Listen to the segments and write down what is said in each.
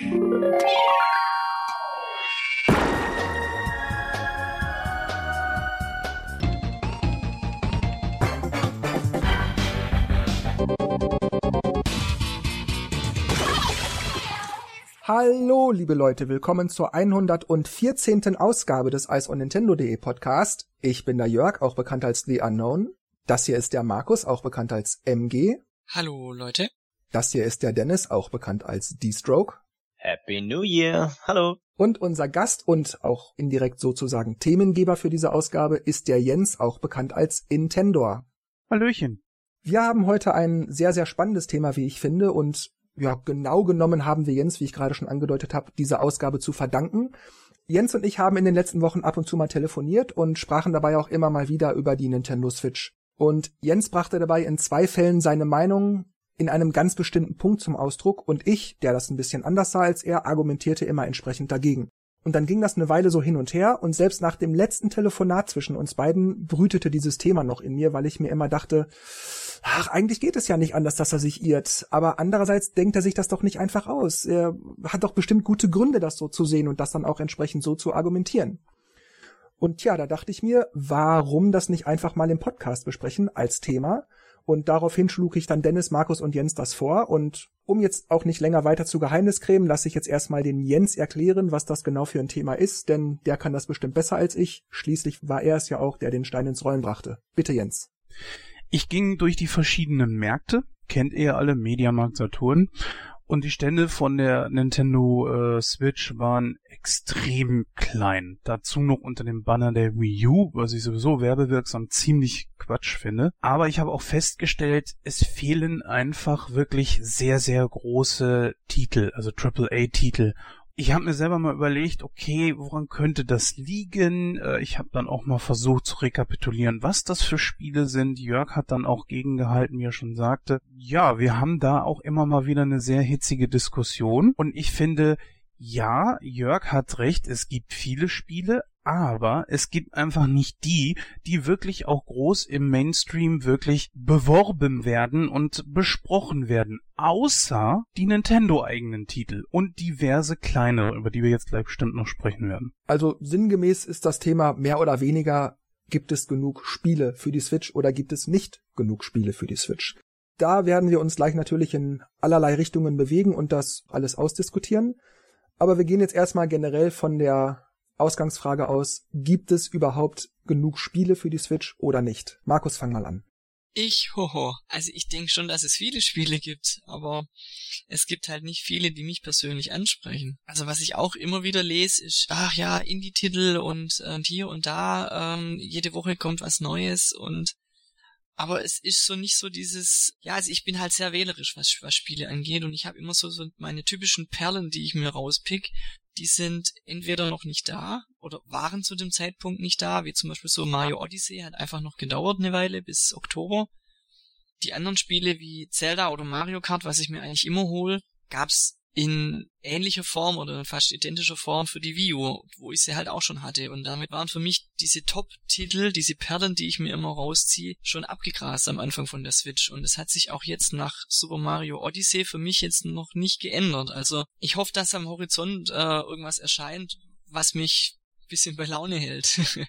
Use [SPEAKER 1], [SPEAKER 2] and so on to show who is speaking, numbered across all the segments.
[SPEAKER 1] Hallo, liebe Leute, willkommen zur 114. Ausgabe des Ice on Nintendo.de Podcast. Ich bin der Jörg, auch bekannt als The Unknown. Das hier ist der Markus, auch bekannt als MG.
[SPEAKER 2] Hallo, Leute.
[SPEAKER 1] Das hier ist der Dennis, auch bekannt als D-Stroke.
[SPEAKER 3] Happy New Year. Hallo.
[SPEAKER 1] Und unser Gast und auch indirekt sozusagen Themengeber für diese Ausgabe ist der Jens, auch bekannt als Intendor.
[SPEAKER 4] Hallöchen.
[SPEAKER 1] Wir haben heute ein sehr, sehr spannendes Thema, wie ich finde, und ja, genau genommen haben wir Jens, wie ich gerade schon angedeutet habe, diese Ausgabe zu verdanken. Jens und ich haben in den letzten Wochen ab und zu mal telefoniert und sprachen dabei auch immer mal wieder über die Nintendo Switch. Und Jens brachte dabei in zwei Fällen seine Meinung in einem ganz bestimmten Punkt zum Ausdruck und ich, der das ein bisschen anders sah als er, argumentierte immer entsprechend dagegen. Und dann ging das eine Weile so hin und her und selbst nach dem letzten Telefonat zwischen uns beiden brütete dieses Thema noch in mir, weil ich mir immer dachte, ach, eigentlich geht es ja nicht anders, dass er sich irrt. Aber andererseits denkt er sich das doch nicht einfach aus. Er hat doch bestimmt gute Gründe, das so zu sehen und das dann auch entsprechend so zu argumentieren. Und tja, da dachte ich mir, warum das nicht einfach mal im Podcast besprechen als Thema? Und daraufhin schlug ich dann Dennis, Markus und Jens das vor. Und um jetzt auch nicht länger weiter zu Geheimniskrämen, lasse ich jetzt erstmal den Jens erklären, was das genau für ein Thema ist, denn der kann das bestimmt besser als ich. Schließlich war er es ja auch, der den Stein ins Rollen brachte. Bitte, Jens.
[SPEAKER 4] Ich ging durch die verschiedenen Märkte, kennt ihr alle, Mediamarkt Saturn, und die Stände von der Nintendo äh, Switch waren extrem klein. Dazu noch unter dem Banner der Wii U, was ich sowieso werbewirksam ziemlich Quatsch finde. Aber ich habe auch festgestellt, es fehlen einfach wirklich sehr, sehr große Titel, also AAA-Titel ich habe mir selber mal überlegt, okay, woran könnte das liegen? Äh, ich habe dann auch mal versucht zu rekapitulieren, was das für Spiele sind. Jörg hat dann auch gegengehalten, wie er schon sagte. Ja, wir haben da auch immer mal wieder eine sehr hitzige Diskussion und ich finde, ja, Jörg hat recht, es gibt viele Spiele, aber es gibt einfach nicht die, die wirklich auch groß im Mainstream wirklich beworben werden und besprochen werden, außer die Nintendo-eigenen Titel und diverse kleinere, über die wir jetzt gleich bestimmt noch sprechen werden.
[SPEAKER 1] Also sinngemäß ist das Thema mehr oder weniger, gibt es genug Spiele für die Switch oder gibt es nicht genug Spiele für die Switch? Da werden wir uns gleich natürlich in allerlei Richtungen bewegen und das alles ausdiskutieren. Aber wir gehen jetzt erstmal generell von der Ausgangsfrage aus, gibt es überhaupt genug Spiele für die Switch oder nicht? Markus, fang mal an.
[SPEAKER 2] Ich, hoho. Also ich denke schon, dass es viele Spiele gibt, aber es gibt halt nicht viele, die mich persönlich ansprechen. Also was ich auch immer wieder lese, ist, ach ja, Indie-Titel und, und hier und da, ähm, jede Woche kommt was Neues und aber es ist so nicht so dieses, ja, also ich bin halt sehr wählerisch, was, was Spiele angeht und ich habe immer so, so meine typischen Perlen, die ich mir rauspick, die sind entweder noch nicht da oder waren zu dem Zeitpunkt nicht da, wie zum Beispiel so Mario Odyssey hat einfach noch gedauert eine Weile bis Oktober. Die anderen Spiele wie Zelda oder Mario Kart, was ich mir eigentlich immer hole, gab's in ähnlicher Form oder fast identischer Form für die Wii U, wo ich sie halt auch schon hatte. Und damit waren für mich diese Top-Titel, diese Perlen, die ich mir immer rausziehe, schon abgegrast am Anfang von der Switch. Und es hat sich auch jetzt nach Super Mario Odyssey für mich jetzt noch nicht geändert. Also ich hoffe, dass am Horizont äh, irgendwas erscheint, was mich bisschen bei Laune hält.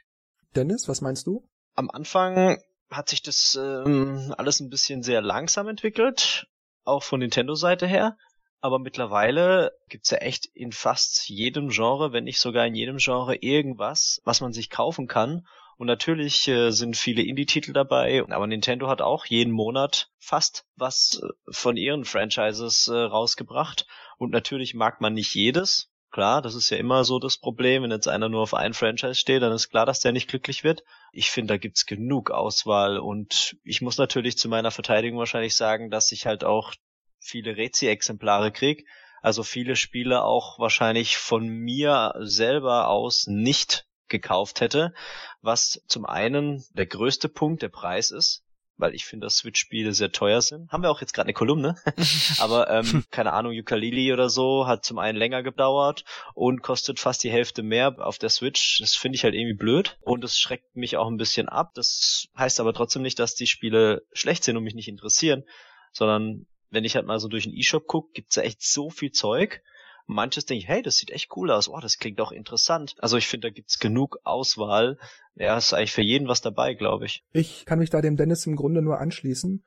[SPEAKER 1] Dennis, was meinst du?
[SPEAKER 3] Am Anfang hat sich das ähm, alles ein bisschen sehr langsam entwickelt, auch von Nintendo-Seite her aber mittlerweile gibt's ja echt in fast jedem Genre, wenn nicht sogar in jedem Genre irgendwas, was man sich kaufen kann. Und natürlich äh, sind viele Indie-Titel dabei, aber Nintendo hat auch jeden Monat fast was äh, von ihren Franchises äh, rausgebracht. Und natürlich mag man nicht jedes. Klar, das ist ja immer so das Problem. Wenn jetzt einer nur auf ein Franchise steht, dann ist klar, dass der nicht glücklich wird. Ich finde, da gibt's genug Auswahl und ich muss natürlich zu meiner Verteidigung wahrscheinlich sagen, dass ich halt auch viele Rezi-Exemplare krieg. Also viele Spiele auch wahrscheinlich von mir selber aus nicht gekauft hätte, was zum einen der größte Punkt der Preis ist, weil ich finde, dass Switch-Spiele sehr teuer sind. Haben wir auch jetzt gerade eine Kolumne, aber ähm, keine Ahnung, Ukulele oder so hat zum einen länger gedauert und kostet fast die Hälfte mehr auf der Switch. Das finde ich halt irgendwie blöd und es schreckt mich auch ein bisschen ab. Das heißt aber trotzdem nicht, dass die Spiele schlecht sind und mich nicht interessieren, sondern wenn ich halt mal so durch den E-Shop gucke, gibt's da echt so viel Zeug. manches denke ich, hey, das sieht echt cool aus, oh, das klingt doch interessant. Also ich finde, da gibt's genug Auswahl. Ja, ist eigentlich für jeden was dabei, glaube ich.
[SPEAKER 1] Ich kann mich da dem Dennis im Grunde nur anschließen.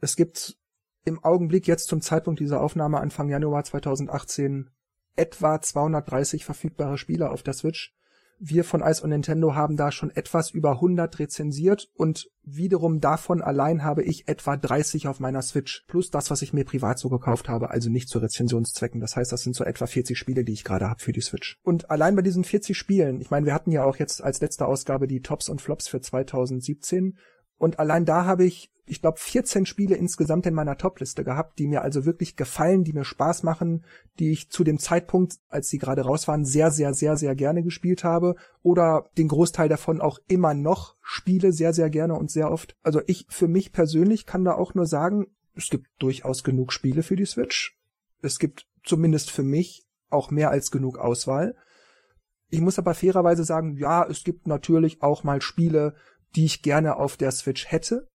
[SPEAKER 1] Es gibt im Augenblick jetzt zum Zeitpunkt dieser Aufnahme Anfang Januar 2018 etwa 230 verfügbare Spiele auf der Switch wir von Ice und Nintendo haben da schon etwas über 100 rezensiert und wiederum davon allein habe ich etwa 30 auf meiner Switch plus das, was ich mir privat so gekauft habe, also nicht zu Rezensionszwecken. Das heißt, das sind so etwa 40 Spiele, die ich gerade habe für die Switch. Und allein bei diesen 40 Spielen, ich meine, wir hatten ja auch jetzt als letzte Ausgabe die Tops und Flops für 2017 und allein da habe ich ich glaube, 14 Spiele insgesamt in meiner Topliste gehabt, die mir also wirklich gefallen, die mir Spaß machen, die ich zu dem Zeitpunkt, als sie gerade raus waren, sehr, sehr, sehr, sehr gerne gespielt habe oder den Großteil davon auch immer noch spiele, sehr, sehr gerne und sehr oft. Also ich für mich persönlich kann da auch nur sagen, es gibt durchaus genug Spiele für die Switch. Es gibt zumindest für mich auch mehr als genug Auswahl. Ich muss aber fairerweise sagen, ja, es gibt natürlich auch mal Spiele, die ich gerne auf der Switch hätte,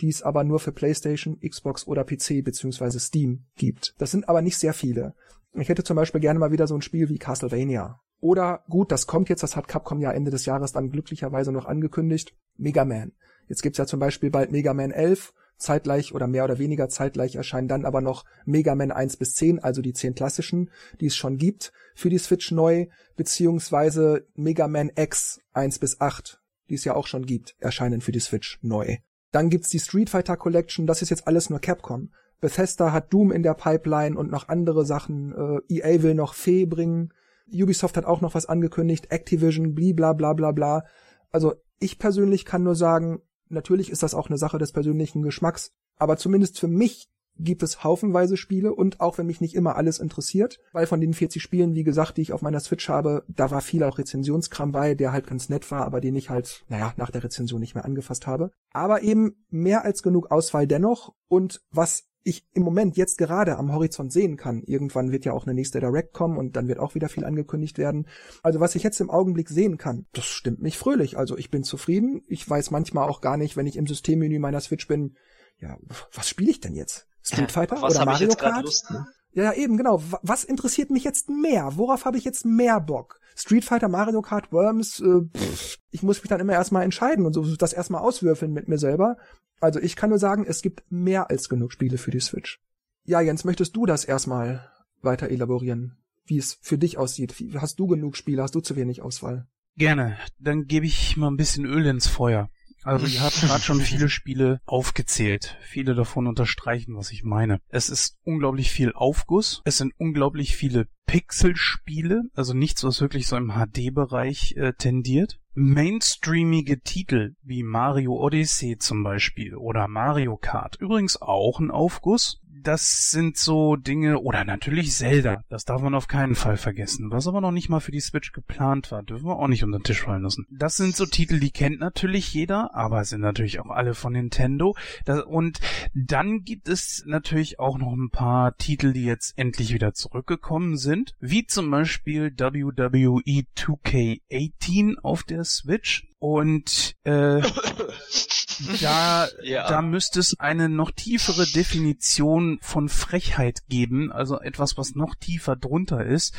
[SPEAKER 1] die es aber nur für PlayStation, Xbox oder PC beziehungsweise Steam gibt. Das sind aber nicht sehr viele. Ich hätte zum Beispiel gerne mal wieder so ein Spiel wie Castlevania. Oder gut, das kommt jetzt, das hat Capcom ja Ende des Jahres dann glücklicherweise noch angekündigt, Mega Man. Jetzt gibt's ja zum Beispiel bald Mega Man 11, zeitgleich oder mehr oder weniger zeitgleich erscheinen dann aber noch Mega Man 1 bis 10, also die 10 klassischen, die es schon gibt, für die Switch neu, beziehungsweise Mega Man X 1 bis 8, die es ja auch schon gibt, erscheinen für die Switch neu. Dann gibt's die Street Fighter Collection, das ist jetzt alles nur Capcom. Bethesda hat Doom in der Pipeline und noch andere Sachen. Äh, EA will noch Fee bringen. Ubisoft hat auch noch was angekündigt. Activision, bla bla bla bla. Also ich persönlich kann nur sagen, natürlich ist das auch eine Sache des persönlichen Geschmacks, aber zumindest für mich gibt es haufenweise Spiele und auch wenn mich nicht immer alles interessiert, weil von den 40 Spielen, wie gesagt, die ich auf meiner Switch habe, da war viel auch Rezensionskram bei, der halt ganz nett war, aber den ich halt, naja, nach der Rezension nicht mehr angefasst habe. Aber eben mehr als genug Auswahl dennoch und was ich im Moment jetzt gerade am Horizont sehen kann. Irgendwann wird ja auch eine nächste Direct kommen und dann wird auch wieder viel angekündigt werden. Also was ich jetzt im Augenblick sehen kann, das stimmt mich fröhlich. Also ich bin zufrieden. Ich weiß manchmal auch gar nicht, wenn ich im Systemmenü meiner Switch bin, ja, was spiele ich denn jetzt? Street Fighter
[SPEAKER 3] Was
[SPEAKER 1] oder
[SPEAKER 3] hab ich
[SPEAKER 1] Mario Kart?
[SPEAKER 3] Lust, ne?
[SPEAKER 1] Ja, ja, eben, genau. Was interessiert mich jetzt mehr? Worauf habe ich jetzt mehr Bock? Street Fighter, Mario Kart, Worms, äh, pff, ich muss mich dann immer erstmal entscheiden und so das erstmal auswürfeln mit mir selber. Also ich kann nur sagen, es gibt mehr als genug Spiele für die Switch. Ja, Jens, möchtest du das erstmal weiter elaborieren? Wie es für dich aussieht? Hast du genug Spiele? Hast du zu wenig Auswahl?
[SPEAKER 4] Gerne. Dann gebe ich mal ein bisschen Öl ins Feuer. Also ihr habt gerade schon viele Spiele aufgezählt. Viele davon unterstreichen, was ich meine. Es ist unglaublich viel Aufguss. Es sind unglaublich viele Pixelspiele, also nichts, was wirklich so im HD-Bereich äh, tendiert. Mainstreamige Titel wie Mario Odyssey zum Beispiel oder Mario Kart. Übrigens auch ein Aufguss. Das sind so Dinge, oder natürlich Zelda, das darf man auf keinen Fall vergessen, was aber noch nicht mal für die Switch geplant war, dürfen wir auch nicht unter den Tisch fallen lassen. Das sind so Titel, die kennt natürlich jeder, aber sind natürlich auch alle von Nintendo. Das, und dann gibt es natürlich auch noch ein paar Titel, die jetzt endlich wieder zurückgekommen sind, wie zum Beispiel WWE 2K18 auf der Switch und äh, da,
[SPEAKER 3] Ja.
[SPEAKER 4] da müsste es eine noch tiefere Definition von Frechheit geben, also etwas, was noch tiefer drunter ist.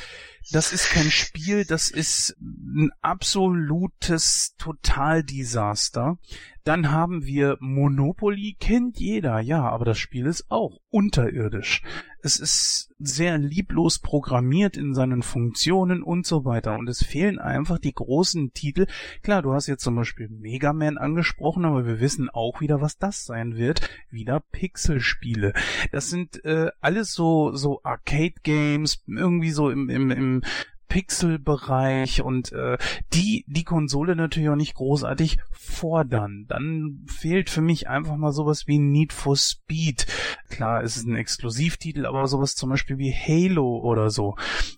[SPEAKER 4] Das ist kein Spiel, das ist ein absolutes Totaldesaster. Dann haben wir Monopoly, kennt jeder, ja, aber das Spiel ist auch unterirdisch. Es ist sehr lieblos programmiert in seinen Funktionen und so weiter. Und es fehlen einfach die großen Titel. Klar, du hast jetzt zum Beispiel Mega Man angesprochen, aber wir wissen auch wieder, was das sein wird. Wieder Pixelspiele. Das sind äh, alles so so Arcade-Games, irgendwie so im, im, im Pixelbereich und äh, die die Konsole natürlich auch nicht großartig fordern. Dann fehlt für mich einfach mal sowas wie Need for Speed. Klar, es ist ein Exklusivtitel, aber sowas zum Beispiel wie Halo oder so.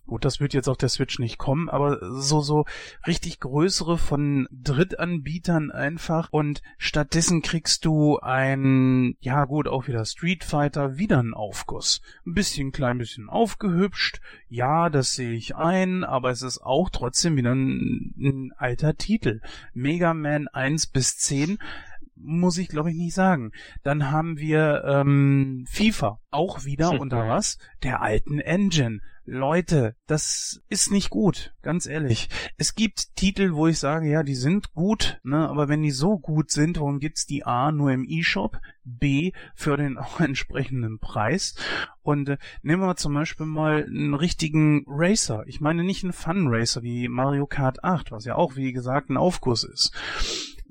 [SPEAKER 4] Gut, das wird jetzt auf der Switch nicht kommen, aber so so richtig größere von Drittanbietern einfach und stattdessen kriegst du ein ja gut auch wieder Street Fighter wieder einen Aufguss. Ein bisschen klein bisschen aufgehübscht. Ja, das sehe ich ein, aber es ist auch trotzdem wieder ein, ein alter Titel. Mega Man 1 bis 10 muss ich glaube ich nicht sagen. Dann haben wir ähm, FIFA auch wieder unter was? Der alten Engine. Leute, das ist nicht gut, ganz ehrlich. Es gibt Titel, wo ich sage, ja, die sind gut, ne, aber wenn die so gut sind, warum gibt's die A nur im E-Shop, B für den auch entsprechenden Preis? Und äh, nehmen wir zum Beispiel mal einen richtigen Racer. Ich meine nicht einen Fun Racer wie Mario Kart 8, was ja auch, wie gesagt, ein Aufguss ist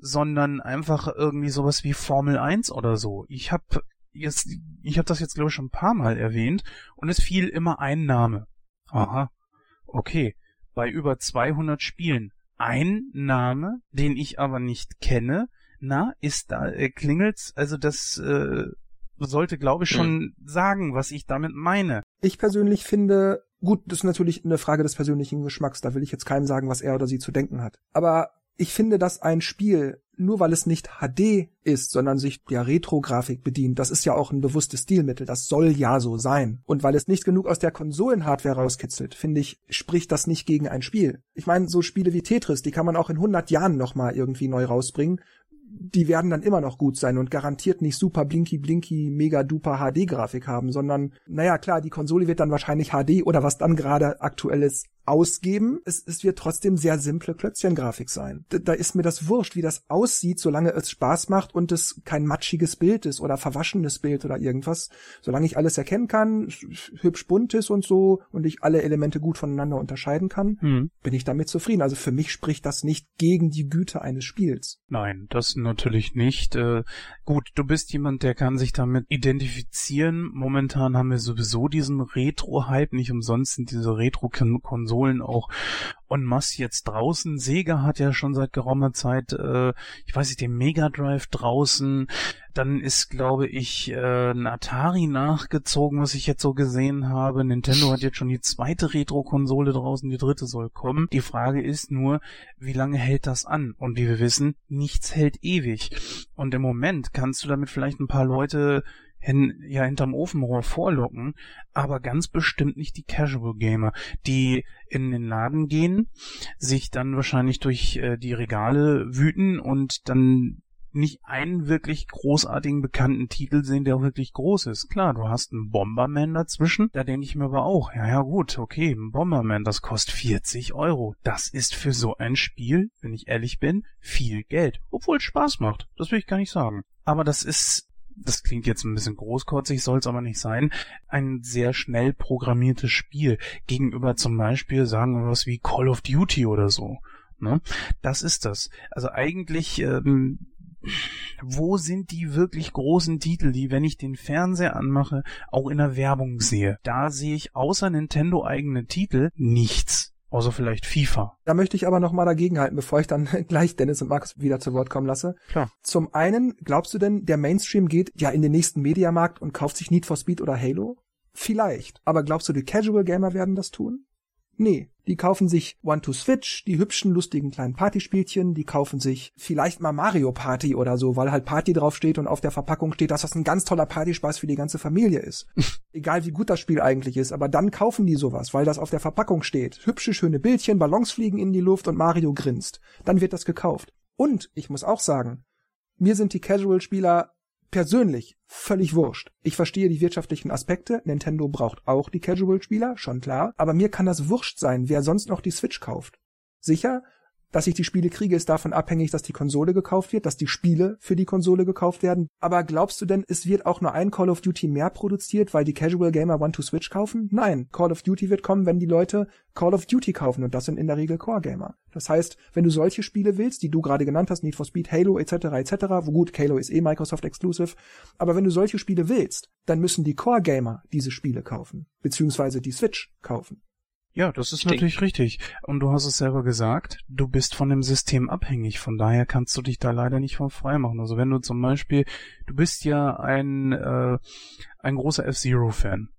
[SPEAKER 4] sondern einfach irgendwie sowas wie Formel 1 oder so. Ich habe jetzt, ich habe das jetzt glaube ich schon ein paar Mal erwähnt und es fiel immer ein Name. Aha, okay. Bei über 200 Spielen ein Name, den ich aber nicht kenne. Na, ist da äh, klingelt's? Also das äh, sollte, glaube ich, schon hm. sagen, was ich damit meine.
[SPEAKER 1] Ich persönlich finde, gut, das ist natürlich eine Frage des persönlichen Geschmacks. Da will ich jetzt keinem sagen, was er oder sie zu denken hat. Aber ich finde, dass ein Spiel, nur weil es nicht HD ist, sondern sich der Retro-Grafik bedient, das ist ja auch ein bewusstes Stilmittel, das soll ja so sein. Und weil es nicht genug aus der Konsolenhardware rauskitzelt, finde ich, spricht das nicht gegen ein Spiel. Ich meine, so Spiele wie Tetris, die kann man auch in 100 Jahren nochmal irgendwie neu rausbringen die werden dann immer noch gut sein und garantiert nicht super blinky blinky mega duper HD Grafik haben, sondern naja klar, die Konsole wird dann wahrscheinlich HD oder was dann gerade aktuell ist ausgeben. Es, es wird trotzdem sehr simple Klötzchen-Grafik sein. Da, da ist mir das wurscht, wie das aussieht, solange es Spaß macht und es kein matschiges Bild ist oder verwaschenes Bild oder irgendwas. Solange ich alles erkennen kann, hübsch bunt ist und so und ich alle Elemente gut voneinander unterscheiden kann, hm. bin ich damit zufrieden. Also für mich spricht das nicht gegen die Güte eines Spiels.
[SPEAKER 4] Nein, das natürlich nicht. Äh, gut, du bist jemand, der kann sich damit identifizieren. Momentan haben wir sowieso diesen Retro-Hype, nicht umsonst sind diese Retro-Konsolen auch en masse jetzt draußen. Sega hat ja schon seit geraumer Zeit, äh, ich weiß nicht, den Mega Drive draußen. Dann ist, glaube ich, äh, ein Atari nachgezogen, was ich jetzt so gesehen habe. Nintendo hat jetzt schon die zweite Retro-Konsole draußen, die dritte soll kommen. Die Frage ist nur, wie lange hält das an? Und wie wir wissen, nichts hält ewig. Und im Moment kannst du damit vielleicht ein paar Leute hin, ja hinterm Ofenrohr vorlocken, aber ganz bestimmt nicht die Casual Gamer, die in den Laden gehen, sich dann wahrscheinlich durch äh, die Regale wüten und dann nicht einen wirklich großartigen bekannten Titel sehen, der auch wirklich groß ist. Klar, du hast einen Bomberman dazwischen, da denke ich mir aber auch, ja, ja gut, okay, ein Bomberman, das kostet 40 Euro. Das ist für so ein Spiel, wenn ich ehrlich bin, viel Geld. Obwohl es Spaß macht, das will ich gar nicht sagen. Aber das ist das klingt jetzt ein bisschen großkotzig, soll es aber nicht sein, ein sehr schnell programmiertes Spiel gegenüber zum Beispiel, sagen wir was wie Call of Duty oder so. Ne? Das ist das. Also eigentlich, ähm, wo sind die wirklich großen Titel, die, wenn ich den Fernseher anmache, auch in der Werbung sehe? Da sehe ich außer Nintendo eigene Titel nichts. Außer vielleicht FIFA.
[SPEAKER 1] Da möchte ich aber noch mal dagegenhalten, bevor ich dann gleich Dennis und Markus wieder zu Wort kommen lasse.
[SPEAKER 4] Klar.
[SPEAKER 1] Zum einen, glaubst du denn, der Mainstream geht ja in den nächsten Mediamarkt und kauft sich Need for Speed oder Halo? Vielleicht. Aber glaubst du, die Casual Gamer werden das tun? Nee, die kaufen sich One-to-Switch, die hübschen, lustigen kleinen Partyspielchen, die kaufen sich vielleicht mal Mario Party oder so, weil halt Party draufsteht und auf der Verpackung steht, dass das ein ganz toller Partyspaß für die ganze Familie ist. Egal wie gut das Spiel eigentlich ist, aber dann kaufen die sowas, weil das auf der Verpackung steht. Hübsche, schöne Bildchen, Ballons fliegen in die Luft und Mario grinst. Dann wird das gekauft. Und ich muss auch sagen, mir sind die Casual-Spieler persönlich völlig wurscht. Ich verstehe die wirtschaftlichen Aspekte. Nintendo braucht auch die Casual-Spieler, schon klar. Aber mir kann das wurscht sein, wer sonst noch die Switch kauft. Sicher, dass ich die Spiele kriege, ist davon abhängig, dass die Konsole gekauft wird, dass die Spiele für die Konsole gekauft werden. Aber glaubst du denn, es wird auch nur ein Call of Duty mehr produziert, weil die Casual Gamer Want to Switch kaufen? Nein, Call of Duty wird kommen, wenn die Leute Call of Duty kaufen und das sind in der Regel Core Gamer. Das heißt, wenn du solche Spiele willst, die du gerade genannt hast, Need for Speed, Halo etc. etc., wo gut, Halo ist eh Microsoft Exclusive, aber wenn du solche Spiele willst, dann müssen die Core Gamer diese Spiele kaufen, beziehungsweise die Switch kaufen.
[SPEAKER 4] Ja, das ist ich natürlich richtig. Und du hast es selber gesagt, du bist von dem System abhängig. Von daher kannst du dich da leider nicht von frei machen. Also wenn du zum Beispiel, du bist ja ein, äh, ein großer F-Zero-Fan.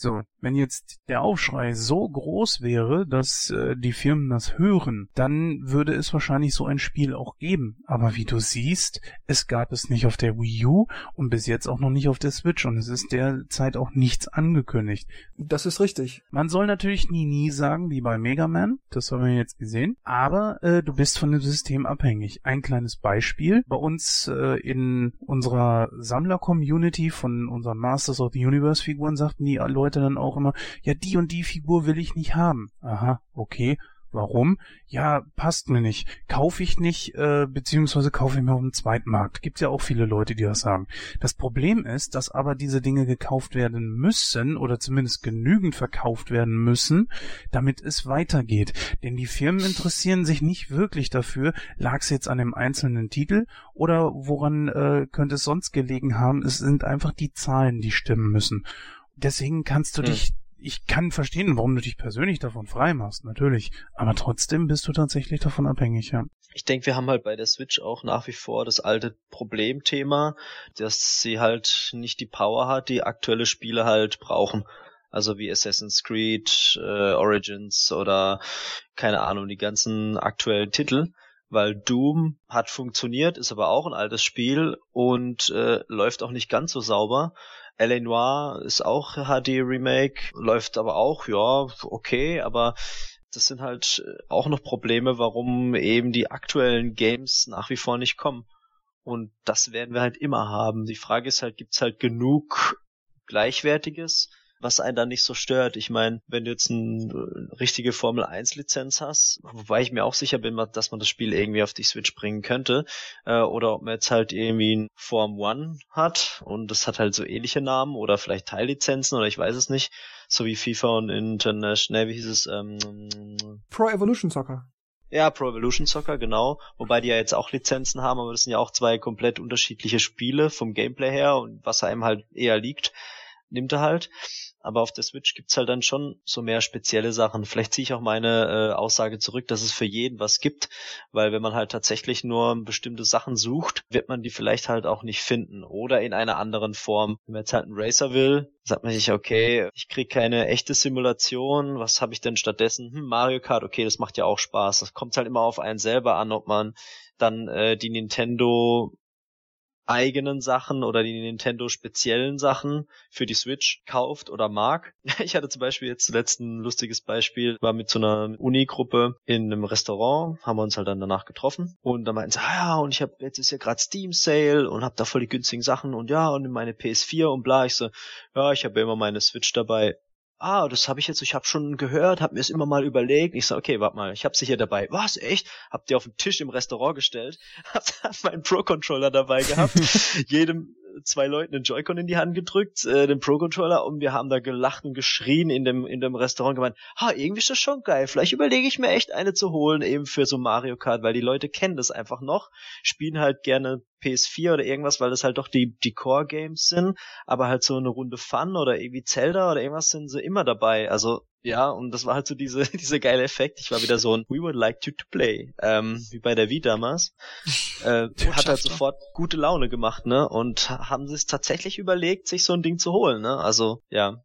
[SPEAKER 4] So, wenn jetzt der Aufschrei so groß wäre, dass äh, die Firmen das hören, dann würde es wahrscheinlich so ein Spiel auch geben. Aber wie du siehst, es gab es nicht auf der Wii U und bis jetzt auch noch nicht auf der Switch und es ist derzeit auch nichts angekündigt.
[SPEAKER 1] Das ist richtig.
[SPEAKER 4] Man soll natürlich nie nie sagen, wie bei Mega Man, das haben wir jetzt gesehen, aber äh, du bist von dem System abhängig. Ein kleines Beispiel, bei uns äh, in unserer Sammler-Community von unseren Masters of the Universe Figuren sagten die Leute, Leute dann auch immer, ja, die und die Figur will ich nicht haben. Aha, okay. Warum? Ja, passt mir nicht. Kaufe ich nicht, äh, beziehungsweise kaufe ich mir auf dem zweiten Markt. Gibt ja auch viele Leute, die das sagen. Das Problem ist, dass aber diese Dinge gekauft werden müssen oder zumindest genügend verkauft werden müssen, damit es weitergeht. Denn die Firmen interessieren sich nicht wirklich dafür, lag es jetzt an dem einzelnen Titel oder woran äh, könnte es sonst gelegen haben. Es sind einfach die Zahlen, die stimmen müssen. Deswegen kannst du hm. dich ich kann verstehen, warum du dich persönlich davon frei machst, natürlich. Aber trotzdem bist du tatsächlich davon abhängig, ja.
[SPEAKER 3] Ich denke, wir haben halt bei der Switch auch nach wie vor das alte Problemthema, dass sie halt nicht die Power hat, die aktuelle Spiele halt brauchen. Also wie Assassin's Creed, äh, Origins oder keine Ahnung, die ganzen aktuellen Titel weil Doom hat funktioniert, ist aber auch ein altes Spiel und äh, läuft auch nicht ganz so sauber. L.A. Noir ist auch HD Remake, läuft aber auch, ja, okay, aber das sind halt äh, auch noch Probleme, warum eben die aktuellen Games nach wie vor nicht kommen. Und das werden wir halt immer haben. Die Frage ist halt, gibt's halt genug Gleichwertiges? Was einen da nicht so stört. Ich meine, wenn du jetzt eine äh, richtige Formel 1 Lizenz hast, wobei ich mir auch sicher bin, dass man das Spiel irgendwie auf die Switch bringen könnte, äh, oder ob man jetzt halt irgendwie ein Form 1 hat und das hat halt so ähnliche Namen oder vielleicht Teillizenzen oder ich weiß es nicht, so wie FIFA und International, wie hieß es? Ähm,
[SPEAKER 1] Pro Evolution Soccer.
[SPEAKER 3] Ja, Pro Evolution Soccer, genau. Wobei die ja jetzt auch Lizenzen haben, aber das sind ja auch zwei komplett unterschiedliche Spiele vom Gameplay her und was einem halt eher liegt, nimmt er halt aber auf der Switch gibt's halt dann schon so mehr spezielle Sachen. Vielleicht ziehe ich auch meine äh, Aussage zurück, dass es für jeden was gibt, weil wenn man halt tatsächlich nur bestimmte Sachen sucht, wird man die vielleicht halt auch nicht finden oder in einer anderen Form. Wenn man jetzt halt einen Racer will, sagt man sich, okay, ich krieg keine echte Simulation, was habe ich denn stattdessen? Hm, Mario Kart, okay, das macht ja auch Spaß. Das kommt halt immer auf einen selber an, ob man dann äh, die Nintendo eigenen Sachen oder die Nintendo speziellen Sachen für die Switch kauft oder mag. Ich hatte zum Beispiel jetzt zuletzt ein lustiges Beispiel, war mit so einer Uni-Gruppe in einem Restaurant, haben wir uns halt dann danach getroffen und dann meinten sie, ah ja, und ich habe jetzt ist ja gerade Steam Sale und hab da voll die günstigen Sachen und ja, und meine PS4 und bla. Ich so, ja, ich habe ja immer meine Switch dabei ah, das habe ich jetzt, ich habe schon gehört, habe mir es immer mal überlegt. Ich so, okay, warte mal, ich habe sie hier dabei. Was, echt? Habt ihr auf den Tisch im Restaurant gestellt? Habt meinen Pro-Controller dabei gehabt? Jedem zwei Leuten den Joy-Con in die Hand gedrückt, äh, den Pro-Controller, und wir haben da gelacht und geschrien in dem, in dem Restaurant gemeint, ha, irgendwie ist das schon geil. Vielleicht überlege ich mir echt eine zu holen, eben für so Mario Kart, weil die Leute kennen das einfach noch, spielen halt gerne PS4 oder irgendwas, weil das halt doch die, die Core-Games sind, aber halt so eine Runde Fun oder irgendwie Zelda oder irgendwas sind sie immer dabei. Also ja, und das war halt so diese, diese geile Effekt. Ich war wieder so ein We would like you to play, ähm, wie bei der Wii damals. Äh, hat halt sofort gute Laune gemacht, ne? Und haben sich tatsächlich überlegt, sich so ein Ding zu holen, ne? Also, ja.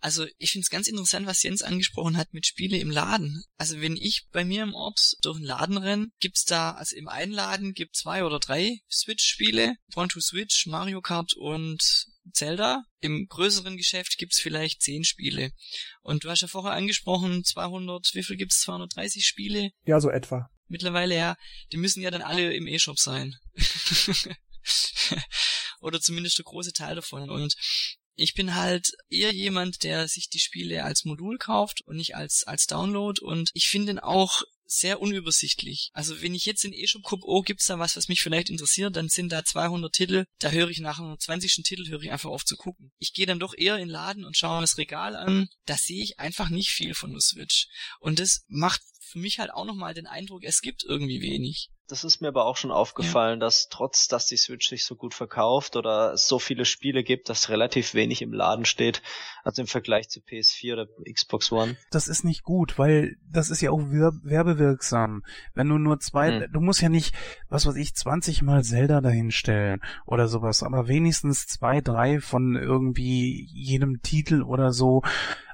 [SPEAKER 2] Also ich finde es ganz interessant, was Jens angesprochen hat mit Spiele im Laden. Also wenn ich bei mir im Ort durch den Laden renne, gibt's da, also im einen Laden gibt zwei oder drei Switch-Spiele, One to Switch, Mario Kart und Zelda. Im größeren Geschäft gibt's vielleicht zehn Spiele. Und du hast ja vorher angesprochen, 200, wie viel gibt's? 230 Spiele?
[SPEAKER 1] Ja, so etwa.
[SPEAKER 2] Mittlerweile ja. Die müssen ja dann alle im E-Shop sein. Oder zumindest der große Teil davon. Und ich bin halt eher jemand, der sich die Spiele als Modul kauft und nicht als, als Download und ich finde ihn auch sehr unübersichtlich. Also wenn ich jetzt in E-Shop gucke, oh, gibt's da was, was mich vielleicht interessiert, dann sind da 200 Titel, da höre ich nach einem 20. Titel, höre ich einfach auf zu gucken. Ich gehe dann doch eher in den Laden und schaue mir das Regal an, da sehe ich einfach nicht viel von der Switch. Und das macht für mich halt auch nochmal den Eindruck, es gibt irgendwie wenig.
[SPEAKER 3] Das ist mir aber auch schon aufgefallen, ja. dass trotz, dass die Switch sich so gut verkauft oder es so viele Spiele gibt, dass relativ wenig im Laden steht, also im Vergleich zu PS4 oder Xbox One.
[SPEAKER 4] Das ist nicht gut, weil das ist ja auch werbewirksam. Wenn du nur zwei, hm. du musst ja nicht, was weiß ich, 20 mal Zelda dahinstellen oder sowas, aber wenigstens zwei, drei von irgendwie jedem Titel oder so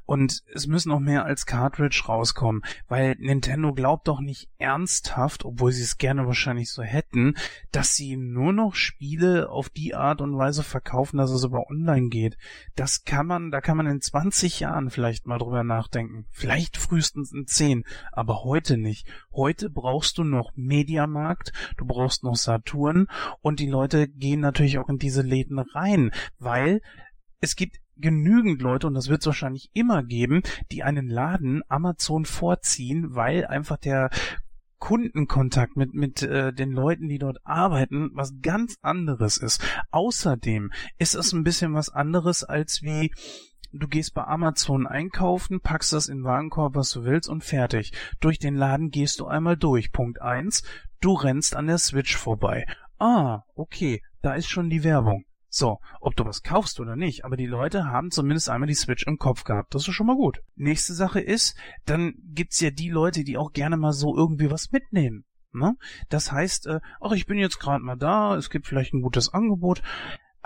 [SPEAKER 4] und es müssen noch mehr als Cartridge rauskommen, weil Nintendo glaubt doch nicht ernsthaft, obwohl sie es gerne wahrscheinlich so hätten, dass sie nur noch Spiele auf die Art und Weise verkaufen, dass es über online geht. Das kann man, da kann man in 20 Jahren vielleicht mal drüber nachdenken. Vielleicht frühestens in 10, aber heute nicht. Heute brauchst du noch Mediamarkt, du brauchst noch Saturn und die Leute gehen natürlich auch in diese Läden rein, weil es gibt genügend Leute, und das wird es wahrscheinlich immer geben, die einen Laden Amazon vorziehen, weil einfach der Kundenkontakt mit mit äh, den Leuten, die dort arbeiten, was ganz anderes ist. Außerdem ist es ein bisschen was anderes als wie du gehst bei Amazon einkaufen, packst das in den Warenkorb, was du willst und fertig. Durch den Laden gehst du einmal durch. Punkt eins, du rennst an der Switch vorbei. Ah, okay, da ist schon die Werbung. So, ob du was kaufst oder nicht, aber die Leute haben zumindest einmal die Switch im Kopf gehabt. Das ist schon mal gut. Nächste Sache ist, dann gibt's ja die Leute, die auch gerne mal so irgendwie was mitnehmen. Ne? Das heißt, äh, ach, ich bin jetzt gerade mal da, es gibt vielleicht ein gutes Angebot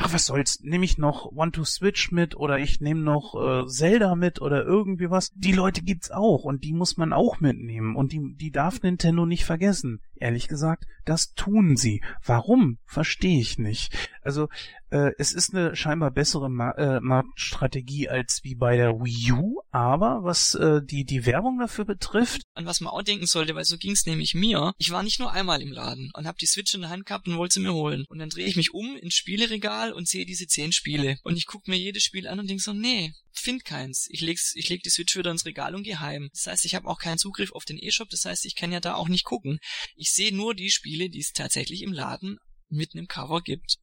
[SPEAKER 4] ach was soll's, nehme ich noch One to Switch mit oder ich nehme noch äh, Zelda mit oder irgendwie was. Die Leute gibt's auch und die muss man auch mitnehmen und die, die darf Nintendo nicht vergessen. Ehrlich gesagt, das tun sie. Warum? Verstehe ich nicht. Also äh, es ist eine scheinbar bessere Ma äh, Marktstrategie als wie bei der Wii U, aber was äh, die die Werbung dafür betrifft,
[SPEAKER 2] an was man auch denken sollte, weil so ging's nämlich mir. Ich war nicht nur einmal im Laden und habe die Switch in der Hand gehabt und wollte sie mir holen und dann drehe ich mich um ins Spieleregal und sehe diese zehn Spiele und ich gucke mir jedes Spiel an und denk so, nee, find keins. Ich leg's, ich leg die Switch wieder ins Regal und geh heim. Das heißt, ich habe auch keinen Zugriff auf den E-Shop, das heißt, ich kann ja da auch nicht gucken. Ich sehe nur die Spiele, die es tatsächlich im Laden mit einem Cover gibt.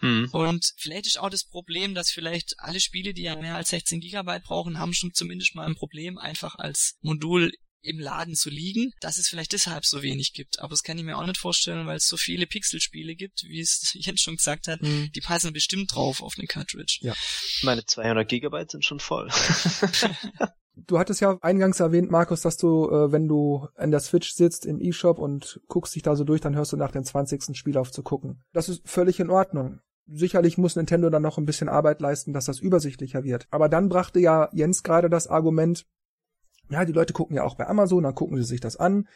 [SPEAKER 2] Hm. Und vielleicht ist auch das Problem, dass vielleicht alle Spiele, die ja mehr als 16 Gigabyte brauchen, haben schon zumindest mal ein Problem, einfach als Modul im Laden zu liegen, dass es vielleicht deshalb so wenig gibt. Aber das kann ich mir auch nicht vorstellen, weil es so viele Pixelspiele gibt, wie es Jens schon gesagt hat, mhm. die passen bestimmt drauf auf eine Cartridge.
[SPEAKER 3] Ja. Meine 200 Gigabyte sind schon voll.
[SPEAKER 1] Du hattest ja eingangs erwähnt, Markus, dass du, äh, wenn du an der Switch sitzt im E-Shop und guckst dich da so durch, dann hörst du nach dem 20. Spiel auf zu gucken. Das ist völlig in Ordnung. Sicherlich muss Nintendo dann noch ein bisschen Arbeit leisten, dass das übersichtlicher wird. Aber dann brachte ja Jens gerade das Argument, ja, die Leute gucken ja auch bei Amazon, dann gucken sie sich das an.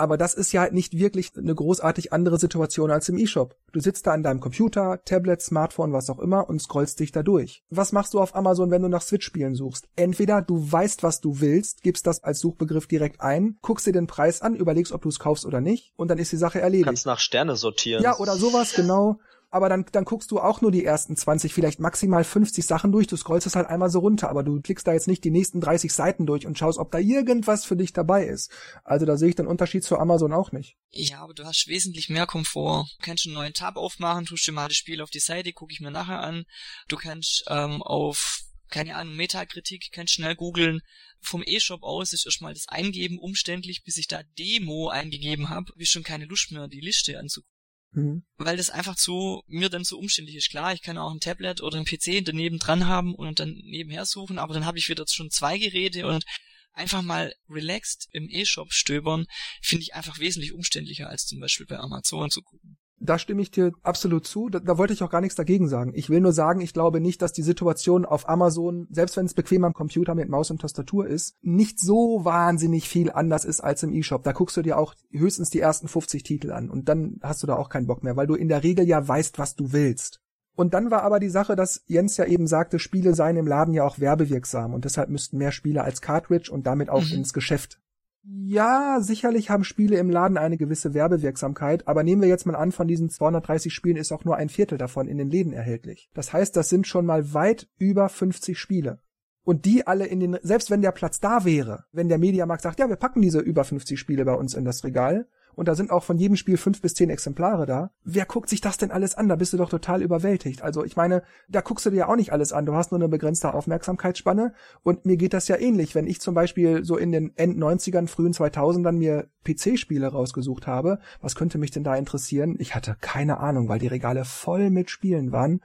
[SPEAKER 1] Aber das ist ja nicht wirklich eine großartig andere Situation als im E-Shop. Du sitzt da an deinem Computer, Tablet, Smartphone, was auch immer und scrollst dich da durch. Was machst du auf Amazon, wenn du nach Switch-Spielen suchst? Entweder du weißt, was du willst, gibst das als Suchbegriff direkt ein, guckst dir den Preis an, überlegst, ob du es kaufst oder nicht und dann ist die Sache erledigt.
[SPEAKER 3] Kannst nach Sterne sortieren.
[SPEAKER 1] Ja, oder sowas, genau aber dann, dann guckst du auch nur die ersten 20, vielleicht maximal 50 Sachen durch. Du scrollst es halt einmal so runter, aber du klickst da jetzt nicht die nächsten 30 Seiten durch und schaust, ob da irgendwas für dich dabei ist. Also da sehe ich den Unterschied zu Amazon auch nicht.
[SPEAKER 2] Ja, aber du hast wesentlich mehr Komfort. Du kannst einen neuen Tab aufmachen, tust dir mal das Spiel auf die Seite, gucke ich mir nachher an. Du kannst ähm, auf keine Ahnung, Metakritik, kannst schnell googeln. Vom E-Shop aus ist erstmal das Eingeben umständlich, bis ich da Demo eingegeben habe, habe ich schon keine Lust mehr, die Liste anzugucken. Mhm. Weil das einfach zu, mir dann so umständlich ist. Klar, ich kann auch ein Tablet oder ein PC daneben dran haben und dann nebenher suchen, aber dann habe ich wieder schon zwei Geräte und einfach mal relaxed im E-Shop stöbern, finde ich einfach wesentlich umständlicher als zum Beispiel bei Amazon zu gucken
[SPEAKER 1] da stimme ich dir absolut zu. Da, da, wollte ich auch gar nichts dagegen sagen. Ich will nur sagen, ich glaube nicht, dass die Situation auf Amazon, selbst wenn es bequem am Computer mit Maus und Tastatur ist, nicht so wahnsinnig viel anders ist als im E-Shop. Da guckst du dir auch höchstens die ersten 50 Titel an und dann hast du da auch keinen Bock mehr, weil du in der Regel ja weißt, was du willst. Und dann war aber die Sache, dass Jens ja eben sagte, Spiele seien im Laden ja auch werbewirksam und deshalb müssten mehr Spiele als Cartridge und damit auch mhm. ins Geschäft ja, sicherlich haben Spiele im Laden eine gewisse Werbewirksamkeit, aber nehmen wir jetzt mal an, von diesen 230 Spielen ist auch nur ein Viertel davon in den Läden erhältlich. Das heißt, das sind schon mal weit über 50 Spiele. Und die alle in den, selbst wenn der Platz da wäre, wenn der Mediamarkt sagt, ja, wir packen diese über 50 Spiele bei uns in das Regal, und da sind auch von jedem Spiel fünf bis zehn Exemplare da. Wer guckt sich das denn alles an? Da bist du doch total überwältigt. Also ich meine, da guckst du dir ja auch nicht alles an. Du hast nur eine begrenzte Aufmerksamkeitsspanne und mir geht das ja ähnlich. Wenn ich zum Beispiel so in den End 90ern, frühen 2000ern mir PC-Spiele rausgesucht habe, was könnte mich denn da interessieren? Ich hatte keine Ahnung, weil die Regale voll mit Spielen waren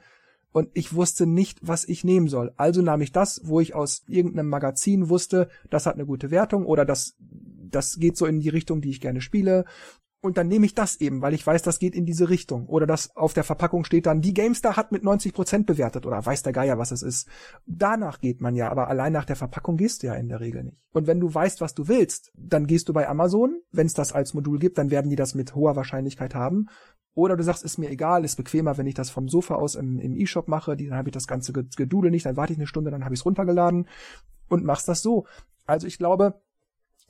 [SPEAKER 1] und ich wusste nicht, was ich nehmen soll. Also nahm ich das, wo ich aus irgendeinem Magazin wusste, das hat eine gute Wertung oder das das geht so in die Richtung, die ich gerne spiele. Und dann nehme ich das eben, weil ich weiß, das geht in diese Richtung. Oder das auf der Verpackung steht dann, die GameStar hat mit 90% bewertet oder weiß der Geier, was es ist. Danach geht man ja, aber allein nach der Verpackung gehst du ja in der Regel nicht. Und wenn du weißt, was du willst, dann gehst du bei Amazon. Wenn es das als Modul gibt, dann werden die das mit hoher Wahrscheinlichkeit haben. Oder du sagst, ist mir egal, ist bequemer, wenn ich das vom Sofa aus im, im E-Shop mache, dann habe ich das ganze Gedudel nicht, dann warte ich eine Stunde, dann habe ich es runtergeladen und machst das so. Also ich glaube,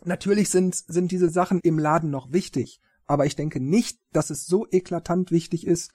[SPEAKER 1] Natürlich sind, sind diese Sachen im Laden noch wichtig, aber ich denke nicht, dass es so eklatant wichtig ist,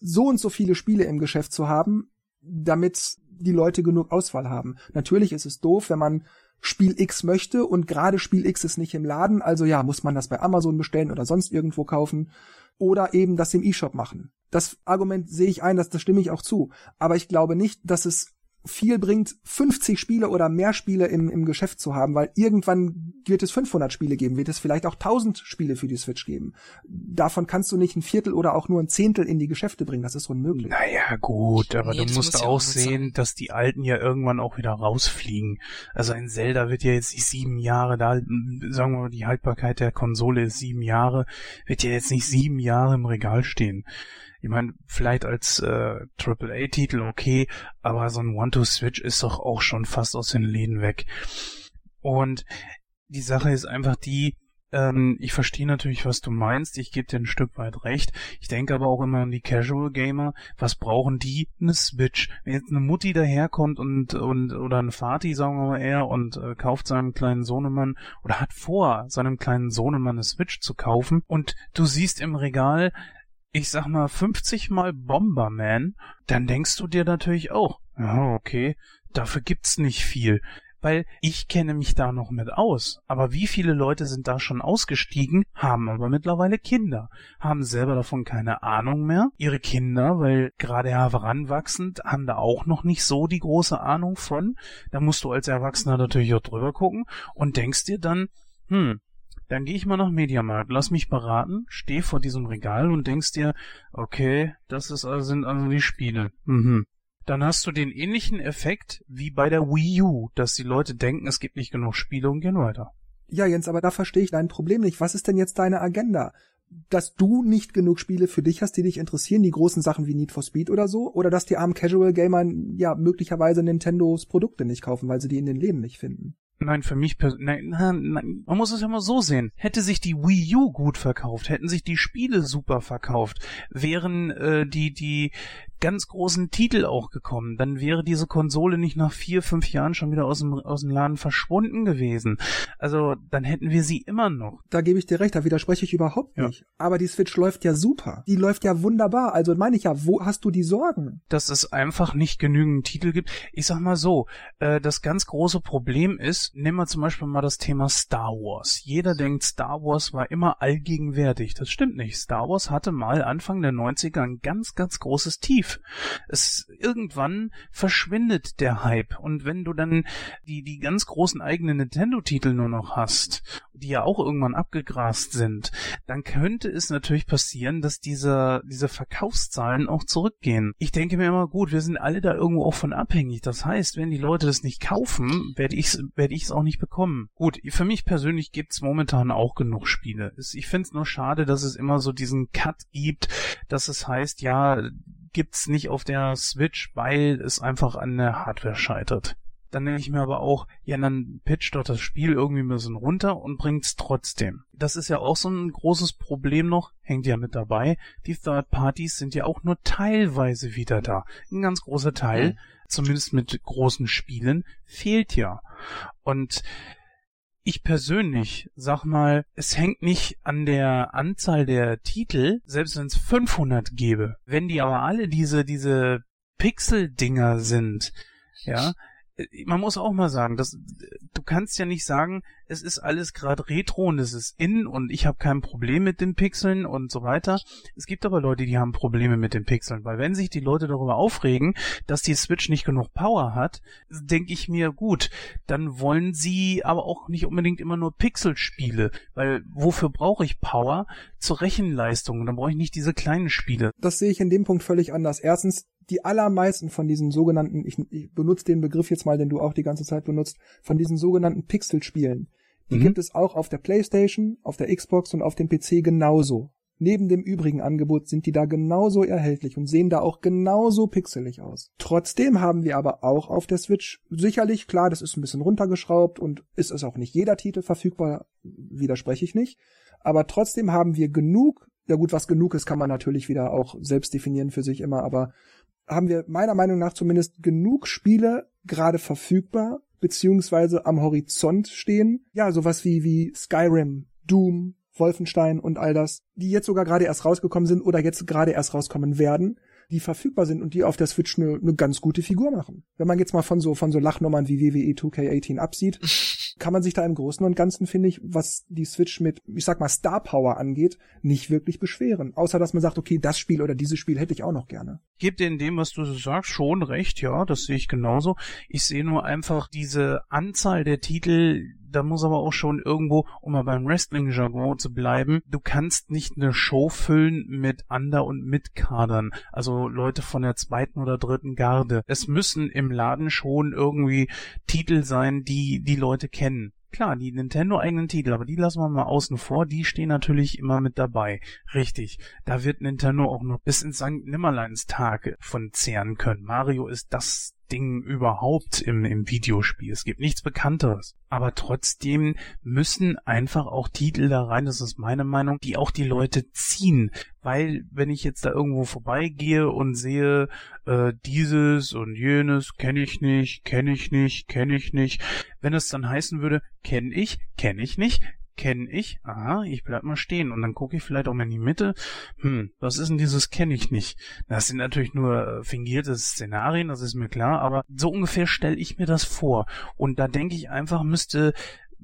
[SPEAKER 1] so und so viele Spiele im Geschäft zu haben, damit die Leute genug Auswahl haben. Natürlich ist es doof, wenn man Spiel X möchte und gerade Spiel X ist nicht im Laden, also ja, muss man das bei Amazon bestellen oder sonst irgendwo kaufen oder eben das im E-Shop machen. Das Argument sehe ich ein, das, das stimme ich auch zu. Aber ich glaube nicht, dass es viel bringt, 50 Spiele oder mehr Spiele im, im Geschäft zu haben, weil irgendwann wird es 500 Spiele geben, wird es vielleicht auch 1000 Spiele für die Switch geben. Davon kannst du nicht ein Viertel oder auch nur ein Zehntel in die Geschäfte bringen, das ist unmöglich.
[SPEAKER 4] Naja, gut, aber nee, du musst auch sehen, dass die Alten ja irgendwann auch wieder rausfliegen. Also ein Zelda wird ja jetzt nicht sieben Jahre da, sagen wir mal, die Haltbarkeit der Konsole ist sieben Jahre, wird ja jetzt nicht sieben Jahre im Regal stehen. Ich meine, vielleicht als äh, AAA-Titel okay, aber so ein One-to-Switch ist doch auch schon fast aus den Läden weg. Und die Sache ist einfach die, ähm, ich verstehe natürlich, was du meinst. Ich gebe dir ein Stück weit recht. Ich denke aber auch immer an die Casual Gamer. Was brauchen die? Eine Switch. Wenn jetzt eine Mutti daherkommt und, und, oder ein Vati, sagen wir mal eher, und äh, kauft seinem kleinen Sohnemann oder hat vor, seinem kleinen Sohnemann eine Switch zu kaufen und du siehst im Regal, ich sag mal 50 mal Bomberman, dann denkst du dir natürlich auch, ja, okay, dafür gibt's nicht viel. Weil ich kenne mich da noch mit aus. Aber wie viele Leute sind da schon ausgestiegen, haben aber mittlerweile Kinder, haben selber davon keine Ahnung mehr. Ihre Kinder, weil gerade heranwachsend, haben da auch noch nicht so die große Ahnung von. Da musst du als Erwachsener natürlich auch drüber gucken und denkst dir dann, hm, dann gehe ich mal nach Mediamarkt, lass mich beraten, steh vor diesem Regal und denkst dir, okay, das ist, also, sind also die Spiele. Mhm. Dann hast du den ähnlichen Effekt wie bei der Wii U, dass die Leute denken, es gibt nicht genug Spiele und gehen weiter.
[SPEAKER 1] Ja, Jens, aber da verstehe ich dein Problem nicht. Was ist denn jetzt deine Agenda? Dass du nicht genug Spiele für dich hast, die dich interessieren, die großen Sachen wie Need for Speed oder so, oder dass die armen Casual Gamer ja möglicherweise Nintendos Produkte nicht kaufen, weil sie die in den Läden nicht finden.
[SPEAKER 4] Nein, für mich persönlich, nein, nein, man muss es ja mal so sehen. Hätte sich die Wii U gut verkauft, hätten sich die Spiele super verkauft, wären äh, die die ganz großen Titel auch gekommen, dann wäre diese Konsole nicht nach vier, fünf Jahren schon wieder aus dem, aus dem Laden verschwunden gewesen. Also dann hätten wir sie immer noch.
[SPEAKER 1] Da gebe ich dir recht, da widerspreche ich überhaupt nicht. Ja. Aber die Switch läuft ja super. Die läuft ja wunderbar. Also meine ich ja, wo hast du die Sorgen?
[SPEAKER 4] Dass es einfach nicht genügend Titel gibt. Ich sag mal so, äh, das ganz große Problem ist, nehmen wir zum Beispiel mal das Thema Star Wars. Jeder denkt, Star Wars war immer allgegenwärtig. Das stimmt nicht. Star Wars hatte mal Anfang der 90er ein ganz, ganz großes Tief. Es irgendwann verschwindet der Hype und wenn du dann die die ganz großen eigenen Nintendo-Titel nur noch hast, die ja auch irgendwann abgegrast sind, dann könnte es natürlich passieren, dass diese diese Verkaufszahlen auch zurückgehen. Ich denke mir immer, gut, wir sind alle da irgendwo auch von abhängig. Das heißt, wenn die Leute das nicht kaufen, werde ich werde ich es auch nicht bekommen. Gut, für mich persönlich gibt's momentan auch genug Spiele. Ich finde es nur schade, dass es immer so diesen Cut gibt, dass es heißt, ja, gibt's nicht auf der Switch, weil es einfach an der Hardware scheitert. Dann denke ich mir aber auch, ja, dann pitcht doch das Spiel irgendwie ein bisschen runter und bringt's trotzdem. Das ist ja auch so ein großes Problem noch, hängt ja mit dabei. Die Third Parties sind ja auch nur teilweise wieder da. Ein ganz großer Teil, mhm. zumindest mit großen Spielen, fehlt ja. Und ich persönlich sag mal, es hängt nicht an der Anzahl der Titel, selbst wenn es 500 gäbe. Wenn die aber alle diese, diese Pixel-Dinger sind, ja, man muss auch mal sagen, dass du kannst ja nicht sagen, es ist alles gerade retro und es ist in und ich habe kein Problem mit den Pixeln und so weiter. Es gibt aber Leute, die haben Probleme mit den Pixeln, weil wenn sich die Leute darüber aufregen, dass die Switch nicht genug Power hat, denke ich mir, gut, dann wollen sie aber auch nicht unbedingt immer nur Pixelspiele, weil wofür brauche ich Power? Zur Rechenleistung, dann brauche ich nicht diese kleinen Spiele.
[SPEAKER 1] Das sehe ich in dem Punkt völlig anders. Erstens, die allermeisten von diesen sogenannten, ich, ich benutze den Begriff jetzt mal, den du auch die ganze Zeit benutzt, von diesen sogenannten Pixel-Spielen. Die mhm. gibt es auch auf der PlayStation, auf der Xbox und auf dem PC genauso. Neben dem übrigen Angebot sind die da genauso erhältlich und sehen da auch genauso pixelig aus. Trotzdem haben wir aber auch auf der Switch sicherlich, klar, das ist ein bisschen runtergeschraubt und ist es auch nicht jeder Titel verfügbar, widerspreche ich nicht. Aber trotzdem haben wir genug, ja gut, was genug ist, kann man natürlich wieder auch selbst definieren für sich immer, aber haben wir meiner Meinung nach zumindest genug Spiele gerade verfügbar, beziehungsweise am Horizont stehen. Ja, sowas wie, wie Skyrim, Doom, Wolfenstein und all das, die jetzt sogar gerade erst rausgekommen sind oder jetzt gerade erst rauskommen werden, die verfügbar sind und die auf der Switch eine, eine ganz gute Figur machen. Wenn man jetzt mal von so, von so Lachnummern wie WWE 2K18 absieht, kann man sich da im Großen und Ganzen, finde ich, was die Switch mit, ich sag mal, Star Power angeht, nicht wirklich beschweren. Außer, dass man sagt, okay, das Spiel oder dieses Spiel hätte ich auch noch gerne.
[SPEAKER 4] Gib dir in dem, was du sagst, schon recht, ja, das sehe ich genauso. Ich sehe nur einfach diese Anzahl der Titel, da muss aber auch schon irgendwo, um mal beim Wrestling-Jargon zu bleiben, du kannst nicht eine Show füllen mit Under- und Mitkadern, also Leute von der zweiten oder dritten Garde. Es müssen im Laden schon irgendwie Titel sein, die die Leute kennen. Klar, die Nintendo-eigenen Titel, aber die lassen wir mal außen vor, die stehen natürlich immer mit dabei. Richtig. Da wird Nintendo auch noch bis ins St. Nimmerleins Tag von zehren können. Mario ist das Ding überhaupt im, im Videospiel. Es gibt nichts Bekannteres. Aber trotzdem müssen einfach auch Titel da rein, das ist meine Meinung, die auch die Leute ziehen. Weil wenn ich jetzt da irgendwo vorbeigehe und sehe, äh, dieses und jenes kenne ich nicht, kenne ich nicht, kenne ich nicht, wenn es dann heißen würde, kenne ich, kenne ich nicht, kenne ich, aha, ich bleib mal stehen und dann gucke ich vielleicht auch mal in die Mitte, hm, was ist denn dieses kenne ich nicht? Das sind natürlich nur äh, fingierte Szenarien, das ist mir klar, aber so ungefähr stelle ich mir das vor und da denke ich einfach, müsste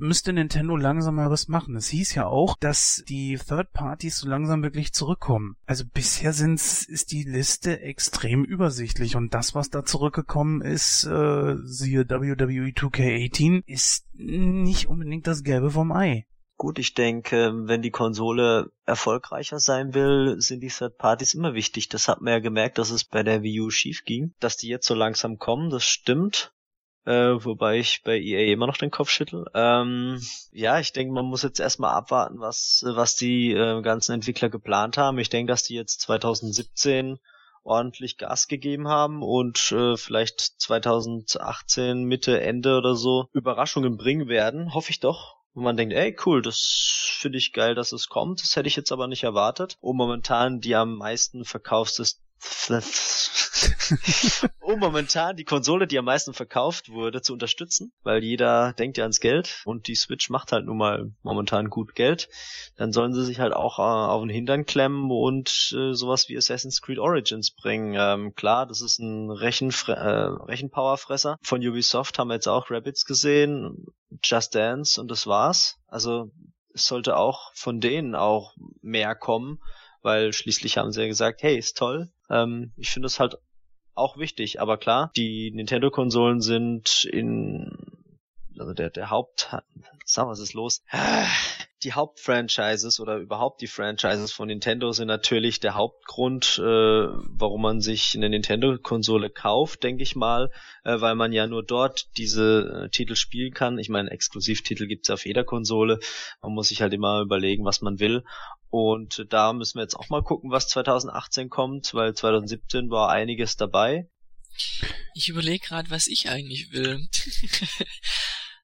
[SPEAKER 4] müsste Nintendo langsam mal was machen. Es hieß ja auch, dass die Third Parties so langsam wirklich zurückkommen. Also bisher sind's, ist die Liste extrem übersichtlich und das, was da zurückgekommen ist, äh, siehe WWE 2K18, ist nicht unbedingt das Gelbe vom Ei.
[SPEAKER 3] Gut, ich denke, wenn die Konsole erfolgreicher sein will, sind die Third Parties immer wichtig. Das hat man ja gemerkt, dass es bei der Wii U schief ging. Dass die jetzt so langsam kommen, das stimmt. Äh, wobei ich bei EA immer noch den Kopf schüttel. Ähm, ja, ich denke, man muss jetzt erstmal abwarten, was, was die äh, ganzen Entwickler geplant haben. Ich denke, dass die jetzt 2017 ordentlich Gas gegeben haben und äh, vielleicht 2018 Mitte Ende oder so Überraschungen bringen werden, hoffe ich doch wo man denkt, ey, cool, das finde ich geil, dass es kommt. Das hätte ich jetzt aber nicht erwartet. Und momentan die am meisten verkauftes um momentan die Konsole, die am meisten verkauft wurde, zu unterstützen, weil jeder denkt ja ans Geld und die Switch macht halt nun mal momentan gut Geld, dann sollen sie sich halt auch äh, auf den Hintern klemmen und äh, sowas wie Assassin's Creed Origins bringen. Ähm, klar, das ist ein Rechenfre äh, Rechenpowerfresser. Von Ubisoft haben wir jetzt auch Rabbits gesehen, Just Dance und das war's. Also es sollte auch von denen auch mehr kommen weil schließlich haben sie ja gesagt, hey, ist toll. Ähm, ich finde es halt auch wichtig, aber klar, die Nintendo-Konsolen sind in also der, der Haupt, sag was ist los? Die Hauptfranchises oder überhaupt die Franchises von Nintendo sind natürlich der Hauptgrund, äh, warum man sich eine Nintendo-Konsole kauft, denke ich mal, äh, weil man ja nur dort diese äh, Titel spielen kann. Ich meine, Exklusivtitel gibt's auf jeder Konsole. Man muss sich halt immer überlegen, was man will. Und da müssen wir jetzt auch mal gucken, was 2018 kommt, weil 2017 war einiges dabei.
[SPEAKER 2] Ich überlege gerade, was ich eigentlich will.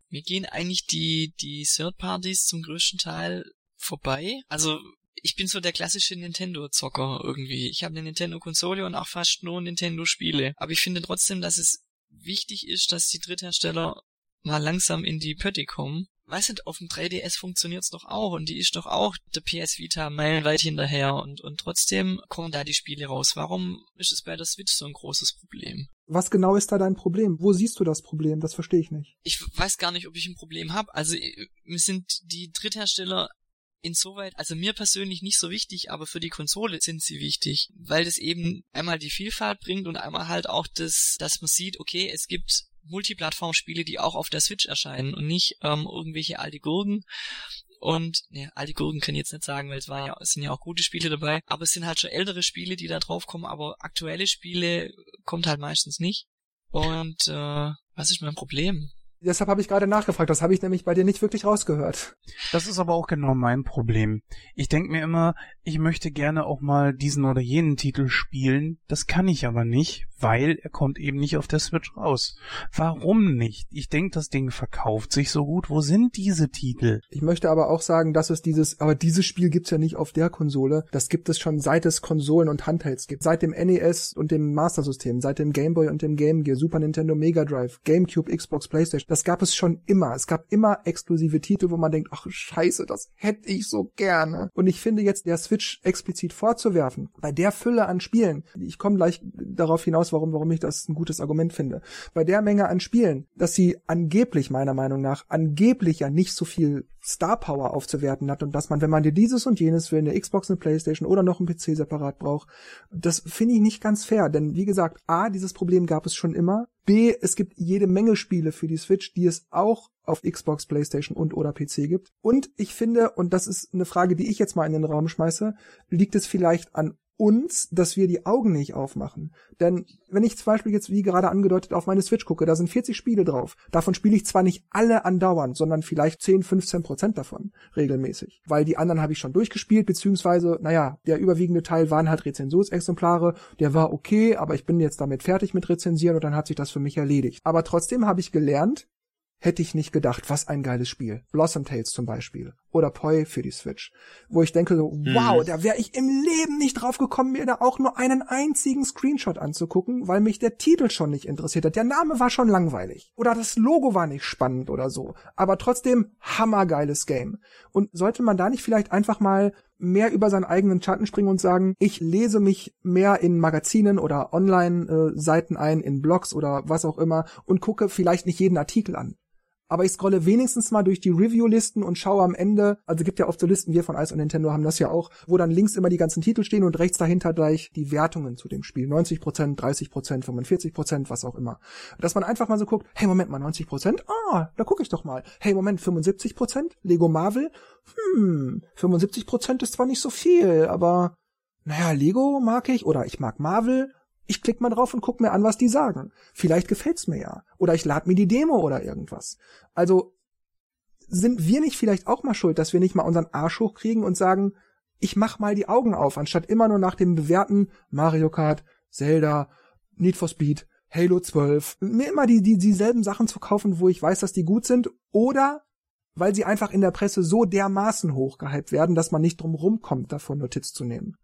[SPEAKER 2] Mir gehen eigentlich die, die Third Parties zum größten Teil vorbei. Also ich bin so der klassische Nintendo-Zocker irgendwie. Ich habe eine Nintendo-Konsole und auch fast nur Nintendo-Spiele. Aber ich finde trotzdem, dass es wichtig ist, dass die Dritthersteller mal langsam in die Pötte kommen weiß nicht, auf dem 3DS funktioniert's doch auch und die ist doch auch der PS Vita meilenweit hinterher und, und trotzdem kommen da die Spiele raus. Warum ist es bei der Switch so ein großes Problem?
[SPEAKER 1] Was genau ist da dein Problem? Wo siehst du das Problem? Das verstehe ich nicht.
[SPEAKER 2] Ich weiß gar nicht, ob ich ein Problem habe. Also mir sind die Dritthersteller insoweit, also mir persönlich nicht so wichtig, aber für die Konsole sind sie wichtig, weil das eben einmal die Vielfalt bringt und einmal halt auch das, dass man sieht, okay, es gibt Multiplattform-Spiele, die auch auf der Switch erscheinen und nicht ähm, irgendwelche alte Gurken. Und, ne, alte Gurken ich jetzt nicht sagen, weil es war ja, es sind ja auch gute Spiele dabei, aber es sind halt schon ältere Spiele, die da drauf kommen, aber aktuelle Spiele kommt halt meistens nicht. Und äh, was ist mein Problem?
[SPEAKER 1] Deshalb habe ich gerade nachgefragt, das habe ich nämlich bei dir nicht wirklich rausgehört.
[SPEAKER 4] Das ist aber auch genau mein Problem. Ich denke mir immer, ich möchte gerne auch mal diesen oder jenen Titel spielen, das kann ich aber nicht, weil er kommt eben nicht auf der Switch raus. Warum nicht? Ich denke, das Ding verkauft sich so gut. Wo sind diese Titel?
[SPEAKER 1] Ich möchte aber auch sagen, dass es dieses, aber dieses Spiel gibt's ja nicht auf der Konsole. Das gibt es schon seit es Konsolen und Handhelds gibt. Seit dem NES und dem Master System, seit dem Game Boy und dem Game Gear, Super Nintendo, Mega Drive, GameCube, Xbox, Playstation Das gab es schon immer. Es gab immer exklusive Titel, wo man denkt, ach scheiße, das hätte ich so gerne. Und ich finde jetzt der Switch explizit vorzuwerfen, bei der Fülle an Spielen, ich komme gleich darauf hinaus, warum, warum ich das ein gutes Argument finde, bei der Menge an Spielen, dass sie angeblich, meiner Meinung nach, angeblich ja nicht so viel Star Power aufzuwerten hat und dass man, wenn man dir dieses und jenes will, eine Xbox, eine Playstation oder noch ein PC separat braucht, das finde ich nicht ganz fair, denn wie gesagt, A, dieses Problem gab es schon immer, B, es gibt jede Menge Spiele für die Switch, die es auch auf Xbox, Playstation und oder PC gibt. Und ich finde, und das ist eine Frage, die ich jetzt mal in den Raum schmeiße, liegt es vielleicht an uns, dass wir die Augen nicht aufmachen. Denn wenn ich zum Beispiel jetzt, wie gerade angedeutet, auf meine Switch gucke, da sind 40 Spiele drauf. Davon spiele ich zwar nicht alle andauernd, sondern vielleicht 10, 15 Prozent davon regelmäßig. Weil die anderen habe ich schon durchgespielt, beziehungsweise, naja, der überwiegende Teil waren halt Rezensionsexemplare. Der war okay, aber ich bin jetzt damit fertig mit Rezensieren und dann hat sich das für mich erledigt. Aber trotzdem habe ich gelernt, hätte ich nicht gedacht, was ein geiles Spiel. Blossom Tales zum Beispiel. Oder Poi für die Switch. Wo ich denke so, hm. wow, da wäre ich im Leben nicht drauf gekommen, mir da auch nur einen einzigen Screenshot anzugucken, weil mich der Titel schon nicht interessiert hat. Der Name war schon langweilig. Oder das Logo war nicht spannend oder so. Aber trotzdem hammergeiles Game. Und sollte man da nicht vielleicht einfach mal mehr über seinen eigenen Schatten springen und sagen, ich lese mich mehr in Magazinen oder Online-Seiten ein, in Blogs oder was auch immer und gucke vielleicht nicht jeden Artikel an aber ich scrolle wenigstens mal durch die Review-Listen und schaue am Ende, also gibt ja oft so Listen, wir von Ice und Nintendo haben das ja auch, wo dann links immer die ganzen Titel stehen und rechts dahinter gleich die Wertungen zu dem Spiel. 90%, 30%, 45%, was auch immer. Dass man einfach mal so guckt, hey, Moment mal, 90%? Ah, da gucke ich doch mal. Hey, Moment, 75%? Lego Marvel? Hm, 75% ist zwar nicht so viel, aber naja, Lego mag ich oder ich mag Marvel ich klicke mal drauf und guck mir an, was die sagen. Vielleicht gefällt's mir ja. Oder ich lade mir die Demo oder irgendwas. Also sind wir nicht vielleicht auch mal schuld, dass wir nicht mal unseren Arsch hochkriegen und sagen, ich mach mal die Augen auf, anstatt immer nur nach dem bewährten Mario Kart, Zelda, Need for Speed, Halo 12, mir immer die, die, dieselben Sachen zu kaufen, wo ich weiß, dass die gut sind, oder weil sie einfach in der Presse so dermaßen hochgehypt werden, dass man nicht drum rumkommt, davon Notiz zu nehmen.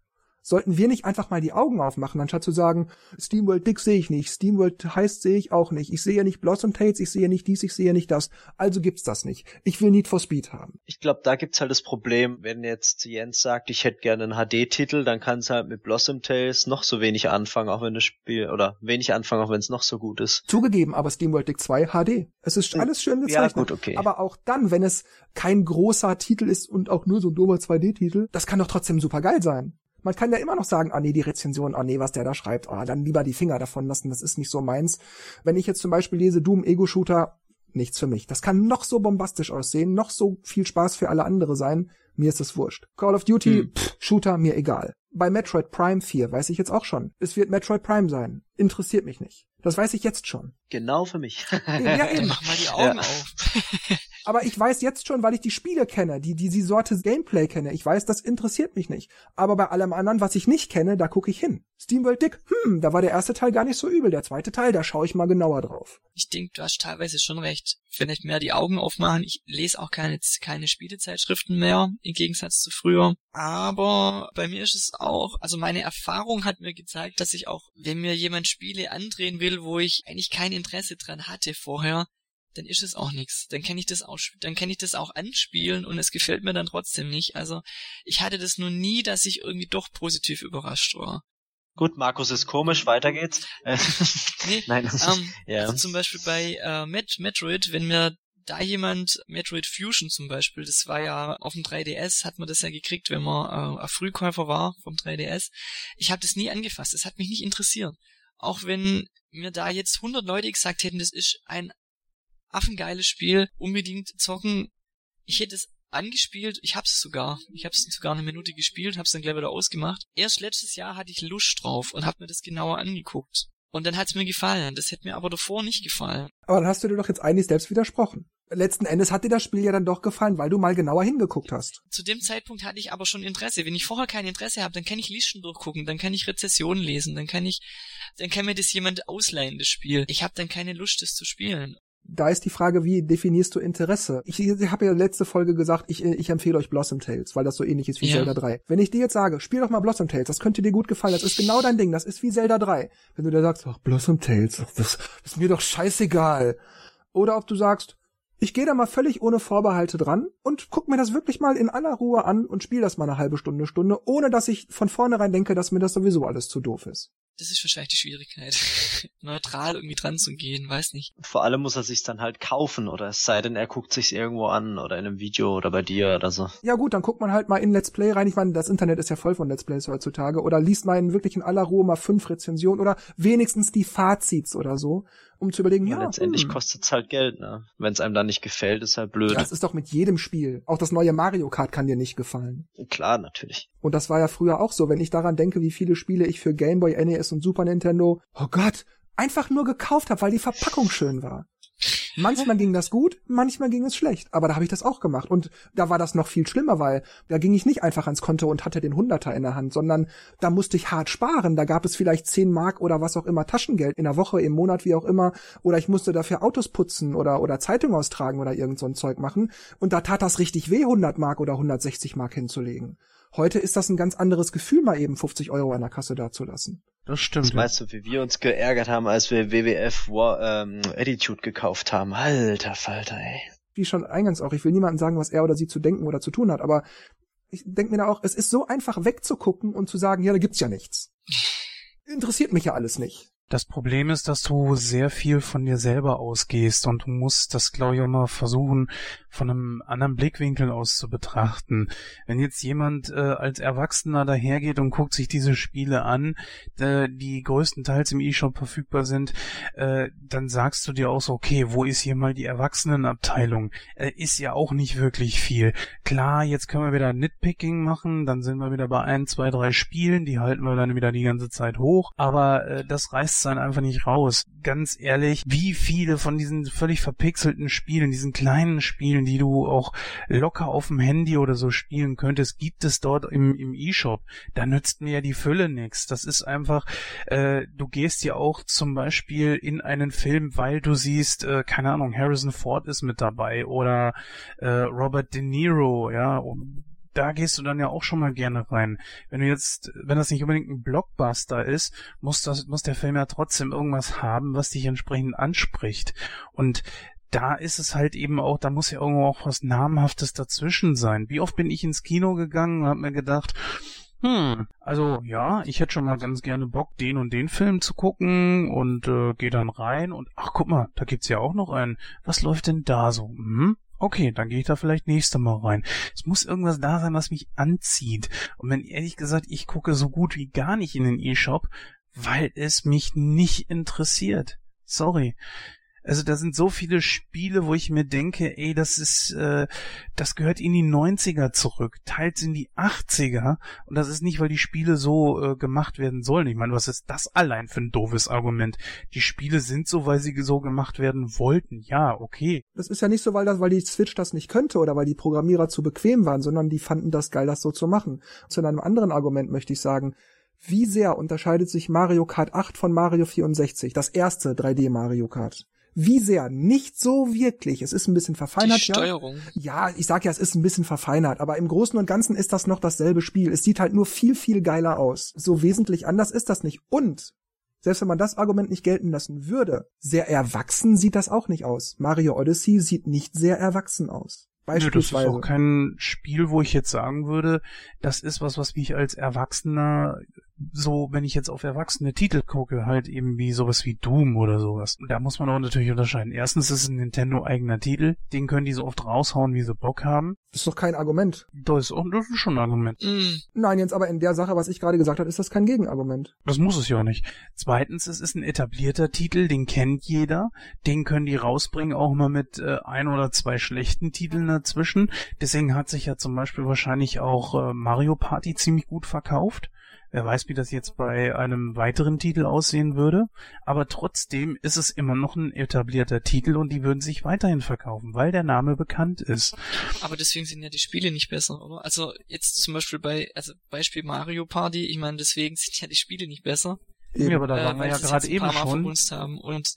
[SPEAKER 1] Sollten wir nicht einfach mal die Augen aufmachen, anstatt zu sagen, SteamWorld Dick sehe ich nicht, SteamWorld heißt sehe ich auch nicht, ich sehe ja nicht Blossom Tales, ich sehe nicht dies, ich sehe nicht das, also gibt's das nicht. Ich will Need for Speed haben.
[SPEAKER 3] Ich glaube, da gibt's halt das Problem, wenn jetzt Jens sagt, ich hätte gerne einen HD-Titel, dann kann es halt mit Blossom Tales noch so wenig anfangen, auch wenn das Spiel, oder wenig anfangen, auch wenn es noch so gut ist.
[SPEAKER 1] Zugegeben, aber SteamWorld Dick 2 HD. Es ist alles schön gezeichnet. Ja, gut, okay. Aber auch dann, wenn es kein großer Titel ist und auch nur so ein dummer 2D-Titel, das kann doch trotzdem super geil sein. Man kann ja immer noch sagen, ah nee, die Rezension, ah nee, was der da schreibt, ah, dann lieber die Finger davon lassen, das ist nicht so meins. Wenn ich jetzt zum Beispiel lese Doom Ego Shooter, nichts für mich. Das kann noch so bombastisch aussehen, noch so viel Spaß für alle andere sein, mir ist es wurscht. Call of Duty, hm. pff, Shooter, mir egal. Bei Metroid Prime 4 weiß ich jetzt auch schon. Es wird Metroid Prime sein. Interessiert mich nicht. Das weiß ich jetzt schon.
[SPEAKER 3] Genau für mich.
[SPEAKER 2] ja, eben. Mach mal die Augen ja. auf.
[SPEAKER 1] Aber ich weiß jetzt schon, weil ich die Spiele kenne, die, die, die Sorte Gameplay kenne. Ich weiß, das interessiert mich nicht. Aber bei allem anderen, was ich nicht kenne, da gucke ich hin. Steamworld Dick, hm, da war der erste Teil gar nicht so übel. Der zweite Teil, da schaue ich mal genauer drauf.
[SPEAKER 2] Ich denke, du hast teilweise schon recht. Vielleicht mehr die Augen aufmachen. Ich lese auch keine, keine Spielezeitschriften mehr, im Gegensatz zu früher. Aber bei mir ist es auch, also meine Erfahrung hat mir gezeigt, dass ich auch, wenn mir jemand Spiele andrehen will, wo ich eigentlich kein Interesse dran hatte vorher, dann ist es auch nichts. Dann kann ich das auch, dann kann ich das auch anspielen und es gefällt mir dann trotzdem nicht. Also ich hatte das nur nie, dass ich irgendwie doch positiv überrascht war.
[SPEAKER 3] Gut, Markus ist komisch, weiter geht's.
[SPEAKER 2] nee, Nein, ähm, ja. also zum Beispiel bei äh, Met Metroid, wenn mir da jemand Metroid Fusion zum Beispiel, das war ja auf dem 3DS, hat man das ja gekriegt, wenn man äh, ein Frühkäufer war vom 3DS. Ich habe das nie angefasst, das hat mich nicht interessiert. Auch wenn mir da jetzt 100 Leute gesagt hätten, das ist ein affengeiles Spiel, unbedingt zocken. Ich hätte es angespielt, ich hab's sogar, ich hab's sogar eine Minute gespielt, hab's dann gleich wieder ausgemacht. Erst letztes Jahr hatte ich Lust drauf und hab mir das genauer angeguckt. Und dann hat's mir gefallen. Das hätte mir aber davor nicht gefallen.
[SPEAKER 1] Aber dann hast du dir doch jetzt eigentlich selbst widersprochen. Letzten Endes hat dir das Spiel ja dann doch gefallen, weil du mal genauer hingeguckt hast.
[SPEAKER 2] Zu dem Zeitpunkt hatte ich aber schon Interesse. Wenn ich vorher kein Interesse habe, dann kann ich Listen durchgucken, dann kann ich Rezessionen lesen, dann kann ich, dann kann mir das jemand ausleihen, das Spiel. Ich habe dann keine Lust, das zu spielen
[SPEAKER 1] da ist die Frage, wie definierst du Interesse? Ich, ich habe ja letzte Folge gesagt, ich, ich empfehle euch Blossom Tales, weil das so ähnlich ist wie ja. Zelda 3. Wenn ich dir jetzt sage, spiel doch mal Blossom Tales, das könnte dir gut gefallen, das ist genau dein Ding, das ist wie Zelda 3. Wenn du dir sagst, ach, Blossom Tales, das ist mir doch scheißegal. oder ob du sagst, ich gehe da mal völlig ohne Vorbehalte dran und guck mir das wirklich mal in aller Ruhe an und spiele das mal eine halbe Stunde, Stunde, ohne dass ich von vornherein denke, dass mir das sowieso alles zu doof ist.
[SPEAKER 2] Das ist wahrscheinlich die Schwierigkeit. Neutral irgendwie dran zu gehen, weiß nicht.
[SPEAKER 3] Vor allem muss er sich's dann halt kaufen oder es sei denn, er guckt sich's irgendwo an oder in einem Video oder bei dir oder so.
[SPEAKER 1] Ja gut, dann guckt man halt mal in Let's Play rein. Ich meine, das Internet ist ja voll von Let's Plays heutzutage. Oder liest mal in wirklich in aller Ruhe mal fünf Rezensionen oder wenigstens die Fazits oder so um zu überlegen, ja.
[SPEAKER 3] ja letztendlich hm. kostet's halt Geld, ne? Wenn es einem dann nicht gefällt, ist halt blöd.
[SPEAKER 1] Das ist doch mit jedem Spiel. Auch das neue Mario Kart kann dir nicht gefallen.
[SPEAKER 3] Klar, natürlich.
[SPEAKER 1] Und das war ja früher auch so, wenn ich daran denke, wie viele Spiele ich für Game Boy, NES und Super Nintendo, oh Gott, einfach nur gekauft habe, weil die Verpackung schön war. Manchmal ging das gut, manchmal ging es schlecht. Aber da habe ich das auch gemacht. Und da war das noch viel schlimmer, weil da ging ich nicht einfach ans Konto und hatte den Hunderter in der Hand, sondern da musste ich hart sparen. Da gab es vielleicht zehn Mark oder was auch immer Taschengeld in der Woche, im Monat, wie auch immer. Oder ich musste dafür Autos putzen oder, oder Zeitung austragen oder irgend so ein Zeug machen. Und da tat das richtig weh, 100 Mark oder 160 Mark hinzulegen. Heute ist das ein ganz anderes Gefühl, mal eben 50 Euro an der Kasse dazulassen.
[SPEAKER 3] Das stimmt. Das meinst du, wie wir uns geärgert haben, als wir WWF War, ähm, Attitude gekauft haben? Alter Falter, ey.
[SPEAKER 1] Wie schon eingangs auch, ich will niemandem sagen, was er oder sie zu denken oder zu tun hat, aber ich denke mir da auch, es ist so einfach wegzugucken und zu sagen, ja, da gibt's ja nichts. Interessiert mich ja alles nicht.
[SPEAKER 4] Das Problem ist, dass du sehr viel von dir selber ausgehst und du musst das, glaube ich, auch mal versuchen, von einem anderen Blickwinkel aus zu betrachten. Wenn jetzt jemand äh, als Erwachsener dahergeht und guckt sich diese Spiele an, äh, die größtenteils im E-Shop verfügbar sind, äh, dann sagst du dir auch so, okay, wo ist hier mal die Erwachsenenabteilung? Äh, ist ja auch nicht wirklich viel. Klar, jetzt können wir wieder Nitpicking machen, dann sind wir wieder bei ein, zwei, drei Spielen, die halten wir dann wieder die ganze Zeit hoch, aber äh, das reißt dann einfach nicht raus. Ganz ehrlich, wie viele von diesen völlig verpixelten Spielen, diesen kleinen Spielen, die du auch locker auf dem Handy oder so spielen könntest, gibt es dort im, im E-Shop. Da nützt mir ja die Fülle nichts. Das ist einfach, äh, du gehst ja auch zum Beispiel in einen Film, weil du siehst, äh, keine Ahnung, Harrison Ford ist mit dabei oder äh, Robert De Niro, ja, da gehst du dann ja auch schon mal gerne rein. Wenn du jetzt, wenn das nicht unbedingt ein Blockbuster ist, muss das, muss der Film ja trotzdem irgendwas haben, was dich entsprechend anspricht. Und da ist es halt eben auch, da muss ja irgendwo auch was Namhaftes dazwischen sein. Wie oft bin ich ins Kino gegangen und hab mir gedacht, hm, also ja, ich hätte schon mal ganz gerne Bock, den und den Film zu gucken und äh, gehe dann rein und ach guck mal, da gibt's ja auch noch einen. Was läuft denn da so? Hm? Okay, dann gehe ich da vielleicht nächste Mal rein. Es muss irgendwas da sein, was mich anzieht. Und wenn ehrlich gesagt, ich gucke so gut wie gar nicht in den E-Shop, weil es mich nicht interessiert. Sorry. Also da sind so viele Spiele, wo ich mir denke, ey, das ist, äh, das gehört in die 90er zurück, teils in die 80er. Und das ist nicht, weil die Spiele so äh, gemacht werden sollen. Ich meine, was ist das allein für ein doofes Argument? Die Spiele sind so, weil sie so gemacht werden wollten. Ja, okay.
[SPEAKER 1] Das ist ja nicht so, weil das, weil die Switch das nicht könnte oder weil die Programmierer zu bequem waren, sondern die fanden das geil, das so zu machen. Zu einem anderen Argument möchte ich sagen, wie sehr unterscheidet sich Mario Kart 8 von Mario 64, das erste 3D Mario Kart? Wie sehr? Nicht so wirklich. Es ist ein bisschen verfeinert. Die
[SPEAKER 2] Steuerung.
[SPEAKER 1] Ja. ja, ich sag ja, es ist ein bisschen verfeinert, aber im Großen und Ganzen ist das noch dasselbe Spiel. Es sieht halt nur viel, viel geiler aus. So wesentlich anders ist das nicht. Und selbst wenn man das Argument nicht gelten lassen würde, sehr erwachsen sieht das auch nicht aus. Mario Odyssey sieht nicht sehr erwachsen aus.
[SPEAKER 4] Beispielsweise. Nö, das ist auch kein Spiel, wo ich jetzt sagen würde, das ist was, was mich als Erwachsener so, wenn ich jetzt auf erwachsene Titel gucke, halt eben wie sowas wie Doom oder sowas. Da muss man auch natürlich unterscheiden. Erstens ist es ein Nintendo eigener Titel, den können die so oft raushauen, wie sie Bock haben.
[SPEAKER 1] Das ist doch kein Argument.
[SPEAKER 4] Das ist, auch, das ist schon ein Argument.
[SPEAKER 1] Mm. Nein, jetzt aber in der Sache, was ich gerade gesagt habe, ist das kein Gegenargument.
[SPEAKER 4] Das muss es ja auch nicht. Zweitens, es ist ein etablierter Titel, den kennt jeder. Den können die rausbringen, auch mal mit äh, ein oder zwei schlechten Titeln dazwischen. Deswegen hat sich ja zum Beispiel wahrscheinlich auch äh, Mario Party ziemlich gut verkauft. Wer weiß, wie das jetzt bei einem weiteren Titel aussehen würde. Aber trotzdem ist es immer noch ein etablierter Titel und die würden sich weiterhin verkaufen, weil der Name bekannt ist.
[SPEAKER 2] Aber deswegen sind ja die Spiele nicht besser, oder? Also jetzt zum Beispiel bei, also Beispiel Mario Party, ich meine, deswegen sind ja die Spiele nicht besser.
[SPEAKER 4] Ja, aber da äh, waren wir ja gerade eben schon.
[SPEAKER 2] Haben. Und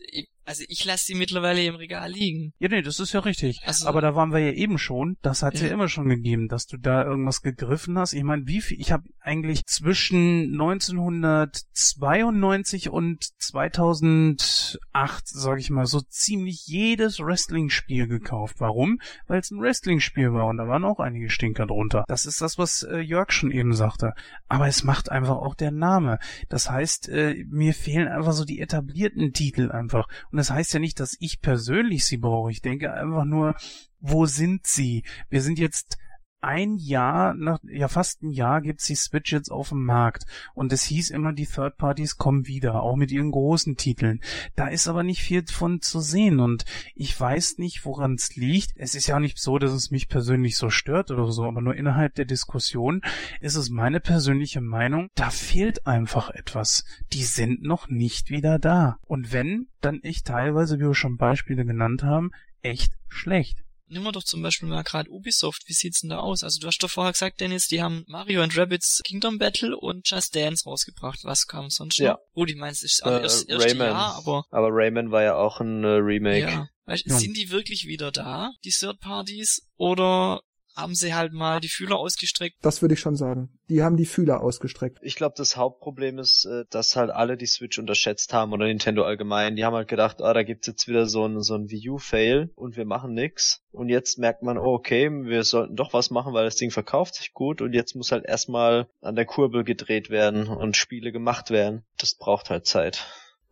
[SPEAKER 2] Also ich lasse sie mittlerweile im Regal liegen.
[SPEAKER 4] Ja, nee, das ist ja richtig.
[SPEAKER 2] Also-
[SPEAKER 4] Aber da waren wir ja eben schon. Das hat's ja.
[SPEAKER 2] Ja.
[SPEAKER 4] immer schon gegeben, dass du da irgendwas gegriffen hast. Ich meine, wie viel? Ich habe eigentlich zwischen 1992 und 2008, sage ich mal, so ziemlich jedes Wrestling-Spiel gekauft. Warum? Weil es ein Wrestling-Spiel war und da waren auch einige Stinker drunter. Das ist das, was äh, Jörg schon eben sagte. Aber es macht einfach auch der Name. Das heißt, äh, mir fehlen einfach so die etablierten Titel einfach. Und das heißt ja nicht, dass ich persönlich sie brauche. Ich denke einfach nur, wo sind sie? Wir sind jetzt ein Jahr, nach, ja fast ein Jahr gibt's die Switch jetzt auf dem Markt. Und es hieß immer, die Third Parties kommen wieder, auch mit ihren großen Titeln. Da ist aber nicht viel von zu sehen und ich weiß nicht, woran es liegt. Es ist ja nicht so, dass es mich persönlich so stört oder so, aber nur innerhalb der Diskussion ist es meine persönliche Meinung, da fehlt einfach etwas. Die sind noch nicht wieder da. Und wenn, dann echt teilweise, wie wir schon Beispiele genannt haben, echt schlecht.
[SPEAKER 2] Nimm mal doch zum Beispiel mal gerade Ubisoft. Wie sieht's denn da aus? Also du hast doch vorher gesagt, Dennis, die haben Mario and Rabbids Kingdom Battle und Just Dance rausgebracht. Was kam sonst noch?
[SPEAKER 3] Ja.
[SPEAKER 2] Gut, ich meine, es ist auch
[SPEAKER 3] Äh,
[SPEAKER 2] erst erste
[SPEAKER 3] Rayman.
[SPEAKER 2] Jahr, aber
[SPEAKER 3] Aber Rayman war ja auch ein äh, Remake.
[SPEAKER 2] ja. Weißt,
[SPEAKER 4] Ja.
[SPEAKER 2] Sind die wirklich wieder da, die Third Parties? Oder haben sie halt mal die Fühler ausgestreckt?
[SPEAKER 1] Das würde ich schon sagen. Die haben die Fühler ausgestreckt.
[SPEAKER 3] Ich glaube, das Hauptproblem ist, äh, dass halt alle die Switch unterschätzt haben oder Nintendo allgemein. Die haben halt gedacht, ah, da gibt's jetzt wieder so ein so ein Wii U-Fail und wir machen nix. Und jetzt merkt man, oh, okay, wir sollten doch was machen, weil das Ding verkauft sich gut und jetzt muss halt erstmal an der Kurbel gedreht werden und Spiele gemacht werden. Das braucht halt Zeit.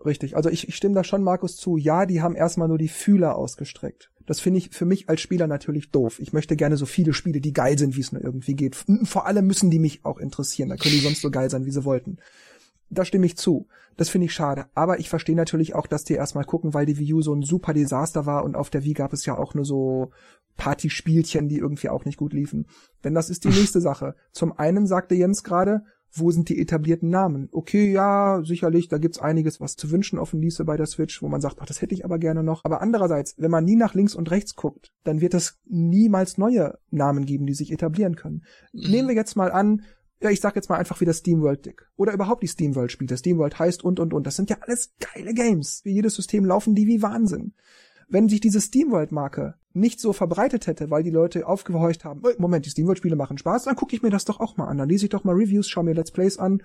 [SPEAKER 1] Richtig. Also ich, ich stimme da schon Markus zu. Ja, die haben erstmal nur die Fühler ausgestreckt. Das finde ich für mich als Spieler natürlich doof. Ich möchte gerne so viele Spiele, die geil sind, wie es nur irgendwie geht. Vor allem müssen die mich auch interessieren. Da können die sonst so geil sein, wie sie wollten. Da stimme ich zu. Das finde ich schade. Aber ich verstehe natürlich auch, dass die erstmal gucken, weil die Wii U so ein super Desaster war und auf der Wii gab es ja auch nur so Partyspielchen, die irgendwie auch nicht gut liefen. Denn das ist die nächste Sache. Zum einen sagte Jens gerade, wo sind die etablierten Namen? Okay, ja, sicherlich, da gibt's einiges, was zu wünschen offen ließe bei der Switch, wo man sagt, ach, das hätte ich aber gerne noch. Aber andererseits, wenn man nie nach links und rechts guckt, dann wird es niemals neue Namen geben, die sich etablieren können.
[SPEAKER 2] Mhm.
[SPEAKER 1] Nehmen wir jetzt mal an, ja, ich sag jetzt mal einfach wie das SteamWorld Dick. Oder überhaupt die SteamWorld Spiele. SteamWorld heißt und und und. Das sind ja alles geile Games. Für jedes System laufen die wie Wahnsinn. Wenn sich diese SteamWorld-Marke nicht so verbreitet hätte, weil die Leute aufgehorcht haben, "Äh, Moment, die SteamWorld-Spiele machen Spaß, dann gucke ich mir das doch auch mal an. Dann lese ich doch mal Reviews, schaue mir Let's Plays an.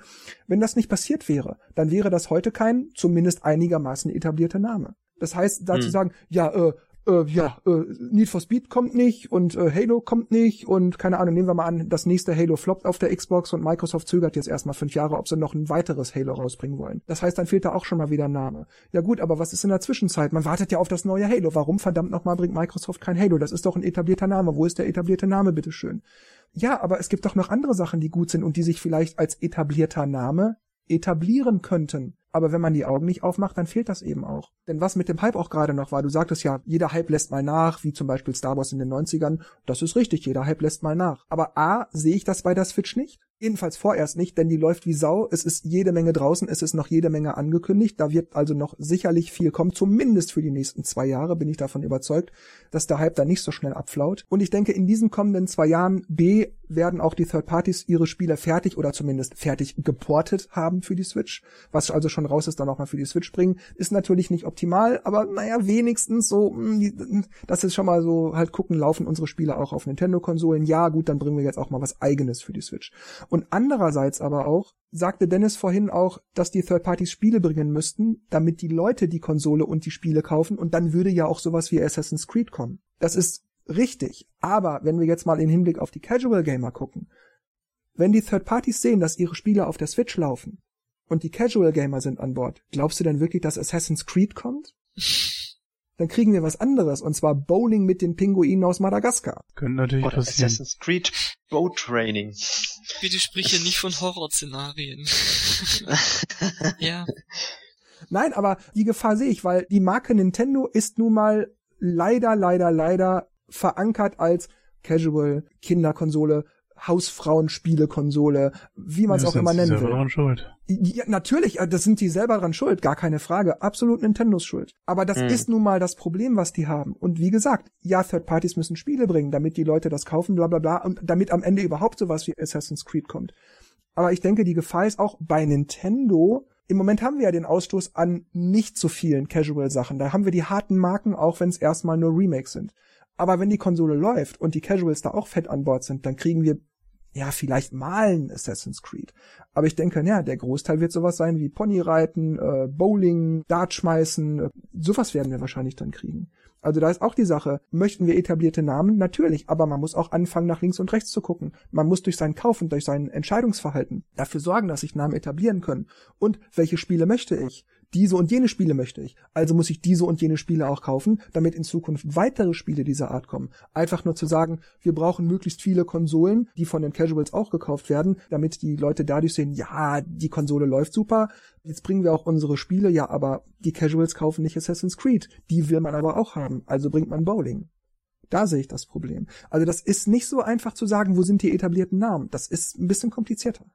[SPEAKER 1] Wenn das nicht passiert wäre, dann wäre das heute kein zumindest einigermaßen etablierter Name. Das heißt, dazu
[SPEAKER 3] Hm.
[SPEAKER 1] sagen, ja, äh, äh, ja, äh, Need for Speed kommt nicht und äh, Halo kommt nicht und keine Ahnung, nehmen wir mal an, das nächste Halo floppt auf der Xbox und Microsoft zögert jetzt erstmal fünf Jahre, ob sie noch ein weiteres Halo rausbringen wollen. Das heißt, dann fehlt da auch schon mal wieder ein Name. Ja gut, aber was ist in der Zwischenzeit? Man wartet ja auf das neue Halo. Warum verdammt nochmal bringt Microsoft kein Halo? Das ist doch ein etablierter Name. Wo ist der etablierte Name, bitteschön? Ja, aber es gibt doch noch andere Sachen, die gut sind und die sich vielleicht als etablierter Name etablieren könnten. Aber wenn man die Augen nicht aufmacht, dann fehlt das eben auch. Denn was mit dem Hype auch gerade noch war, du sagtest ja, jeder Hype lässt mal nach, wie zum Beispiel Star Wars in den 90ern. Das ist richtig, jeder Hype lässt mal nach. Aber A, sehe ich das bei der Switch nicht? Jedenfalls vorerst nicht, denn die läuft wie Sau. Es ist jede Menge draußen, es ist noch jede Menge angekündigt. Da wird also noch sicherlich viel kommen, zumindest für die nächsten zwei Jahre bin ich davon überzeugt, dass der Hype da nicht so schnell abflaut. Und ich denke, in diesen kommenden zwei Jahren B werden auch die Third Parties ihre Spiele fertig oder zumindest fertig geportet haben für die Switch. Was also schon raus ist, dann auch mal für die Switch bringen. Ist natürlich nicht optimal, aber naja, wenigstens so, die- das ist schon mal so halt gucken, laufen unsere Spiele auch auf Nintendo-Konsolen. Ja, gut, dann bringen wir jetzt auch mal was eigenes für die Switch. Und andererseits aber auch, sagte Dennis vorhin auch, dass die Third Parties Spiele bringen müssten, damit die Leute die Konsole und die Spiele kaufen und dann würde ja auch sowas wie Assassin's Creed kommen. Das ist richtig. Aber wenn wir jetzt mal in Hinblick auf die Casual Gamer gucken, wenn die Third Parties sehen, dass ihre Spiele auf der Switch laufen und die Casual Gamer sind an Bord, glaubst du denn wirklich, dass Assassin's Creed kommt? Dann kriegen wir was anderes, und zwar Bowling mit den Pinguinen aus Madagaskar.
[SPEAKER 4] Könnte natürlich
[SPEAKER 3] Oder
[SPEAKER 4] passieren.
[SPEAKER 3] Assassin's Creed Boat Training.
[SPEAKER 2] Bitte sprich hier nicht von Horrorszenarien. ja.
[SPEAKER 1] Nein, aber die Gefahr sehe ich, weil die Marke Nintendo ist nun mal leider, leider, leider verankert als Casual, Kinderkonsole, Hausfrauenspielekonsole, wie man es
[SPEAKER 4] Ja,
[SPEAKER 1] auch immer nennen
[SPEAKER 4] selber
[SPEAKER 1] will.
[SPEAKER 4] dran schuld.
[SPEAKER 1] Ja, natürlich, äh, das sind die selber dran schuld, gar keine Frage. Absolut Nintendos Schuld. Aber das
[SPEAKER 3] Hm.
[SPEAKER 1] ist nun mal das Problem, was die haben. Und wie gesagt, ja, Third Parties müssen Spiele bringen, damit die Leute das kaufen, bla bla bla, und damit am Ende überhaupt sowas wie Assassin's Creed kommt. Aber ich denke, die Gefahr ist auch bei Nintendo im Moment haben wir ja den Ausstoß an nicht so vielen Casual-Sachen. Da haben wir die harten Marken, auch wenn es erstmal nur Remakes sind. Aber wenn die Konsole läuft und die Casuals da auch fett an Bord sind, dann kriegen wir ja vielleicht mal ein Assassin's Creed. Aber ich denke, ja, der Großteil wird sowas sein wie Ponyreiten, äh, Bowling, Dart schmeißen. Äh, sowas werden wir wahrscheinlich dann kriegen. Also da ist auch die Sache, möchten wir etablierte Namen? Natürlich, aber man muss auch anfangen, nach links und rechts zu gucken. Man muss durch seinen Kauf und durch sein Entscheidungsverhalten dafür sorgen, dass sich Namen etablieren können. Und welche Spiele möchte ich? Diese und jene Spiele möchte ich. Also muss ich diese und jene Spiele auch kaufen, damit in Zukunft weitere Spiele dieser Art kommen. Einfach nur zu sagen, wir brauchen möglichst viele Konsolen, die von den Casuals auch gekauft werden, damit die Leute dadurch sehen, ja, die Konsole läuft super, jetzt bringen wir auch unsere Spiele, ja, aber die Casuals kaufen nicht Assassin's Creed, die will man aber auch haben, also bringt man Bowling. Da sehe ich das Problem. Also das ist nicht so einfach zu sagen, wo sind die etablierten Namen. Das ist ein bisschen komplizierter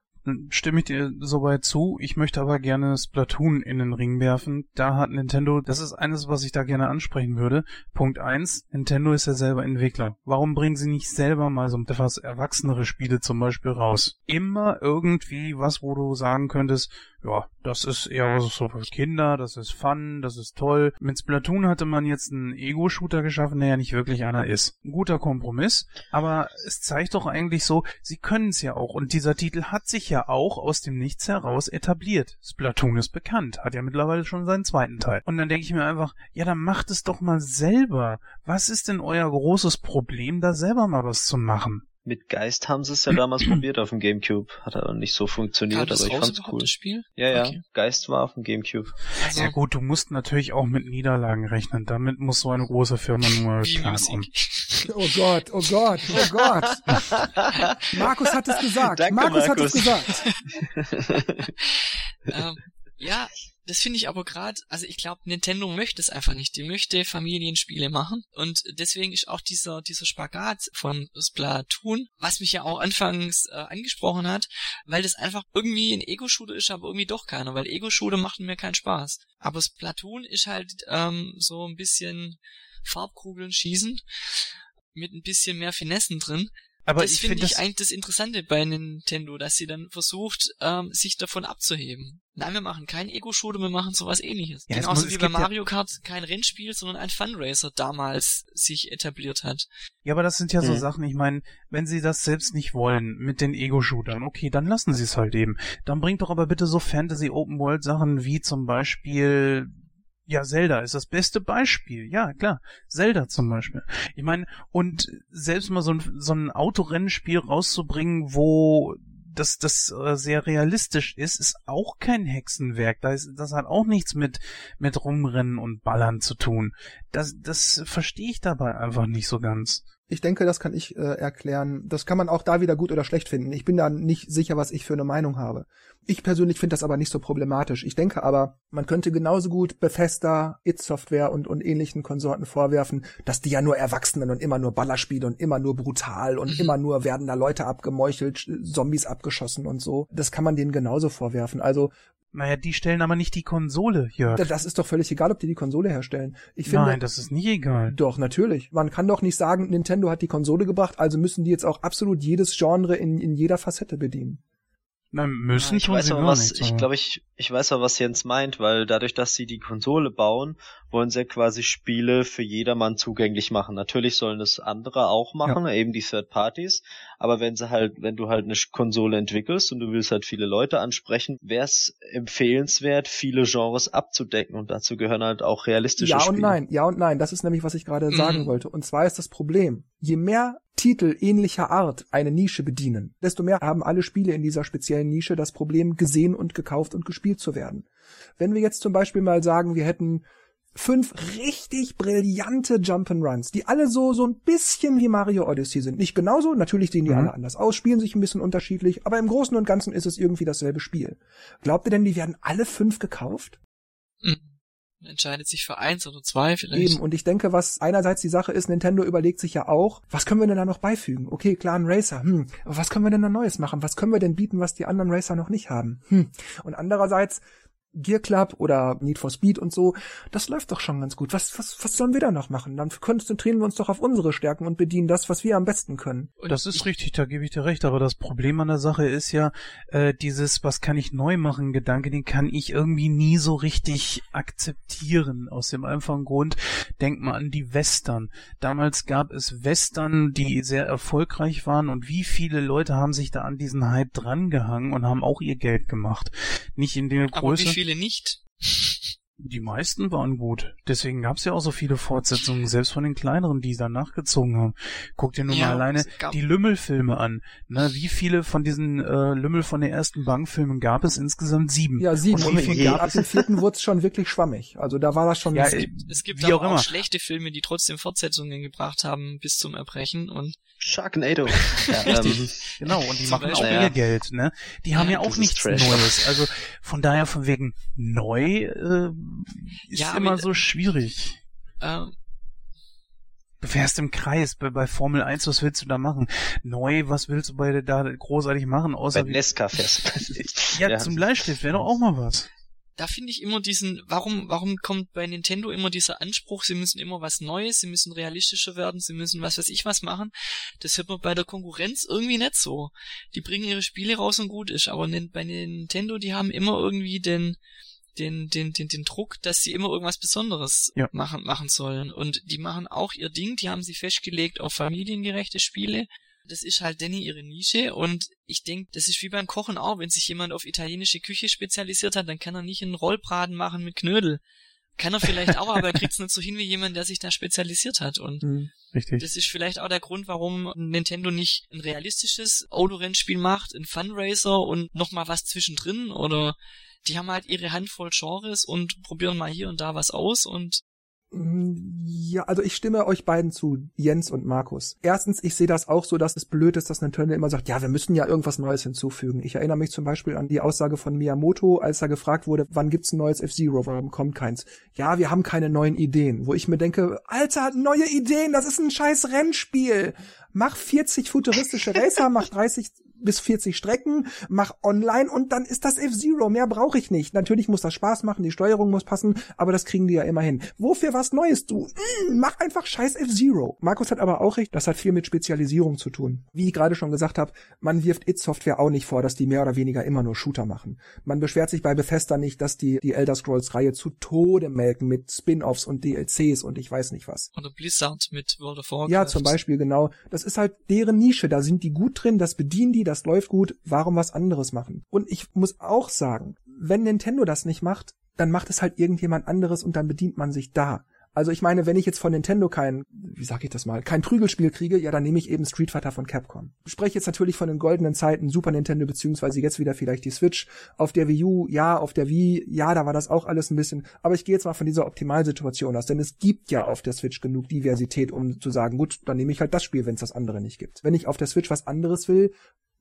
[SPEAKER 4] stimme ich dir soweit zu. Ich möchte aber gerne Splatoon in den Ring werfen. Da hat Nintendo, das ist eines, was ich da gerne ansprechen würde. Punkt eins: Nintendo ist ja selber Entwickler. Warum bringen sie nicht selber mal so etwas erwachsenere Spiele zum Beispiel raus? Immer irgendwie was, wo du sagen könntest, ja, das ist eher so für Kinder, das ist Fun, das ist toll. Mit Splatoon hatte man jetzt einen Ego-Shooter geschaffen, der ja nicht wirklich einer ist. Ein guter Kompromiss, aber es zeigt doch eigentlich so, sie können es ja auch. Und dieser Titel hat sich ja auch aus dem Nichts heraus etabliert. Splatoon ist bekannt, hat ja mittlerweile schon seinen zweiten Teil. Und dann denke ich mir einfach, ja, dann macht es doch mal selber. Was ist denn euer großes Problem, da selber mal was zu machen?
[SPEAKER 3] Mit Geist haben sie es ja damals probiert auf dem Gamecube. Hat aber nicht so funktioniert, aber ich fand's cool. Das
[SPEAKER 2] Spiel?
[SPEAKER 3] Ja, ja. Okay. Geist war auf dem Gamecube.
[SPEAKER 4] Also, ja gut, du musst natürlich auch mit Niederlagen rechnen. Damit muss so eine große Firma nur klarkommen.
[SPEAKER 1] Oh Gott, oh Gott, oh Gott. Markus hat es gesagt.
[SPEAKER 3] Danke,
[SPEAKER 1] Markus,
[SPEAKER 3] Markus,
[SPEAKER 1] hat es gesagt.
[SPEAKER 2] ähm, ja, das finde ich aber gerade, also ich glaube, Nintendo möchte es einfach nicht. Die möchte Familienspiele machen. Und deswegen ist auch dieser, dieser Spagat von Splatoon, was mich ja auch anfangs äh, angesprochen hat, weil das einfach irgendwie ein Ego-Shooter ist, aber irgendwie doch keiner, weil Ego-Shooter machten mir keinen Spaß. Aber Splatoon ist halt ähm, so ein bisschen Farbkugeln schießen mit ein bisschen mehr Finessen drin. Aber das finde find ich eigentlich das Interessante bei Nintendo, dass sie dann versucht, ähm, sich davon abzuheben. Nein, wir machen kein Ego-Shooter, wir machen sowas ähnliches. Ja, Genauso wie bei Mario Kart kein Rennspiel, sondern ein Fundraiser damals sich etabliert hat.
[SPEAKER 4] Ja, aber das sind ja mhm. so Sachen, ich meine, wenn sie das selbst nicht wollen mit den Ego-Shootern, okay, dann lassen sie es halt eben. Dann bringt doch aber bitte so Fantasy-Open-World-Sachen wie zum Beispiel ja, Zelda ist das beste Beispiel. Ja, klar. Zelda zum Beispiel. Ich meine, und selbst mal so ein, so ein Autorennenspiel rauszubringen, wo das, das äh, sehr realistisch ist, ist auch kein Hexenwerk. Das, das hat auch nichts mit, mit Rumrennen und Ballern zu tun. Das, das verstehe ich dabei einfach nicht so ganz.
[SPEAKER 1] Ich denke, das kann ich äh, erklären. Das kann man auch da wieder gut oder schlecht finden. Ich bin da nicht sicher, was ich für eine Meinung habe. Ich persönlich finde das aber nicht so problematisch. Ich denke aber, man könnte genauso gut Bethesda, It Software und, und ähnlichen Konsorten vorwerfen, dass die ja nur Erwachsenen und immer nur Ballerspiele und immer nur brutal und mhm. immer nur werden da Leute abgemeuchelt, Zombies abgeschossen und so. Das kann man denen genauso vorwerfen. Also
[SPEAKER 4] naja, die stellen aber nicht die Konsole, hier.
[SPEAKER 1] Das ist doch völlig egal, ob die die Konsole herstellen. Ich finde,
[SPEAKER 4] Nein, das ist nicht egal.
[SPEAKER 1] Doch, natürlich. Man kann doch nicht sagen, Nintendo hat die Konsole gebracht, also müssen die jetzt auch absolut jedes Genre in, in jeder Facette bedienen.
[SPEAKER 4] Nein, müssen
[SPEAKER 3] ja, ich
[SPEAKER 4] tun
[SPEAKER 3] weiß
[SPEAKER 4] sie
[SPEAKER 3] aber, was,
[SPEAKER 4] nicht,
[SPEAKER 3] Ich glaube, ich, ich weiß aber, was Jens meint, weil dadurch, dass sie die Konsole bauen, wollen sie quasi Spiele für jedermann zugänglich machen. Natürlich sollen es andere auch machen, ja. eben die Third Parties. Aber wenn sie halt, wenn du halt eine Konsole entwickelst und du willst halt viele Leute ansprechen, wäre es empfehlenswert, viele Genres abzudecken und dazu gehören halt auch realistische
[SPEAKER 1] ja
[SPEAKER 3] Spiele.
[SPEAKER 1] Ja und nein, ja und nein. Das ist nämlich, was ich gerade mhm. sagen wollte. Und zwar ist das Problem, je mehr Titel ähnlicher Art eine Nische bedienen, desto mehr haben alle Spiele in dieser speziellen Nische das Problem, gesehen und gekauft und gespielt zu werden. Wenn wir jetzt zum Beispiel mal sagen, wir hätten fünf richtig brillante Jump'n'Runs, die alle so so ein bisschen wie Mario Odyssey sind. Nicht genauso, natürlich sehen die mhm. alle anders aus, spielen sich ein bisschen unterschiedlich, aber im Großen und Ganzen ist es irgendwie dasselbe Spiel. Glaubt ihr denn, die werden alle fünf gekauft?
[SPEAKER 2] Mhm entscheidet sich für eins oder zwei vielleicht.
[SPEAKER 1] Eben, und ich denke, was einerseits die Sache ist, Nintendo überlegt sich ja auch, was können wir denn da noch beifügen? Okay, klar, ein Racer, hm, aber was können wir denn da Neues machen? Was können wir denn bieten, was die anderen Racer noch nicht haben? Hm. Und andererseits, Gear Club oder Need for Speed und so, das läuft doch schon ganz gut. Was, was, was sollen wir da noch machen? Dann konzentrieren wir uns doch auf unsere Stärken und bedienen das, was wir am besten können.
[SPEAKER 4] Das ist richtig, da gebe ich dir recht. Aber das Problem an der Sache ist ja, äh, dieses, was kann ich neu machen, Gedanke, den kann ich irgendwie nie so richtig akzeptieren. Aus dem einfachen Grund, denk mal an die Western. Damals gab es Western, die sehr erfolgreich waren und wie viele Leute haben sich da an diesen Hype drangehangen und haben auch ihr Geld gemacht. Nicht in der Größe
[SPEAKER 2] viele nicht.
[SPEAKER 4] Die meisten waren gut. Deswegen gab es ja auch so viele Fortsetzungen, selbst von den kleineren, die da nachgezogen haben. Guck dir nur ja, mal alleine die Lümmelfilme an. Na, wie viele von diesen äh, Lümmel von den ersten Bang-Filmen gab es? Insgesamt sieben.
[SPEAKER 1] Ja, sieben. Und, und gab ab dem vierten wurde es schon wirklich schwammig. Also da war das schon.
[SPEAKER 2] Ja, es gibt, es gibt auch, auch schlechte Filme, die trotzdem Fortsetzungen gebracht haben bis zum Erbrechen und
[SPEAKER 3] Sharknado.
[SPEAKER 4] ja, Richtig, ähm, genau, und die machen Beispiel, auch ihr Geld, ne? Die haben ja auch nichts Trash. Neues. Also von daher von wegen neu äh, ist ja, immer so schwierig. Ähm, du fährst im Kreis bei, bei, Formel 1, was willst du da machen? Neu, was willst du bei da großartig machen, außer
[SPEAKER 3] bei Nesca fährst
[SPEAKER 4] ja, ja, zum Bleistift wäre doch auch mal was
[SPEAKER 2] da finde ich immer diesen, warum, warum kommt bei Nintendo immer dieser Anspruch, sie müssen immer was Neues, sie müssen realistischer werden, sie müssen was weiß ich was machen. Das hört man bei der Konkurrenz irgendwie nicht so. Die bringen ihre Spiele raus und gut ist, aber bei Nintendo, die haben immer irgendwie den, den, den, den, den Druck, dass sie immer irgendwas Besonderes ja. machen, machen sollen. Und die machen auch ihr Ding, die haben sie festgelegt auf familiengerechte Spiele. Das ist halt Danny ihre Nische und ich denke, das ist wie beim Kochen auch. Wenn sich jemand auf italienische Küche spezialisiert hat, dann kann er nicht einen Rollbraten machen mit Knödel. Kann er vielleicht auch, aber er kriegt es nicht so hin wie jemand, der sich da spezialisiert hat. Und mhm, Richtig. das ist vielleicht auch der Grund, warum Nintendo nicht ein realistisches Autorennspiel macht, ein Funracer und nochmal was zwischendrin oder die haben halt ihre Handvoll Genres und probieren mal hier und da was aus und
[SPEAKER 1] ja, also ich stimme euch beiden zu, Jens und Markus. Erstens, ich sehe das auch so, dass es blöd ist, dass Nintendo immer sagt, ja, wir müssen ja irgendwas Neues hinzufügen. Ich erinnere mich zum Beispiel an die Aussage von Miyamoto, als er gefragt wurde, wann gibt's ein neues F-Zero, warum kommt keins? Ja, wir haben keine neuen Ideen. Wo ich mir denke, Alter, neue Ideen, das ist ein scheiß Rennspiel. Mach 40 futuristische Racer, mach 30 bis 40 Strecken, mach online und dann ist das F-Zero. Mehr brauche ich nicht. Natürlich muss das Spaß machen, die Steuerung muss passen, aber das kriegen die ja immer hin. Wofür was Neues, du? Mm, mach einfach scheiß F-Zero. Markus hat aber auch recht, das hat viel mit Spezialisierung zu tun. Wie ich gerade schon gesagt habe, man wirft It Software auch nicht vor, dass die mehr oder weniger immer nur Shooter machen. Man beschwert sich bei Bethesda nicht, dass die die Elder Scrolls Reihe zu Tode melken mit Spin-offs und DLCs und ich weiß nicht was.
[SPEAKER 2] Oder Blizzard mit World of Warcraft.
[SPEAKER 1] Ja, zum Beispiel genau. Das ist halt deren Nische, da sind die gut drin, das bedienen die, das läuft gut, warum was anderes machen? Und ich muss auch sagen, wenn Nintendo das nicht macht, dann macht es halt irgendjemand anderes und dann bedient man sich da. Also ich meine, wenn ich jetzt von Nintendo kein, wie sag ich das mal, kein Prügelspiel kriege, ja, dann nehme ich eben Street Fighter von Capcom. Ich spreche jetzt natürlich von den goldenen Zeiten Super Nintendo beziehungsweise jetzt wieder vielleicht die Switch. Auf der Wii U, ja, auf der Wii, ja, da war das auch alles ein bisschen. Aber ich gehe jetzt mal von dieser Optimalsituation aus, denn es gibt ja auf der Switch genug Diversität, um zu sagen, gut, dann nehme ich halt das Spiel, wenn es das andere nicht gibt. Wenn ich auf der Switch was anderes will,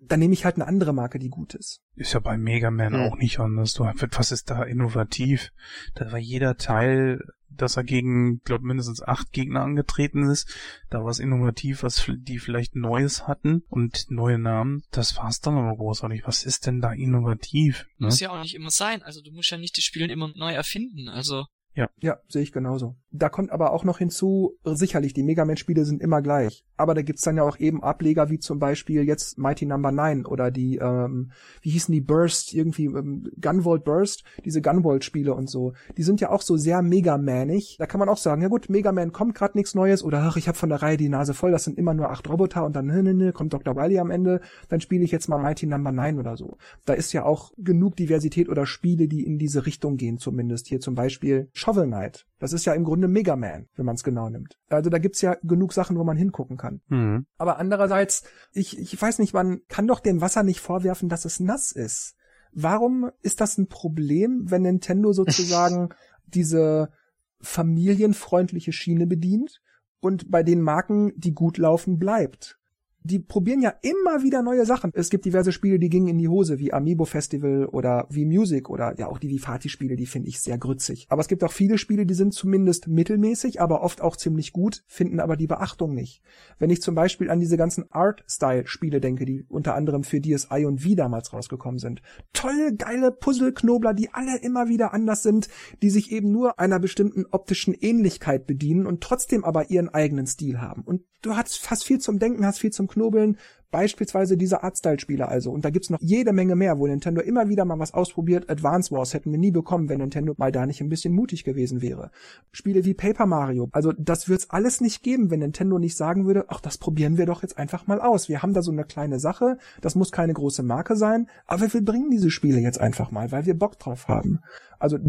[SPEAKER 1] dann nehme ich halt eine andere Marke, die gut ist.
[SPEAKER 4] Ist ja bei Mega Man ja. auch nicht anders. Du, was ist da innovativ? Da war jeder Teil, dass er gegen, glaube mindestens acht Gegner angetreten ist. Da war es innovativ, was die vielleicht Neues hatten und neue Namen. Das war's dann aber großartig. Was ist denn da innovativ?
[SPEAKER 2] Ne? Muss ja auch nicht immer sein. Also du musst ja nicht die Spiele immer neu erfinden. Also
[SPEAKER 1] ja. Ja, sehe ich genauso. Da kommt aber auch noch hinzu, sicherlich, die Mega Man-Spiele sind immer gleich. Aber da gibt's dann ja auch eben Ableger wie zum Beispiel jetzt Mighty Number no. 9 oder die, ähm, wie hießen die Burst, irgendwie ähm, Gunvolt Burst, diese Gunvolt-Spiele und so. Die sind ja auch so sehr Mega-Manig. Da kann man auch sagen, ja gut, Mega Man kommt gerade nichts Neues oder ach, ich habe von der Reihe die Nase voll, das sind immer nur acht Roboter und dann ne, ne, ne, kommt Dr. Wily am Ende, dann spiele ich jetzt mal Mighty Number no. 9 oder so. Da ist ja auch genug Diversität oder Spiele, die in diese Richtung gehen zumindest. Hier zum Beispiel Shovel Knight. Das ist ja im Grunde Mega Man, wenn man es genau nimmt. Also da gibt's ja genug Sachen, wo man hingucken kann. Mhm. Aber andererseits, ich, ich weiß nicht, man kann doch dem Wasser nicht vorwerfen, dass es nass ist. Warum ist das ein Problem, wenn Nintendo sozusagen diese familienfreundliche Schiene bedient und bei den Marken, die gut laufen, bleibt? Die probieren ja immer wieder neue Sachen. Es gibt diverse Spiele, die gingen in die Hose, wie Amiibo Festival oder wie Music oder ja auch die Vifati-Spiele, die finde ich sehr grützig. Aber es gibt auch viele Spiele, die sind zumindest mittelmäßig, aber oft auch ziemlich gut, finden aber die Beachtung nicht. Wenn ich zum Beispiel an diese ganzen Art-Style-Spiele denke, die unter anderem für DSI und Wii damals rausgekommen sind. Tolle, geile Puzzle-Knobler, die alle immer wieder anders sind, die sich eben nur einer bestimmten optischen Ähnlichkeit bedienen und trotzdem aber ihren eigenen Stil haben. Und du hast fast viel zum Denken, hast viel zum Knobeln, Beispielsweise diese Artstyle-Spiele also. Und da gibt's noch jede Menge mehr, wo Nintendo immer wieder mal was ausprobiert. Advance Wars hätten wir nie bekommen, wenn Nintendo mal da nicht ein bisschen mutig gewesen wäre. Spiele wie Paper Mario. Also das wird's alles nicht geben, wenn Nintendo nicht sagen würde, ach, das probieren wir doch jetzt einfach mal aus. Wir haben da so eine kleine Sache. Das muss keine große Marke sein. Aber wir bringen diese Spiele jetzt einfach mal, weil wir Bock drauf haben. Also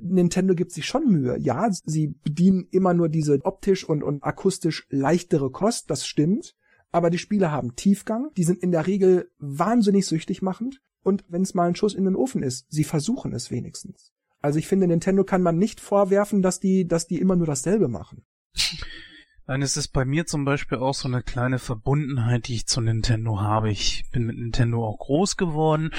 [SPEAKER 1] Nintendo gibt sich schon Mühe. Ja, sie bedienen immer nur diese optisch und, und akustisch leichtere Kost. Das stimmt aber die Spiele haben Tiefgang, die sind in der Regel wahnsinnig süchtig machend und wenn es mal ein Schuss in den Ofen ist, sie versuchen es wenigstens. Also ich finde, Nintendo kann man nicht vorwerfen, dass die, dass die immer nur dasselbe machen.
[SPEAKER 4] Nein, es ist bei mir zum Beispiel auch so eine kleine Verbundenheit, die ich zu Nintendo habe. Ich bin mit Nintendo auch groß geworden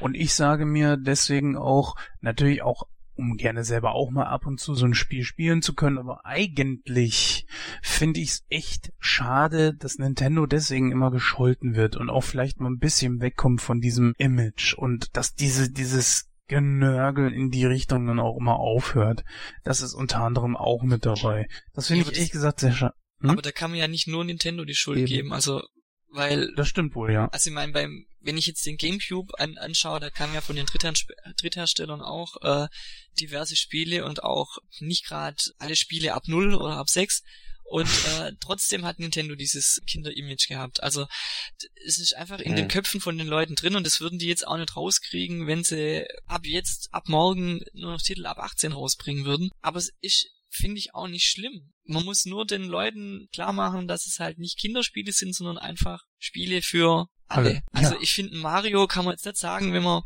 [SPEAKER 4] und ich sage mir deswegen auch natürlich auch um gerne selber auch mal ab und zu so ein Spiel spielen zu können, aber eigentlich finde ich es echt schade, dass Nintendo deswegen immer gescholten wird und auch vielleicht mal ein bisschen wegkommt von diesem Image und dass diese dieses Genörgel in die Richtung dann auch immer aufhört. Das ist unter anderem auch mit dabei. Das finde ich ehrlich gesagt sehr schade.
[SPEAKER 2] Hm? Aber da kann man ja nicht nur Nintendo die Schuld Eben. geben. Also weil.
[SPEAKER 4] Das stimmt wohl, ja.
[SPEAKER 2] Also ich meine, beim, wenn ich jetzt den Gamecube an, anschaue, da kamen ja von den Dritther Drittherstellern auch äh, diverse Spiele und auch nicht gerade alle Spiele ab null oder ab sechs. Und äh, trotzdem hat Nintendo dieses Kinder-Image gehabt. Also es ist einfach in mhm. den Köpfen von den Leuten drin und das würden die jetzt auch nicht rauskriegen, wenn sie ab jetzt, ab morgen nur noch Titel ab 18 rausbringen würden. Aber es ist finde ich auch nicht schlimm. Man muss nur den Leuten klar machen, dass es halt nicht Kinderspiele sind, sondern einfach Spiele für alle. alle. Also ja. ich finde, Mario kann man jetzt nicht sagen, wenn man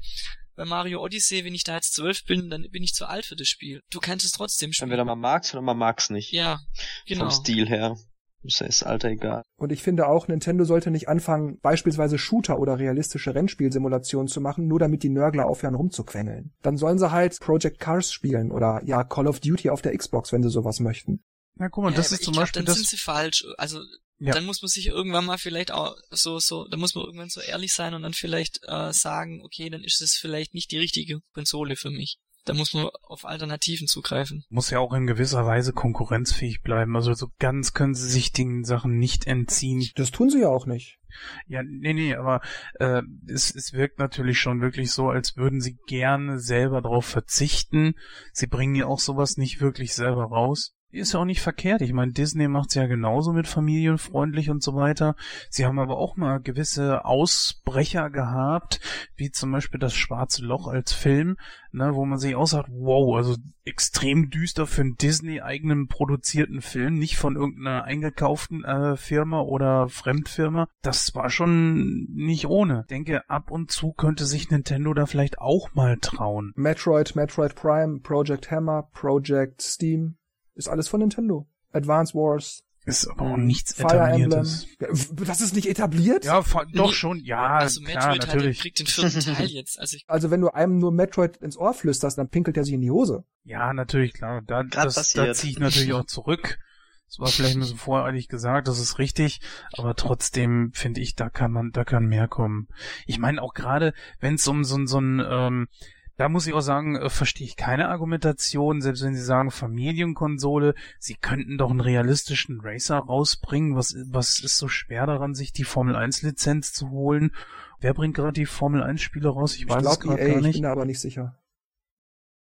[SPEAKER 2] bei Mario Odyssey, wenn ich da jetzt zwölf bin, dann bin ich zu alt für das Spiel. Du kannst es trotzdem spielen.
[SPEAKER 3] Entweder man mag's oder man mag's nicht.
[SPEAKER 2] Ja, genau.
[SPEAKER 3] Vom Stil her. Ist das Alter egal.
[SPEAKER 1] Und ich finde auch, Nintendo sollte nicht anfangen, beispielsweise Shooter oder realistische Rennspielsimulationen zu machen, nur damit die Nörgler aufhören rumzuquengeln. Dann sollen sie halt Project Cars spielen oder ja Call of Duty auf der Xbox, wenn sie sowas möchten.
[SPEAKER 4] Na guck mal, das ja, ist zum
[SPEAKER 2] glaub,
[SPEAKER 4] Beispiel
[SPEAKER 2] dann
[SPEAKER 4] das.
[SPEAKER 2] sind sie falsch. Also ja. dann muss man sich irgendwann mal vielleicht auch so so, da muss man irgendwann so ehrlich sein und dann vielleicht äh, sagen, okay, dann ist es vielleicht nicht die richtige Konsole für mich da muss man auf Alternativen zugreifen.
[SPEAKER 4] Muss ja auch in gewisser Weise konkurrenzfähig bleiben. Also so ganz können sie sich den Sachen nicht entziehen.
[SPEAKER 1] Das tun sie ja auch nicht.
[SPEAKER 4] Ja, nee, nee, aber äh, es, es wirkt natürlich schon wirklich so, als würden sie gerne selber darauf verzichten. Sie bringen ja auch sowas nicht wirklich selber raus ist ja auch nicht verkehrt. Ich meine, Disney macht's ja genauso mit familienfreundlich und so weiter. Sie haben aber auch mal gewisse Ausbrecher gehabt, wie zum Beispiel das Schwarze Loch als Film, ne, wo man sich auch sagt, wow, also extrem düster für einen Disney-eigenen produzierten Film, nicht von irgendeiner eingekauften äh, Firma oder Fremdfirma. Das war schon nicht ohne. Ich denke, ab und zu könnte sich Nintendo da vielleicht auch mal trauen.
[SPEAKER 1] Metroid, Metroid Prime, Project Hammer, Project Steam, ist alles von Nintendo. Advance Wars.
[SPEAKER 4] Ist aber auch nichts Fire etabliertes.
[SPEAKER 1] Emblem. Das ist nicht etabliert?
[SPEAKER 4] Ja, doch schon, ja, also klar, Metroid natürlich.
[SPEAKER 2] Hat, kriegt den vierten Teil jetzt.
[SPEAKER 1] Also, also wenn du einem nur Metroid ins Ohr flüsterst, dann pinkelt er sich in die Hose.
[SPEAKER 4] Ja, natürlich, klar. Da, das, da ziehe ich natürlich auch zurück. Das war vielleicht ein bisschen voreilig gesagt, das ist richtig, aber trotzdem finde ich, da kann man, da kann mehr kommen. Ich meine auch gerade, wenn es um so, so ein ähm, da muss ich auch sagen, äh, verstehe ich keine Argumentation, selbst wenn Sie sagen Familienkonsole, Sie könnten doch einen realistischen Racer rausbringen. Was, was ist so schwer daran, sich die Formel 1 Lizenz zu holen? Wer bringt gerade die Formel 1 Spiele raus? Ich, ich weiß es gerade gar nicht. Ich
[SPEAKER 1] bin aber nicht sicher.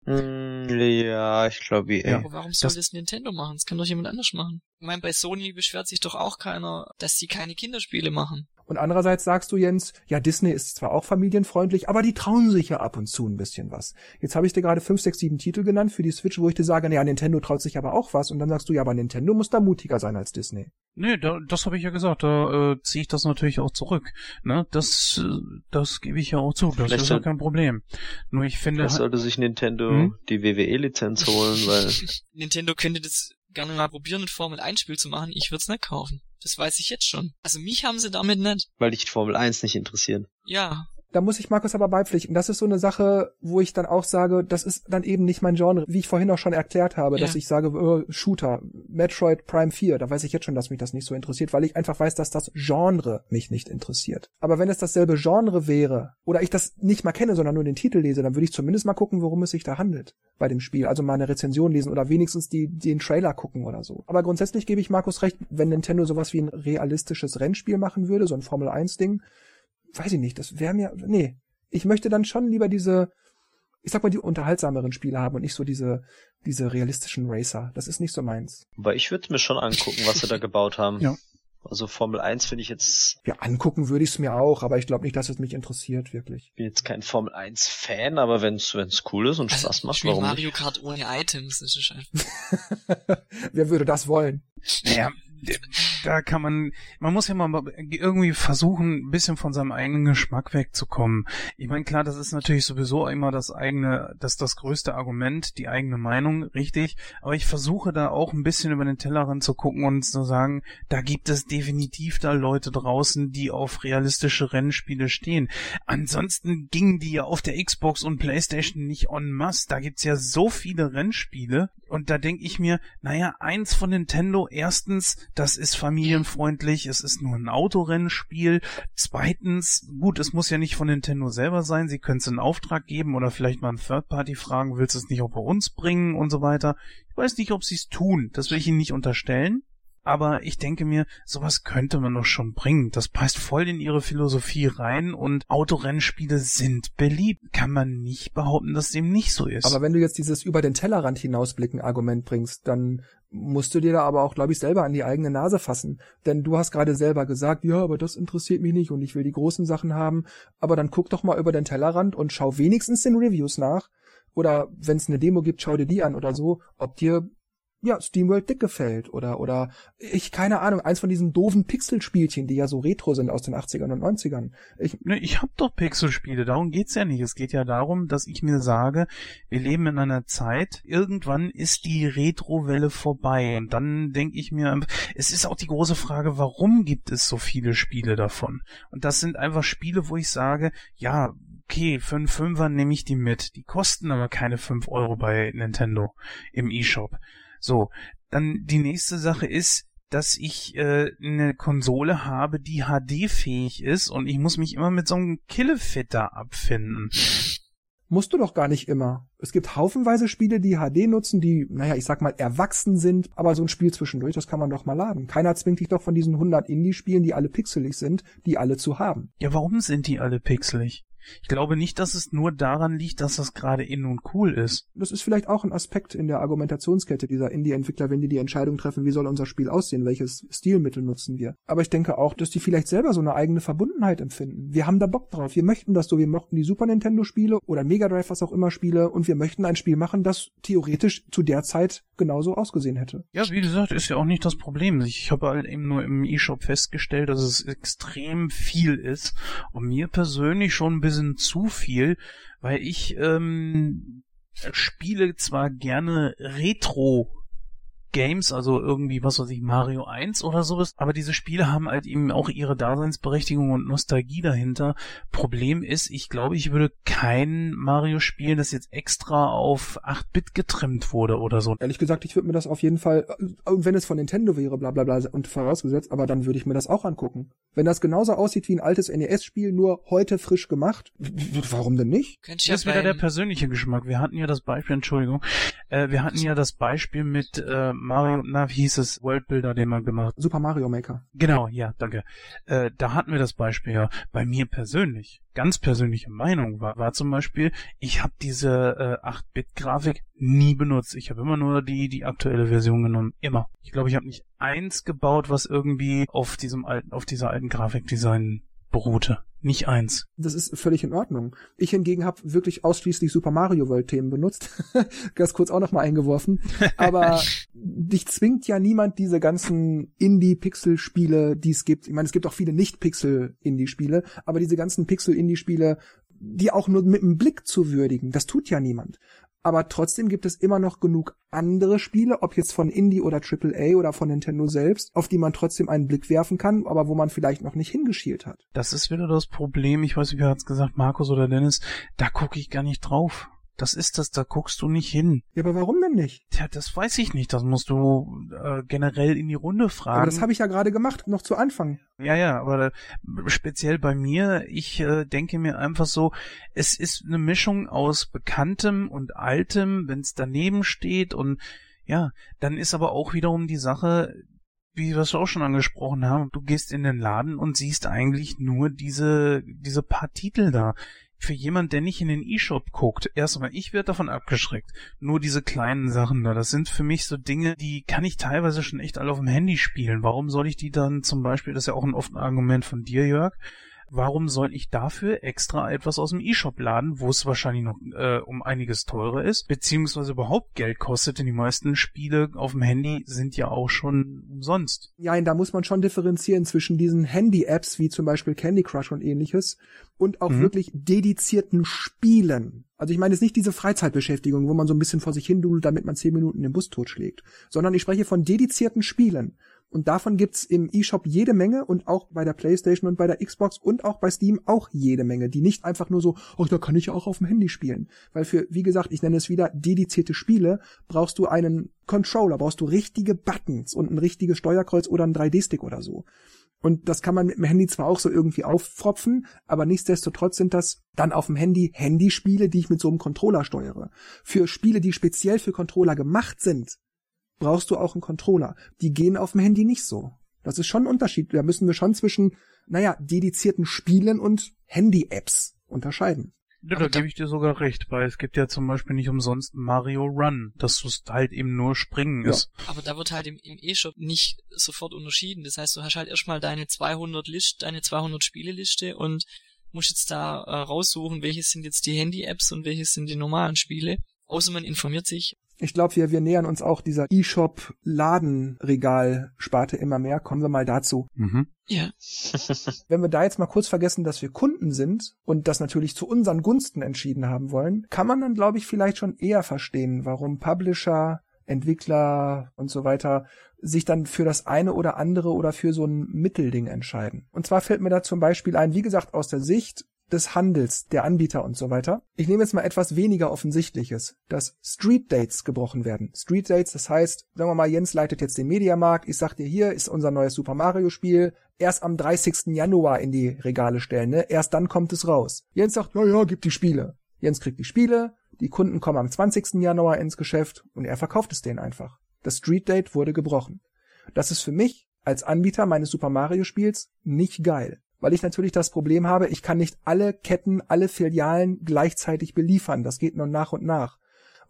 [SPEAKER 3] Mm, ja, ich glaube EA. Ja,
[SPEAKER 2] aber warum soll das, das Nintendo machen? Das kann doch jemand anders machen. Ich meine, bei Sony beschwert sich doch auch keiner, dass sie keine Kinderspiele machen.
[SPEAKER 1] Und andererseits sagst du, Jens, ja, Disney ist zwar auch familienfreundlich, aber die trauen sich ja ab und zu ein bisschen was. Jetzt habe ich dir gerade fünf, sechs, sieben Titel genannt für die Switch, wo ich dir sage, naja, Nintendo traut sich aber auch was. Und dann sagst du, ja, aber Nintendo muss da mutiger sein als Disney.
[SPEAKER 4] Nee, da, das habe ich ja gesagt, da äh, ziehe ich das natürlich auch zurück. Ne? Das, äh, das gebe ich ja auch zu, das Vielleicht ist ja kein Problem. Nur ich finde...
[SPEAKER 3] Vielleicht sollte sich Nintendo hm? die WWE-Lizenz holen, weil...
[SPEAKER 2] Nintendo könnte das gerne mal probieren, ein Formel 1 Spiel zu machen. Ich würde es nicht kaufen. Das weiß ich jetzt schon. Also mich haben sie damit nicht.
[SPEAKER 3] Weil dich die Formel 1 nicht interessieren.
[SPEAKER 2] Ja,
[SPEAKER 1] Da muss ich Markus aber beipflichten. Das ist so eine Sache, wo ich dann auch sage, das ist dann eben nicht mein Genre, wie ich vorhin auch schon erklärt habe,
[SPEAKER 2] Ja.
[SPEAKER 1] dass ich sage, äh, Shooter, Metroid Prime 4, da weiß ich jetzt schon, dass mich das nicht so interessiert, weil ich einfach weiß, dass das Genre mich nicht interessiert. Aber wenn es dasselbe Genre wäre, oder ich das nicht mal kenne, sondern nur den Titel lese, dann würde ich zumindest mal gucken, worum es sich da handelt bei dem Spiel. Also mal eine Rezension lesen oder wenigstens die, den Trailer gucken oder so. Aber grundsätzlich gebe ich Markus recht, wenn Nintendo sowas wie ein realistisches Rennspiel machen würde, so ein Formel 1 Ding, weiß ich nicht, das wäre mir, nee. Ich möchte dann schon lieber diese, ich sag mal, die unterhaltsameren Spiele haben und nicht so diese, diese realistischen Racer. Das ist nicht so meins.
[SPEAKER 3] Aber ich würde mir schon angucken, was sie da gebaut haben.
[SPEAKER 4] Ja.
[SPEAKER 3] Also Formel 1 finde ich jetzt,
[SPEAKER 1] Ja, angucken würde ich es mir auch, aber ich glaube nicht, dass es mich interessiert, wirklich.
[SPEAKER 3] bin jetzt kein Formel 1 Fan, aber wenn's wenn's cool ist und
[SPEAKER 2] also
[SPEAKER 3] Spaß
[SPEAKER 2] ich
[SPEAKER 3] macht, warum
[SPEAKER 2] Mario
[SPEAKER 3] nicht?
[SPEAKER 2] Kart ohne Items. Das ist einfach.
[SPEAKER 1] Wer würde das wollen?
[SPEAKER 4] Naja, da kann man, man muss ja mal irgendwie versuchen, ein bisschen von seinem eigenen Geschmack wegzukommen. Ich meine, klar, das ist natürlich sowieso immer das eigene, das das größte Argument, die eigene Meinung, richtig. Aber ich versuche da auch ein bisschen über den Tellerrand zu gucken und zu sagen, da gibt es definitiv da Leute draußen, die auf realistische Rennspiele stehen. Ansonsten gingen die ja auf der Xbox und Playstation nicht en masse. Da gibt's ja so viele Rennspiele. Und da denke ich mir, naja, eins von Nintendo, erstens, das ist familienfreundlich, es ist nur ein Autorennspiel. Zweitens, gut, es muss ja nicht von Nintendo selber sein, sie können es in Auftrag geben oder vielleicht mal ein Third Party fragen, willst du es nicht auch bei uns bringen und so weiter. Ich weiß nicht, ob sie es tun, das will ich ihnen nicht unterstellen. Aber ich denke mir, sowas könnte man doch schon bringen. Das passt voll in ihre Philosophie rein und Autorennspiele sind beliebt. Kann man nicht behaupten, dass dem nicht so ist.
[SPEAKER 1] Aber wenn du jetzt dieses über den Tellerrand hinausblicken Argument bringst, dann musst du dir da aber auch, glaube ich, selber an die eigene Nase fassen. Denn du hast gerade selber gesagt, ja, aber das interessiert mich nicht und ich will die großen Sachen haben. Aber dann guck doch mal über den Tellerrand und schau wenigstens den Reviews nach. Oder wenn es eine Demo gibt, schau dir die an oder so, ob dir ja, SteamWorld dick gefällt oder oder ich keine Ahnung, eins von diesen doofen Pixelspielchen, die ja so retro sind aus den 80ern und 90ern. Ich
[SPEAKER 4] Ne, ich hab doch Pixelspiele, darum geht's ja nicht. Es geht ja darum, dass ich mir sage, wir leben in einer Zeit, irgendwann ist die Retro-Welle vorbei. Und dann denke ich mir, es ist auch die große Frage, warum gibt es so viele Spiele davon? Und das sind einfach Spiele, wo ich sage, ja, okay, für einen Fünfer nehme ich die mit. Die kosten aber keine fünf Euro bei Nintendo im eShop. So, dann die nächste Sache ist, dass ich äh, eine Konsole habe, die HD-fähig ist und ich muss mich immer mit so einem Killefitter abfinden.
[SPEAKER 1] Musst du doch gar nicht immer. Es gibt haufenweise Spiele, die HD nutzen, die, naja, ich sag mal, erwachsen sind, aber so ein Spiel zwischendurch, das kann man doch mal laden. Keiner zwingt dich doch von diesen 100 Indie-Spielen, die alle pixelig sind, die alle zu haben.
[SPEAKER 4] Ja, warum sind die alle pixelig? Ich glaube nicht, dass es nur daran liegt, dass das gerade in und cool ist.
[SPEAKER 1] Das ist vielleicht auch ein Aspekt in der Argumentationskette dieser Indie-Entwickler, wenn die die Entscheidung treffen, wie soll unser Spiel aussehen, welches Stilmittel nutzen wir. Aber ich denke auch, dass die vielleicht selber so eine eigene Verbundenheit empfinden. Wir haben da Bock drauf, wir möchten das so, wir mochten die Super Nintendo-Spiele oder Mega Drive, was auch immer Spiele, und wir möchten ein Spiel machen, das theoretisch zu der Zeit genauso ausgesehen hätte.
[SPEAKER 4] Ja, wie gesagt, ist ja auch nicht das Problem. Ich habe halt eben nur im E-Shop festgestellt, dass es extrem viel ist und mir persönlich schon ein bisschen zu viel, weil ich ähm, spiele zwar gerne Retro Games, also irgendwie, was weiß ich, Mario 1 oder sowas, aber diese Spiele haben halt eben auch ihre Daseinsberechtigung und Nostalgie dahinter. Problem ist, ich glaube, ich würde kein Mario spielen, das jetzt extra auf 8-Bit getrimmt wurde oder so.
[SPEAKER 1] Ehrlich gesagt, ich würde mir das auf jeden Fall, äh, wenn es von Nintendo wäre, bla bla bla, und vorausgesetzt, aber dann würde ich mir das auch angucken. Wenn das genauso aussieht wie ein altes NES-Spiel, nur heute frisch gemacht, warum denn nicht?
[SPEAKER 2] Könnte ich
[SPEAKER 4] Das ist
[SPEAKER 2] ja
[SPEAKER 4] wieder der persönliche Geschmack. Wir hatten ja das Beispiel, Entschuldigung, äh, wir hatten ja das Beispiel mit äh, Mario, na, wie hieß es, Worldbuilder, den man gemacht
[SPEAKER 1] Super Mario Maker.
[SPEAKER 4] Genau, ja, danke. Äh, da hatten wir das Beispiel ja. Bei mir persönlich, ganz persönliche Meinung war, war zum Beispiel, ich habe diese äh, 8-Bit-Grafik nie benutzt. Ich habe immer nur die die aktuelle Version genommen, immer. Ich glaube, ich habe nicht eins gebaut, was irgendwie auf diesem alten, auf dieser alten Grafikdesign beruhte. Nicht eins.
[SPEAKER 1] Das ist völlig in Ordnung. Ich hingegen habe wirklich ausschließlich Super Mario World Themen benutzt. Ganz kurz auch noch mal eingeworfen. Aber dich zwingt ja niemand diese ganzen Indie-Pixel-Spiele, die es gibt. Ich meine, es gibt auch viele Nicht-Pixel-Indie-Spiele, aber diese ganzen Pixel-Indie-Spiele, die auch nur mit einem Blick zu würdigen, das tut ja niemand. Aber trotzdem gibt es immer noch genug andere Spiele, ob jetzt von Indie oder AAA oder von Nintendo selbst, auf die man trotzdem einen Blick werfen kann, aber wo man vielleicht noch nicht hingeschielt hat.
[SPEAKER 4] Das ist wieder das Problem, ich weiß nicht, wer hat's gesagt, Markus oder Dennis, da gucke ich gar nicht drauf. Das ist das, da guckst du nicht hin.
[SPEAKER 1] Ja, aber warum denn nicht?
[SPEAKER 4] Tja, das weiß ich nicht. Das musst du äh, generell in die Runde fragen.
[SPEAKER 1] Aber das habe ich ja gerade gemacht, noch zu Anfang.
[SPEAKER 4] Ja, ja, aber äh, speziell bei mir, ich äh, denke mir einfach so, es ist eine Mischung aus Bekanntem und Altem, wenn es daneben steht und ja, dann ist aber auch wiederum die Sache, wie wir es auch schon angesprochen haben, du gehst in den Laden und siehst eigentlich nur diese, diese paar Titel da für jemand, der nicht in den E-Shop guckt, erstmal, ich werde davon abgeschreckt. Nur diese kleinen Sachen da, das sind für mich so Dinge, die kann ich teilweise schon echt alle auf dem Handy spielen. Warum soll ich die dann zum Beispiel, das ist ja auch ein oft Argument von dir, Jörg, warum soll ich dafür extra etwas aus dem E-Shop laden, wo es wahrscheinlich noch äh, um einiges teurer ist, beziehungsweise überhaupt Geld kostet, denn die meisten Spiele auf dem Handy sind ja auch schon umsonst.
[SPEAKER 1] Ja, da muss man schon differenzieren zwischen diesen Handy-Apps wie zum Beispiel Candy Crush und ähnliches und auch mhm. wirklich dedizierten Spielen. Also ich meine jetzt nicht diese Freizeitbeschäftigung, wo man so ein bisschen vor sich hin dudelt, damit man zehn Minuten den Bus totschlägt, sondern ich spreche von dedizierten Spielen. Und davon gibt's im eShop jede Menge und auch bei der PlayStation und bei der Xbox und auch bei Steam auch jede Menge, die nicht einfach nur so, oh, da kann ich auch auf dem Handy spielen. Weil für, wie gesagt, ich nenne es wieder dedizierte Spiele, brauchst du einen Controller, brauchst du richtige Buttons und ein richtiges Steuerkreuz oder ein 3D-Stick oder so. Und das kann man mit dem Handy zwar auch so irgendwie auffropfen, aber nichtsdestotrotz sind das dann auf dem Handy Handyspiele, die ich mit so einem Controller steuere. Für Spiele, die speziell für Controller gemacht sind, brauchst du auch einen Controller. Die gehen auf dem Handy nicht so. Das ist schon ein Unterschied. Da müssen wir schon zwischen, naja, dedizierten Spielen und Handy-Apps unterscheiden.
[SPEAKER 4] Ja, da, gebe ich dir sogar recht, weil es gibt ja zum Beispiel nicht umsonst Mario Run, dass es halt eben nur Springen ja. ist.
[SPEAKER 2] Aber da wird halt im, im E-Shop nicht sofort unterschieden. Das heißt, du hast halt erstmal deine 200 List, deine 200 Spieleliste und musst jetzt da äh, raussuchen, welches sind jetzt die Handy-Apps und welches sind die normalen Spiele. Außer man informiert sich
[SPEAKER 1] ich glaube, wir, wir nähern uns auch dieser E-Shop-Ladenregal-Sparte immer mehr. Kommen wir mal dazu.
[SPEAKER 2] Mhm. Ja.
[SPEAKER 1] Wenn wir da jetzt mal kurz vergessen, dass wir Kunden sind und das natürlich zu unseren Gunsten entschieden haben wollen, kann man dann, glaube ich, vielleicht schon eher verstehen, warum Publisher, Entwickler und so weiter sich dann für das eine oder andere oder für so ein Mittelding entscheiden. Und zwar fällt mir da zum Beispiel ein, wie gesagt, aus der Sicht des Handels, der Anbieter und so weiter. Ich nehme jetzt mal etwas weniger Offensichtliches, dass Street Dates gebrochen werden. Street Dates, das heißt, sagen wir mal, Jens leitet jetzt den Mediamarkt, ich sag dir, hier ist unser neues Super Mario Spiel, erst am 30. Januar in die Regale stellen, ne? Erst dann kommt es raus. Jens sagt, ja, ja, gib die Spiele. Jens kriegt die Spiele, die Kunden kommen am 20. Januar ins Geschäft und er verkauft es denen einfach. Das Street Date wurde gebrochen. Das ist für mich als Anbieter meines Super Mario Spiels nicht geil weil ich natürlich das Problem habe, ich kann nicht alle Ketten, alle Filialen gleichzeitig beliefern. Das geht nur nach und nach.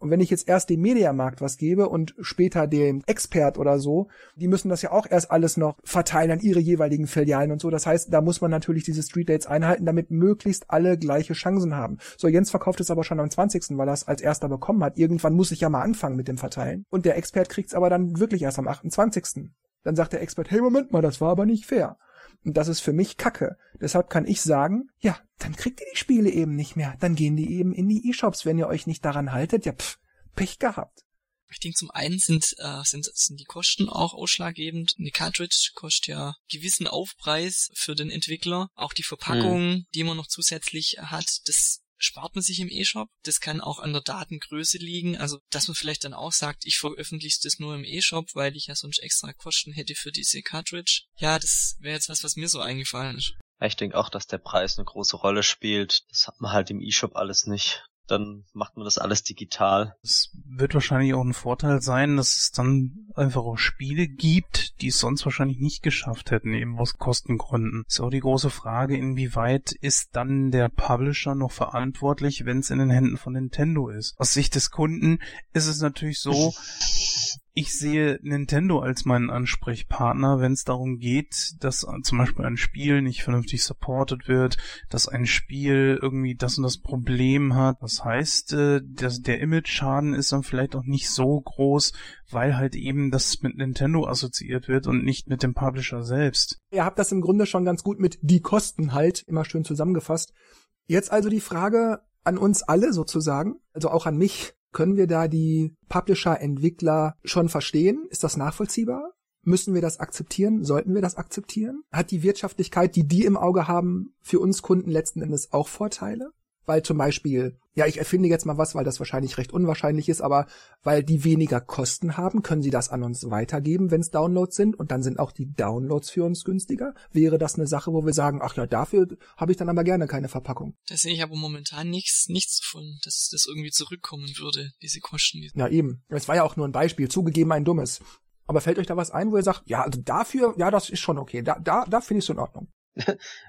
[SPEAKER 1] Und wenn ich jetzt erst dem Mediamarkt was gebe und später dem Expert oder so, die müssen das ja auch erst alles noch verteilen an ihre jeweiligen Filialen und so. Das heißt, da muss man natürlich diese Street Dates einhalten, damit möglichst alle gleiche Chancen haben. So, Jens verkauft es aber schon am 20., weil er es als erster bekommen hat. Irgendwann muss ich ja mal anfangen mit dem Verteilen. Und der Expert kriegt es aber dann wirklich erst am 28. Dann sagt der Expert, hey, Moment mal, das war aber nicht fair. Und das ist für mich Kacke. Deshalb kann ich sagen, ja, dann kriegt ihr die Spiele eben nicht mehr. Dann gehen die eben in die E-Shops. Wenn ihr euch nicht daran haltet, ja, pff, Pech gehabt.
[SPEAKER 2] Ich denke, zum einen sind, äh, sind, sind die Kosten auch ausschlaggebend. Eine Cartridge kostet ja gewissen Aufpreis für den Entwickler. Auch die Verpackung, hm. die man noch zusätzlich hat, das spart man sich im E-Shop. Das kann auch an der Datengröße liegen. Also, dass man vielleicht dann auch sagt, ich veröffentliche das nur im E-Shop, weil ich ja sonst extra Kosten hätte für diese Cartridge. Ja, das wäre jetzt was, was mir so eingefallen ist.
[SPEAKER 3] Ich denke auch, dass der Preis eine große Rolle spielt. Das hat man halt im E-Shop alles nicht dann macht man das alles digital.
[SPEAKER 4] Es wird wahrscheinlich auch ein Vorteil sein, dass es dann einfach auch Spiele gibt, die es sonst wahrscheinlich nicht geschafft hätten, eben aus Kostengründen. Ist auch die große Frage, inwieweit ist dann der Publisher noch verantwortlich, wenn es in den Händen von Nintendo ist. Aus Sicht des Kunden ist es natürlich so, ich sehe Nintendo als meinen Ansprechpartner, wenn es darum geht, dass zum Beispiel ein Spiel nicht vernünftig supported wird, dass ein Spiel irgendwie das und das Problem hat. Das heißt, äh, dass der Image-Schaden ist dann vielleicht auch nicht so groß, weil halt eben das mit Nintendo assoziiert wird und nicht mit dem Publisher selbst.
[SPEAKER 1] Ihr habt das im Grunde schon ganz gut mit die Kosten halt immer schön zusammengefasst. Jetzt also die Frage an uns alle sozusagen, also auch an mich Können wir da die Publisher, Entwickler schon verstehen? Ist das nachvollziehbar? Müssen wir das akzeptieren? Sollten wir das akzeptieren? Hat die Wirtschaftlichkeit, die die im Auge haben, für uns Kunden letzten Endes auch Vorteile? Weil zum Beispiel, ja, ich erfinde jetzt mal was, weil das wahrscheinlich recht unwahrscheinlich ist, aber weil die weniger Kosten haben, können sie das an uns weitergeben, wenn es Downloads sind und dann sind auch die Downloads für uns günstiger. Wäre das eine Sache, wo wir sagen, ach ja, dafür habe ich dann aber gerne keine Verpackung.
[SPEAKER 2] Da sehe ich aber momentan nichts, nichts von, dass das irgendwie zurückkommen würde, diese Kosten.
[SPEAKER 1] Ja, eben. Es war ja auch nur ein Beispiel, zugegeben ein dummes. Aber fällt euch da was ein, wo ihr sagt, ja, also dafür, ja, das ist schon okay, da, da, da finde ich es in Ordnung.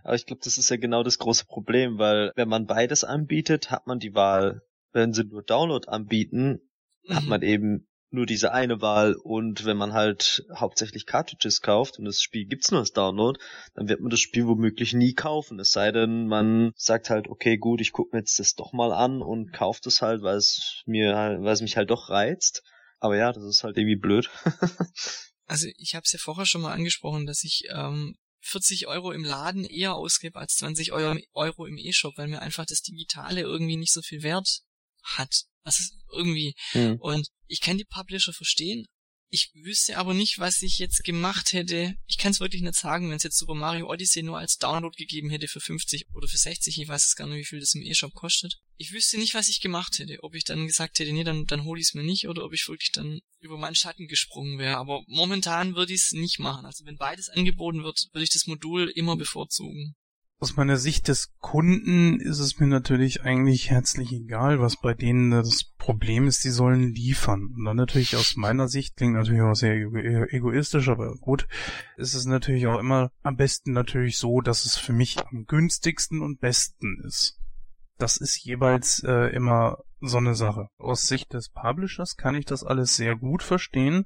[SPEAKER 3] Aber ich glaube, das ist ja genau das große Problem, weil wenn man beides anbietet, hat man die Wahl. Wenn sie nur Download anbieten, mhm. hat man eben nur diese eine Wahl und wenn man halt hauptsächlich Cartridges kauft und das Spiel gibt's nur als Download, dann wird man das Spiel womöglich nie kaufen. Es sei denn, man sagt halt, okay, gut, ich gucke mir jetzt das doch mal an und kauft es halt, weil es mir, weil es mich halt doch reizt. Aber ja, das ist halt irgendwie blöd.
[SPEAKER 2] also ich habe es ja vorher schon mal angesprochen, dass ich ähm, 40 Euro im Laden eher ausgebe als 20 Euro, im E-Shop, weil mir einfach das Digitale irgendwie nicht so viel Wert hat. Das ist irgendwie. Mhm. Und ich kann die Publisher verstehen, ich wüsste aber nicht, was ich jetzt gemacht hätte. Ich kann es wirklich nicht sagen, wenn es jetzt Super Mario Odyssey nur als Download gegeben hätte für 50 oder für 60. Ich weiß es gar nicht, wie viel das im E-Shop kostet. Ich wüsste nicht, was ich gemacht hätte. Ob ich dann gesagt hätte, nee, dann, dann hole ich es mir nicht oder ob ich wirklich dann über meinen Schatten gesprungen wäre. Aber momentan würde ich es nicht machen. Also wenn beides angeboten wird, würde ich das Modul immer bevorzugen.
[SPEAKER 4] Aus meiner Sicht des Kunden ist es mir natürlich eigentlich herzlich egal, was bei denen das Problem ist, die sollen liefern. Und dann natürlich aus meiner Sicht, klingt natürlich auch sehr egoistisch, aber gut, ist es natürlich auch immer am besten natürlich so, dass es für mich am günstigsten und besten ist. Das ist jeweils äh, immer so eine Sache. Aus Sicht des Publishers kann ich das alles sehr gut verstehen.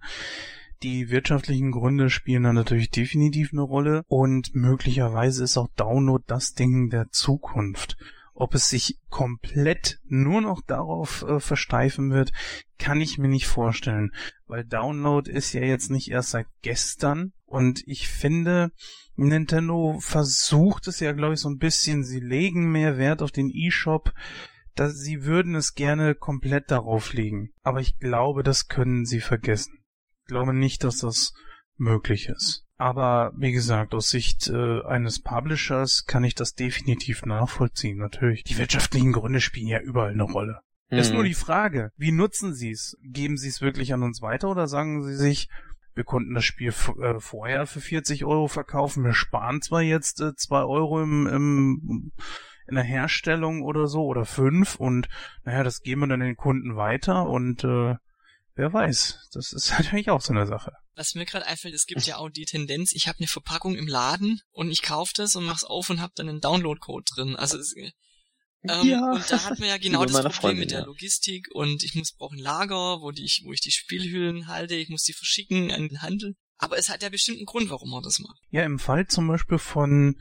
[SPEAKER 4] Die wirtschaftlichen Gründe spielen da natürlich definitiv eine Rolle. Und möglicherweise ist auch Download das Ding der Zukunft. Ob es sich komplett nur noch darauf äh, versteifen wird, kann ich mir nicht vorstellen, weil Download ist ja jetzt nicht erst seit gestern. Und ich finde, Nintendo versucht es ja, glaube ich, so ein bisschen, sie legen mehr Wert auf den eShop, dass sie würden es gerne komplett darauf legen, aber ich glaube, das können sie vergessen glaube nicht, dass das möglich ist. Aber wie gesagt, aus Sicht äh, eines Publishers kann ich das definitiv nachvollziehen. Natürlich, die wirtschaftlichen Gründe spielen ja überall eine Rolle. Mhm. Ist nur die Frage, wie nutzen sie es? Geben sie es wirklich an uns weiter oder sagen sie sich, wir konnten das Spiel äh, vorher für 40 Euro verkaufen, wir sparen zwar jetzt äh, 2 Euro im, im, in der Herstellung oder so oder 5 und naja, das geben wir dann den Kunden weiter und äh, Wer weiß, das ist natürlich auch so eine Sache.
[SPEAKER 2] Was mir gerade einfällt, es gibt ja auch die Tendenz, ich habe eine Verpackung im Laden und ich kaufe das und mach's auf und habe dann einen Download-Code drin. Also es, ähm, ja. und da hat man ja genau das Problem Freundin, mit der ja. Logistik und ich muss brauchen Lager, wo die ich, wo ich die Spielhüllen halte, ich muss die verschicken an den Handel. Aber es hat ja bestimmt einen Grund, warum man das macht.
[SPEAKER 4] Ja, im Fall zum Beispiel von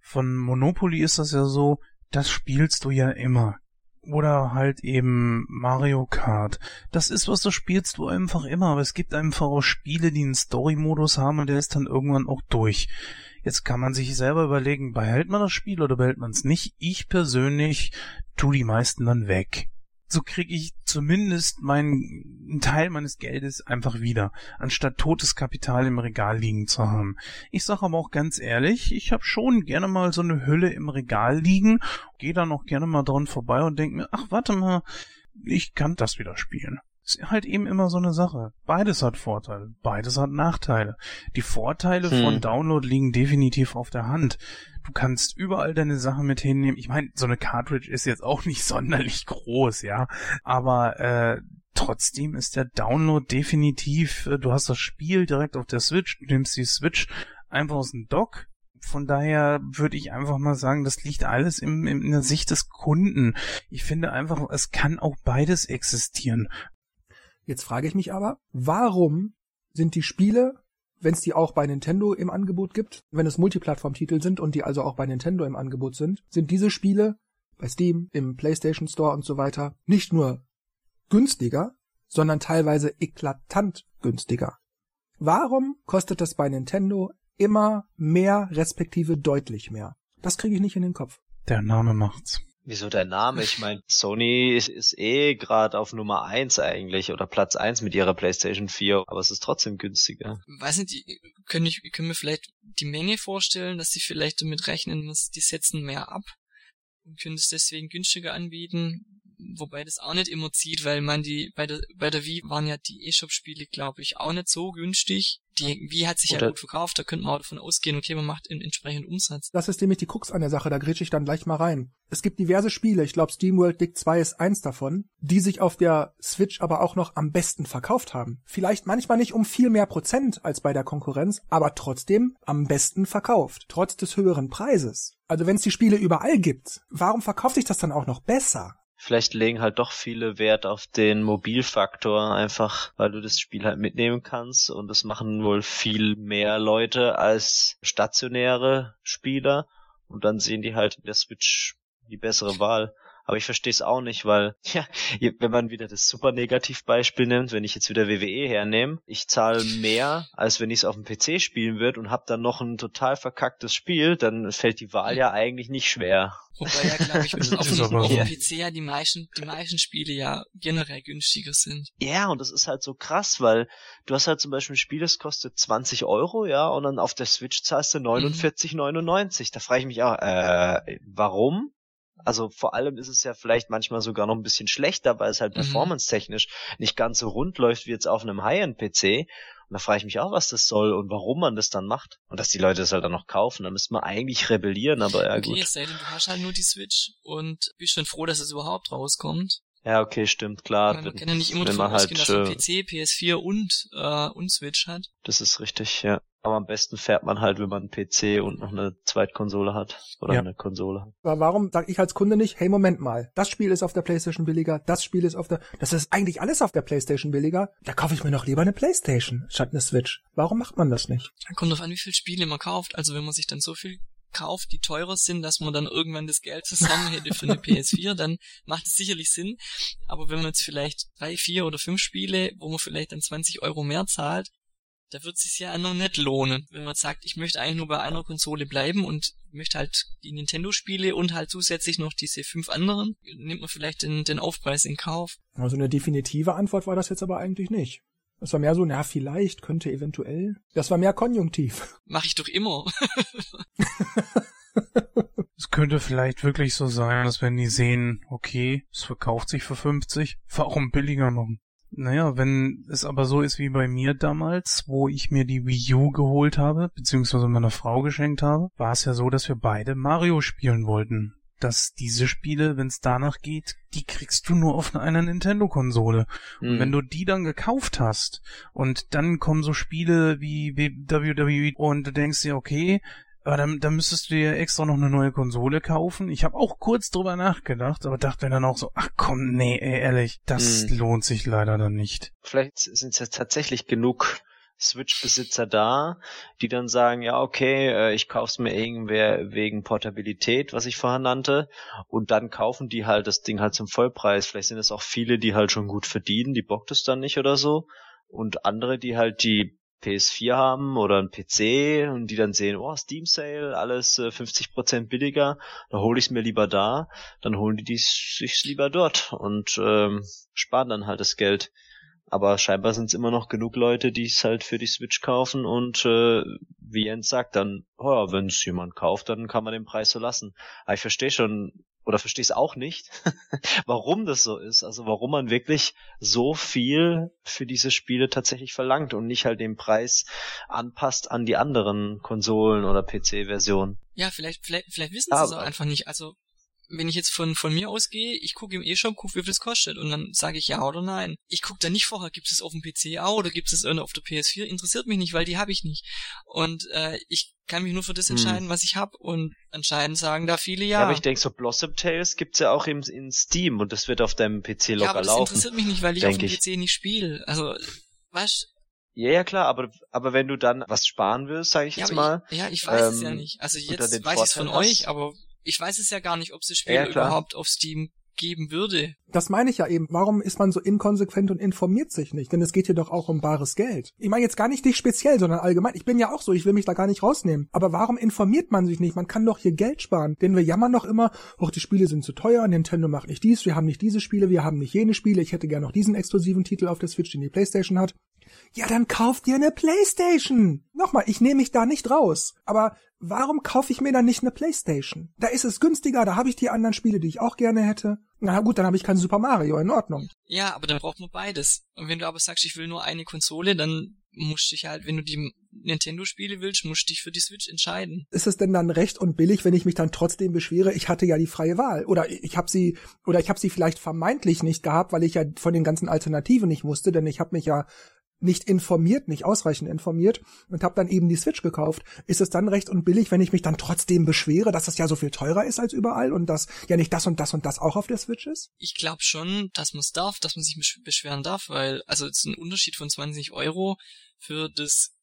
[SPEAKER 4] von Monopoly ist das ja so, das spielst du ja immer oder halt eben Mario Kart. Das ist was, das spielst du einfach immer, aber es gibt einfach auch Spiele, die einen Story-Modus haben und der ist dann irgendwann auch durch. Jetzt kann man sich selber überlegen, behält man das Spiel oder behält man es nicht? Ich persönlich tu die meisten dann weg so kriege ich zumindest meinen Teil meines Geldes einfach wieder, anstatt totes Kapital im Regal liegen zu haben. Ich sage aber auch ganz ehrlich, ich habe schon gerne mal so eine Hülle im Regal liegen, gehe da noch gerne mal dran vorbei und denke mir, ach warte mal, ich kann das wieder spielen. Ist halt eben immer so eine Sache. Beides hat Vorteile, beides hat Nachteile. Die Vorteile hm. von Download liegen definitiv auf der Hand. Du kannst überall deine Sachen mit hinnehmen. Ich meine, so eine Cartridge ist jetzt auch nicht sonderlich groß, ja. Aber äh, trotzdem ist der Download definitiv, äh, du hast das Spiel direkt auf der Switch, du nimmst die Switch einfach aus dem Dock, von daher würde ich einfach mal sagen, das liegt alles im, im, in der Sicht des Kunden. Ich finde einfach, es kann auch beides existieren.
[SPEAKER 1] Jetzt frage ich mich aber, warum sind die Spiele, wenn es die auch bei Nintendo im Angebot gibt, wenn es Multiplattform-Titel sind und die also auch bei Nintendo im Angebot sind, sind diese Spiele bei Steam, im PlayStation Store und so weiter nicht nur günstiger, sondern teilweise eklatant günstiger. Warum kostet das bei Nintendo immer mehr, respektive deutlich mehr? Das kriege ich nicht in den Kopf.
[SPEAKER 4] Der Name macht's.
[SPEAKER 3] Wieso der Name? Ich meine, Sony ist, ist eh gerade auf Nummer eins eigentlich oder Platz eins mit ihrer PlayStation 4, aber es ist trotzdem günstiger.
[SPEAKER 2] Weiß nicht, können, ich, können wir vielleicht die Menge vorstellen, dass sie vielleicht damit rechnen, dass die setzen mehr ab und können es deswegen günstiger anbieten wobei das auch nicht immer zieht, weil man die bei der bei der Wii waren ja die E-Shop-Spiele, glaube ich, auch nicht so günstig. Die Wii hat sich Oder ja gut verkauft, da könnte man auch davon ausgehen, okay, man macht entsprechend Umsatz.
[SPEAKER 1] Das ist nämlich die Krux an der Sache, da grätsche ich dann gleich mal rein. Es gibt diverse Spiele, ich glaube SteamWorld Dig 2 ist eins davon, die sich auf der Switch aber auch noch am besten verkauft haben. Vielleicht manchmal nicht um viel mehr Prozent als bei der Konkurrenz, aber trotzdem am besten verkauft, trotz des höheren Preises. Also wenn es die Spiele überall gibt, warum verkauft sich das dann auch noch besser?
[SPEAKER 3] Vielleicht legen halt doch viele Wert auf den Mobilfaktor, einfach weil du das Spiel halt mitnehmen kannst und das machen wohl viel mehr Leute als stationäre Spieler und dann sehen die halt in der Switch die bessere Wahl. Aber ich verstehe es auch nicht, weil, ja, wenn man wieder das super Negativbeispiel nimmt, wenn ich jetzt wieder WWE hernehme, ich zahle mehr, als wenn ich es auf dem PC spielen würde und habe dann noch ein total verkacktes Spiel, dann fällt die Wahl ja eigentlich nicht schwer.
[SPEAKER 2] Wobei ja, glaube ich, auf, dem, auf dem PC ja die meisten, die meisten Spiele ja generell günstiger sind.
[SPEAKER 3] Ja, und das ist halt so krass, weil du hast halt zum Beispiel ein Spiel, das kostet 20 Euro, ja, und dann auf der Switch zahlst du 49,99. Mhm. Da frage ich mich auch, äh, warum? Also vor allem ist es ja vielleicht manchmal sogar noch ein bisschen schlechter, weil es halt mhm. performance-technisch nicht ganz so rund läuft wie jetzt auf einem High-End-PC. Und da frage ich mich auch, was das soll und warum man das dann macht. Und dass die Leute das halt dann noch kaufen. Da müsste man eigentlich rebellieren, aber ja okay, gut.
[SPEAKER 2] Okay, du hast halt nur die Switch und bist schon froh, dass es überhaupt rauskommt.
[SPEAKER 3] Ja, okay, stimmt, klar.
[SPEAKER 2] Man kann ja nicht immer davon ausgehen, halt, dass man PC, PS4 und, äh, und Switch hat.
[SPEAKER 3] Das ist richtig, ja. Aber am besten fährt man halt, wenn man einen PC und noch eine Zweitkonsole hat. Oder ja. eine Konsole.
[SPEAKER 1] Aber warum sag ich als Kunde nicht, hey, Moment mal, das Spiel ist auf der Playstation billiger, das Spiel ist auf der, das ist eigentlich alles auf der Playstation billiger, da kaufe ich mir noch lieber eine Playstation statt eine Switch. Warum macht man das nicht?
[SPEAKER 2] Kommt drauf an, wie viele Spiele man kauft. Also wenn man sich dann so viel kauft, die teurer sind, dass man dann irgendwann das Geld zusammen hätte für eine PS4, dann macht es sicherlich Sinn. Aber wenn man jetzt vielleicht drei, vier oder fünf Spiele, wo man vielleicht dann 20 Euro mehr zahlt, da wird es sich ja noch nicht lohnen. Wenn man sagt, ich möchte eigentlich nur bei einer Konsole bleiben und möchte halt die Nintendo-Spiele und halt zusätzlich noch diese fünf anderen, nimmt man vielleicht den, den Aufpreis in Kauf.
[SPEAKER 1] Also eine definitive Antwort war das jetzt aber eigentlich nicht. Das war mehr so, na, vielleicht, könnte eventuell. Das war mehr Konjunktiv.
[SPEAKER 2] Mach ich doch immer.
[SPEAKER 4] es könnte vielleicht wirklich so sein, dass wenn die sehen, okay, es verkauft sich für 50, warum billiger machen? Naja, wenn es aber so ist wie bei mir damals, wo ich mir die Wii U geholt habe, beziehungsweise meiner Frau geschenkt habe, war es ja so, dass wir beide Mario spielen wollten. Dass diese Spiele, wenn es danach geht, die kriegst du nur auf einer Nintendo-Konsole. Mhm. Und wenn du die dann gekauft hast und dann kommen so Spiele wie WWE und du denkst dir, okay, aber dann, dann müsstest du dir extra noch eine neue Konsole kaufen. Ich habe auch kurz drüber nachgedacht, aber dachte mir dann auch so, ach komm, nee, ey, ehrlich, das hm. lohnt sich leider dann nicht.
[SPEAKER 3] Vielleicht sind es ja tatsächlich genug Switch-Besitzer da, die dann sagen, ja, okay, äh, ich kauf's mir irgendwer wegen Portabilität, was ich vorher nannte, und dann kaufen die halt das Ding halt zum Vollpreis. Vielleicht sind es auch viele, die halt schon gut verdienen, die bockt es dann nicht oder so. Und andere, die halt die PS4 haben oder ein PC und die dann sehen, oh, Steam Sale, alles äh, 50% billiger, da hole ich es mir lieber da, dann holen die sich lieber dort und ähm, sparen dann halt das Geld. Aber scheinbar sind es immer noch genug Leute, die es halt für die Switch kaufen und äh, wie Jens sagt, dann, oh ja, wenn es jemand kauft, dann kann man den Preis so lassen. Aber ich verstehe schon, oder verstehe es auch nicht, warum das so ist. Also warum man wirklich so viel für diese Spiele tatsächlich verlangt und nicht halt den Preis anpasst an die anderen Konsolen oder PC-Versionen.
[SPEAKER 2] Ja, vielleicht, vielleicht, vielleicht wissen sie es auch einfach nicht. Also wenn ich jetzt von, von mir ausgehe, ich gucke im E-Shop, gucke, wie viel es kostet und dann sage ich ja oder nein. Ich gucke da nicht vorher, gibt es auf dem PC auch oder gibt es auf der PS4, interessiert mich nicht, weil die habe ich nicht. Und äh, ich kann mich nur für das hm. entscheiden, hm. was ich habe und anscheinend sagen da viele ja.
[SPEAKER 3] Ja, aber ich denke, so Blossom Tales gibt's ja auch im, in Steam und das wird auf deinem PC locker ja, aber das laufen.
[SPEAKER 2] interessiert mich nicht, weil ich auf dem ich. PC nicht spiele. Also, weißt
[SPEAKER 3] ja, ja, klar, aber, aber wenn du dann was sparen willst, sage ich ja, jetzt mal.
[SPEAKER 2] Ich, ja, ich weiß ähm, es ja ähm, nicht. Also jetzt weiß ich es von hast. euch, aber ich weiß es ja gar nicht, ob es das Spiel ja, überhaupt auf Steam geben würde.
[SPEAKER 1] Das meine ich ja eben. Warum ist man so inkonsequent und informiert sich nicht? Denn es geht hier doch auch um bares Geld. Ich meine jetzt gar nicht dich speziell, sondern allgemein. Ich bin ja auch so, ich will mich da gar nicht rausnehmen. Aber warum informiert man sich nicht? Man kann doch hier Geld sparen. Denn wir jammern doch immer, oh, die Spiele sind zu teuer, Nintendo macht nicht dies, wir haben nicht diese Spiele, wir haben nicht jene Spiele, ich hätte gern noch diesen exklusiven Titel auf der Switch, den die Playstation hat. Ja, dann kauft dir eine Playstation. Nochmal, ich nehme mich da nicht raus. Aber warum kaufe ich mir dann nicht eine Playstation? Da ist es günstiger, da habe ich die anderen Spiele, die ich auch gerne hätte. Na gut, dann habe ich kein Super Mario, in Ordnung.
[SPEAKER 2] Ja, aber dann braucht man beides. Und wenn du aber sagst, ich will nur eine Konsole, dann musst du dich halt, wenn du die Nintendo-Spiele willst, musst du dich für die Switch entscheiden.
[SPEAKER 1] Ist es denn dann recht und billig, wenn ich mich dann trotzdem beschwere, ich hatte ja die freie Wahl oder ich habe sie oder ich habe sie vielleicht vermeintlich nicht gehabt, weil ich ja von den ganzen Alternativen nicht wusste, denn ich habe mich ja nicht informiert, nicht ausreichend informiert und habe dann eben die Switch gekauft. Ist es dann recht und billig, wenn ich mich dann trotzdem beschwere, dass das ja so viel teurer ist als überall und dass ja nicht das und das und das auch auf der Switch ist?
[SPEAKER 2] Ich glaube schon, dass man es darf, dass man sich beschweren darf, weil also es ist ein Unterschied von 20 Euro für das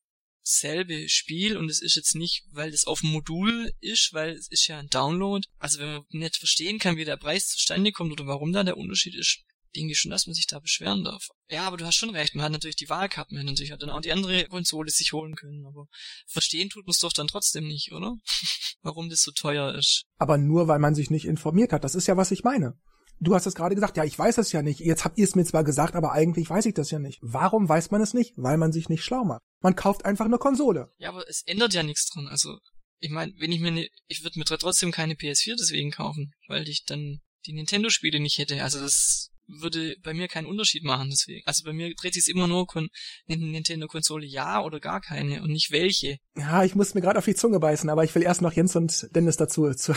[SPEAKER 2] selbe Spiel und es ist jetzt nicht, weil das auf dem Modul ist, weil es ist ja ein Download. Also wenn man nicht verstehen kann, wie der Preis zustande kommt oder warum da der Unterschied ist, denke schon, dass man sich da beschweren darf. Ja, aber du hast schon recht. Man hat natürlich die Wahl gehabt. Man natürlich dann auch die andere Konsole sich holen können. Aber verstehen tut man es doch dann trotzdem nicht, oder? Warum das so teuer ist.
[SPEAKER 1] Aber nur, weil man sich nicht informiert hat. Das ist ja, was ich meine. Du hast es gerade gesagt, ja, ich weiß es ja nicht. Jetzt habt ihr es mir zwar gesagt, aber eigentlich weiß ich das ja nicht. Warum weiß man es nicht? Weil man sich nicht schlau macht. Man kauft einfach eine Konsole.
[SPEAKER 2] Ja, aber es ändert ja nichts dran. Also, ich meine, wenn ich mir ne, ich würde mir trotzdem keine PS4 deswegen kaufen, weil ich dann die Nintendo-Spiele nicht hätte. Also das würde bei mir keinen Unterschied machen, deswegen. Also bei mir dreht sich immer nur Kon Nintendo-Konsole ja oder gar keine und nicht welche.
[SPEAKER 1] Ja, ich muss mir gerade auf die Zunge beißen, aber ich will erst noch Jens und Dennis dazu zu,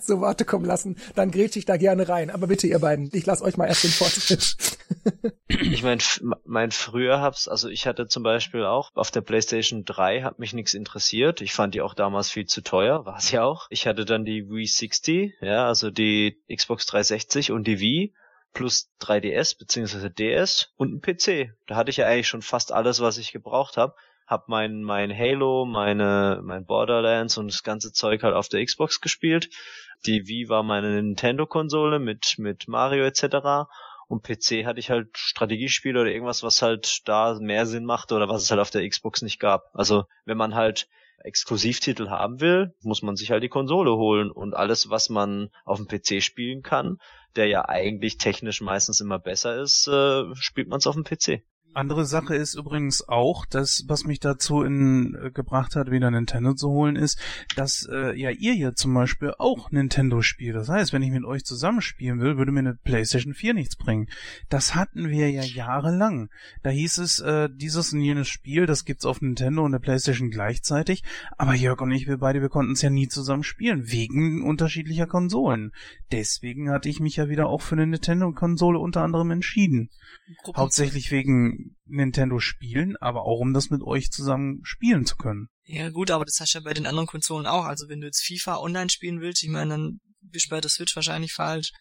[SPEAKER 1] zu Worte kommen lassen. Dann grätsch ich da gerne rein. Aber bitte, ihr beiden, ich lasse euch mal erst den Vortritt.
[SPEAKER 3] ich mein, mein früher hab's, also ich hatte zum Beispiel auch auf der PlayStation 3 hat mich nichts interessiert. Ich fand die auch damals viel zu teuer, war sie auch. Ich hatte dann die Wii 60, ja, also die Xbox 360 und die Wii plus 3DS bzw. DS und ein PC. Da hatte ich ja eigentlich schon fast alles, was ich gebraucht habe. Hab mein mein Halo, meine mein Borderlands und das ganze Zeug halt auf der Xbox gespielt. Die Wii war meine Nintendo Konsole mit mit Mario etc. Und PC hatte ich halt Strategiespiele oder irgendwas, was halt da mehr Sinn machte oder was es halt auf der Xbox nicht gab. Also wenn man halt Exklusivtitel haben will, muss man sich halt die Konsole holen und alles, was man auf dem PC spielen kann, der ja eigentlich technisch meistens immer besser ist, äh, spielt man es auf dem PC.
[SPEAKER 4] Andere Sache ist übrigens auch, dass was mich dazu in, äh, gebracht hat, wieder Nintendo zu holen, ist, dass äh, ja ihr ja zum Beispiel auch Nintendo spielt. Das heißt, wenn ich mit euch zusammenspielen will, würde mir eine PlayStation 4 nichts bringen. Das hatten wir ja jahrelang. Da hieß es, äh, dieses und jenes Spiel, das gibt's auf Nintendo und der PlayStation gleichzeitig. Aber Jörg und ich, wir beide, wir konnten es ja nie zusammen spielen, wegen unterschiedlicher Konsolen. Deswegen hatte ich mich ja wieder auch für eine Nintendo-Konsole unter anderem entschieden. Hauptsächlich wegen Nintendo Spielen, aber auch um das mit euch zusammen spielen zu können.
[SPEAKER 2] Ja gut, aber das hast du ja bei den anderen Konsolen auch. Also wenn du jetzt FIFA online spielen willst, ich meine, dann bist du bei der Switch wahrscheinlich falsch.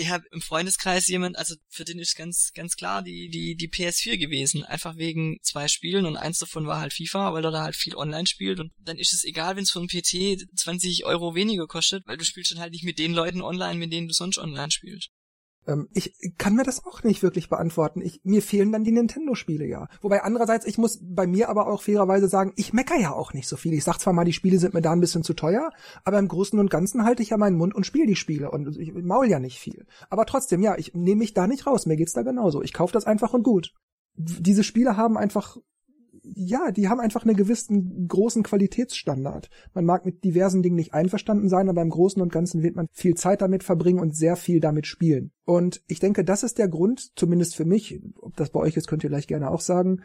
[SPEAKER 2] Ich habe im Freundeskreis jemand, also für den ist ganz ganz klar die die die PS4 gewesen, einfach wegen zwei Spielen und eins davon war halt FIFA, weil er da halt viel online spielt und dann ist es egal, wenn es für einen PC 20 Euro weniger kostet, weil du spielst dann halt nicht mit den Leuten online, mit denen du sonst online spielst.
[SPEAKER 1] Ähm, ich kann mir das auch nicht wirklich beantworten. Ich, mir fehlen dann die Nintendo-Spiele ja. Wobei andererseits, ich muss bei mir aber auch fairerweise sagen, ich mecker ja auch nicht so viel. Ich sag zwar mal, die Spiele sind mir da ein bisschen zu teuer, aber im Großen und Ganzen halte ich ja meinen Mund und spiele die Spiele und ich maul ja nicht viel. Aber trotzdem, ja, ich nehme mich da nicht raus. Mir geht's da genauso. Ich kaufe das einfach und gut. Diese Spiele haben einfach ja, die haben einfach einen gewissen großen Qualitätsstandard. Man mag mit diversen Dingen nicht einverstanden sein, aber im Großen und Ganzen wird man viel Zeit damit verbringen und sehr viel damit spielen. Und ich denke, das ist der Grund, zumindest für mich, ob das bei euch ist, könnt ihr gleich gerne auch sagen,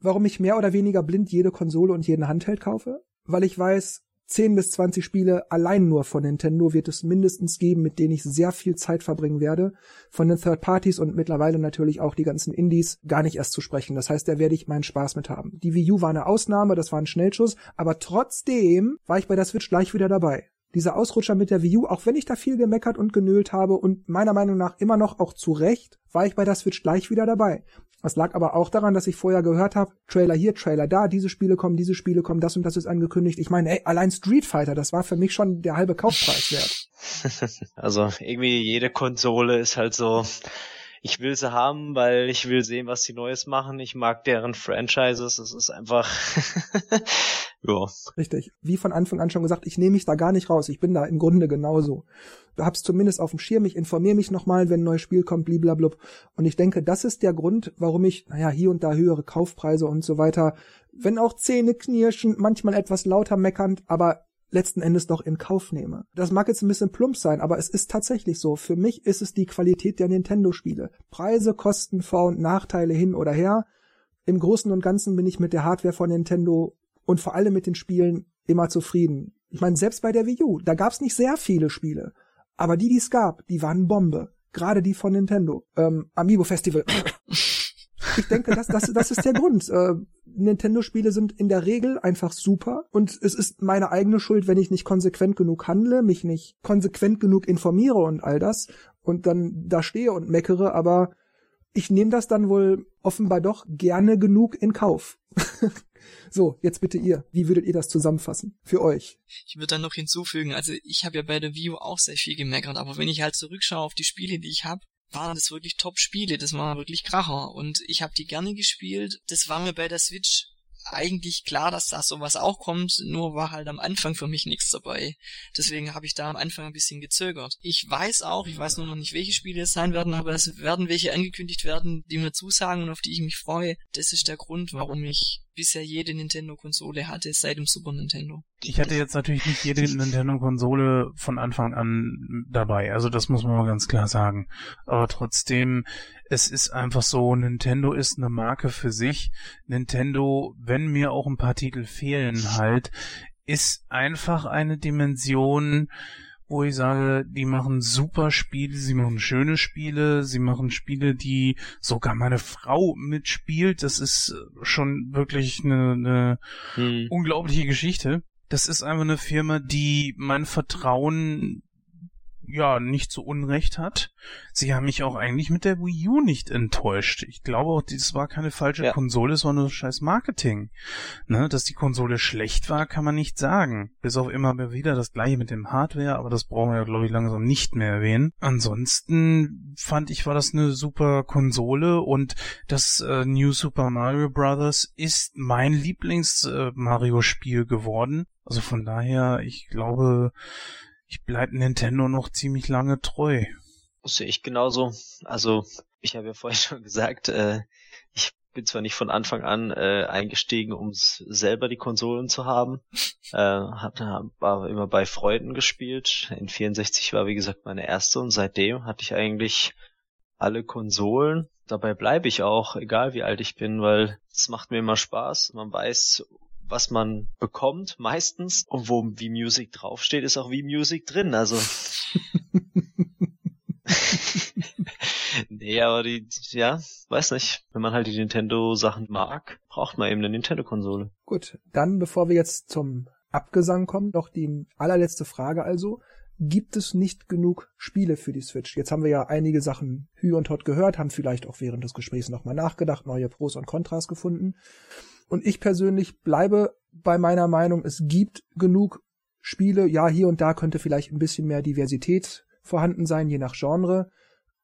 [SPEAKER 1] warum ich mehr oder weniger blind jede Konsole und jeden Handheld kaufe. Weil ich weiß, 10 bis 20 Spiele allein nur von Nintendo wird es mindestens geben, mit denen ich sehr viel Zeit verbringen werde. Von den Third Parties und mittlerweile natürlich auch die ganzen Indies gar nicht erst zu sprechen. Das heißt, da werde ich meinen Spaß mit haben. Die Wii U war eine Ausnahme, das war ein Schnellschuss, aber trotzdem war ich bei der Switch gleich wieder dabei. Dieser Ausrutscher mit der Wii U, auch wenn ich da viel gemeckert und genölt habe und meiner Meinung nach immer noch auch zu Recht, war ich bei der Switch gleich wieder dabei. Das lag aber auch daran, dass ich vorher gehört habe, Trailer hier, Trailer da, diese Spiele kommen, diese Spiele kommen, das und das ist angekündigt. Ich meine, ey, allein Street Fighter, das war für mich schon der halbe Kaufpreis wert.
[SPEAKER 3] Also irgendwie jede Konsole ist halt so, ich will sie haben, weil ich will sehen, was sie Neues machen. Ich mag deren Franchises. Es ist einfach,
[SPEAKER 1] ja. Richtig. Wie von Anfang an schon gesagt, ich nehme mich da gar nicht raus. Ich bin da im Grunde genauso. Du hab's zumindest auf dem Schirm. Ich informiere mich nochmal, wenn ein neues Spiel kommt, bliblablub. Und ich denke, das ist der Grund, warum ich, naja, hier und da höhere Kaufpreise und so weiter, wenn auch Zähne knirschen, manchmal etwas lauter meckernd, aber letzten Endes doch in Kauf nehme. Das mag jetzt ein bisschen plump sein, aber es ist tatsächlich so. Für mich ist es die Qualität der Nintendo-Spiele. Preise, Kosten, Vor- und Nachteile hin oder her. Im Großen und Ganzen bin ich mit der Hardware von Nintendo und vor allem mit den Spielen immer zufrieden. Ich meine, selbst bei der Wii U, da gab's nicht sehr viele Spiele. Aber die, die es gab, die waren Bombe. Gerade die von Nintendo. Ähm, Amiibo Festival. ich denke, das, das, das ist der Grund. Äh, Nintendo-Spiele sind in der Regel einfach super und es ist meine eigene Schuld, wenn ich nicht konsequent genug handle, mich nicht konsequent genug informiere und all das und dann da stehe und meckere, aber ich nehme das dann wohl offenbar doch gerne genug in Kauf. so, jetzt bitte ihr. Wie würdet ihr das zusammenfassen? Für euch.
[SPEAKER 2] Ich würde dann noch hinzufügen, also ich habe ja bei der Wii U auch sehr viel gemeckert, aber wenn ich halt zurückschaue auf die Spiele, die ich habe, waren das wirklich Top-Spiele, das war wirklich Kracher und ich habe die gerne gespielt. Das war mir bei der Switch eigentlich klar, dass da sowas auch kommt, nur war halt am Anfang für mich nichts dabei. Deswegen habe ich da am Anfang ein bisschen gezögert. Ich weiß auch, ich weiß nur noch nicht, welche Spiele es sein werden, aber es werden welche angekündigt werden, die mir zusagen und auf die ich mich freue. Das ist der Grund, warum ich bisher jede Nintendo-Konsole hatte seit dem Super Nintendo.
[SPEAKER 4] Ich hatte jetzt natürlich nicht jede Nintendo-Konsole von Anfang an dabei, also das muss man mal ganz klar sagen. Aber trotzdem, es ist einfach so, Nintendo ist eine Marke für sich. Nintendo, wenn mir auch ein paar Titel fehlen halt, ist einfach eine Dimension, wo ich sage, die machen super Spiele, sie machen schöne Spiele, sie machen Spiele, die sogar meine Frau mitspielt. Das ist schon wirklich eine, eine hm. unglaubliche Geschichte. Das ist einfach eine Firma, die mein Vertrauen ja nicht zu Unrecht hat. Sie haben mich auch eigentlich mit der Wii U nicht enttäuscht. Ich glaube auch, das war keine falsche ja. Konsole, es war nur scheiß Marketing. Ne, dass die Konsole schlecht war, kann man nicht sagen. Bis auf immer wieder das gleiche mit dem Hardware, aber das brauchen wir ja, glaube ich, langsam nicht mehr erwähnen. Ansonsten fand ich, war das eine super Konsole und das äh, New Super Mario Bros. ist mein Lieblings-Mario-Spiel äh, geworden. Also von daher, ich glaube, ich bleib Nintendo noch ziemlich lange treu.
[SPEAKER 3] Das sehe ich genauso. Also, ich habe ja vorhin schon gesagt, äh, ich bin zwar nicht von Anfang an äh, eingestiegen, um selber die Konsolen zu haben, äh, hab, war immer bei Freunden gespielt. In 64 war wie gesagt meine erste und seitdem hatte ich eigentlich alle Konsolen. Dabei bleibe ich auch, egal wie alt ich bin, weil es macht mir immer Spaß. Man weiß was man bekommt meistens und wo wie Music draufsteht, ist auch wie Music drin. Also nee, aber die, ja, weiß nicht. Wenn man halt die Nintendo-Sachen mag, braucht man eben eine Nintendo-Konsole.
[SPEAKER 1] Gut, dann bevor wir jetzt zum Abgesang kommen, noch die allerletzte Frage also. Gibt es nicht genug Spiele für die Switch? Jetzt haben wir ja einige Sachen Hü und Hot gehört, haben vielleicht auch während des Gesprächs nochmal nachgedacht, neue Pros und Kontras gefunden. Und ich persönlich bleibe bei meiner Meinung, es gibt genug Spiele. Ja, hier und da könnte vielleicht ein bisschen mehr Diversität vorhanden sein, je nach Genre.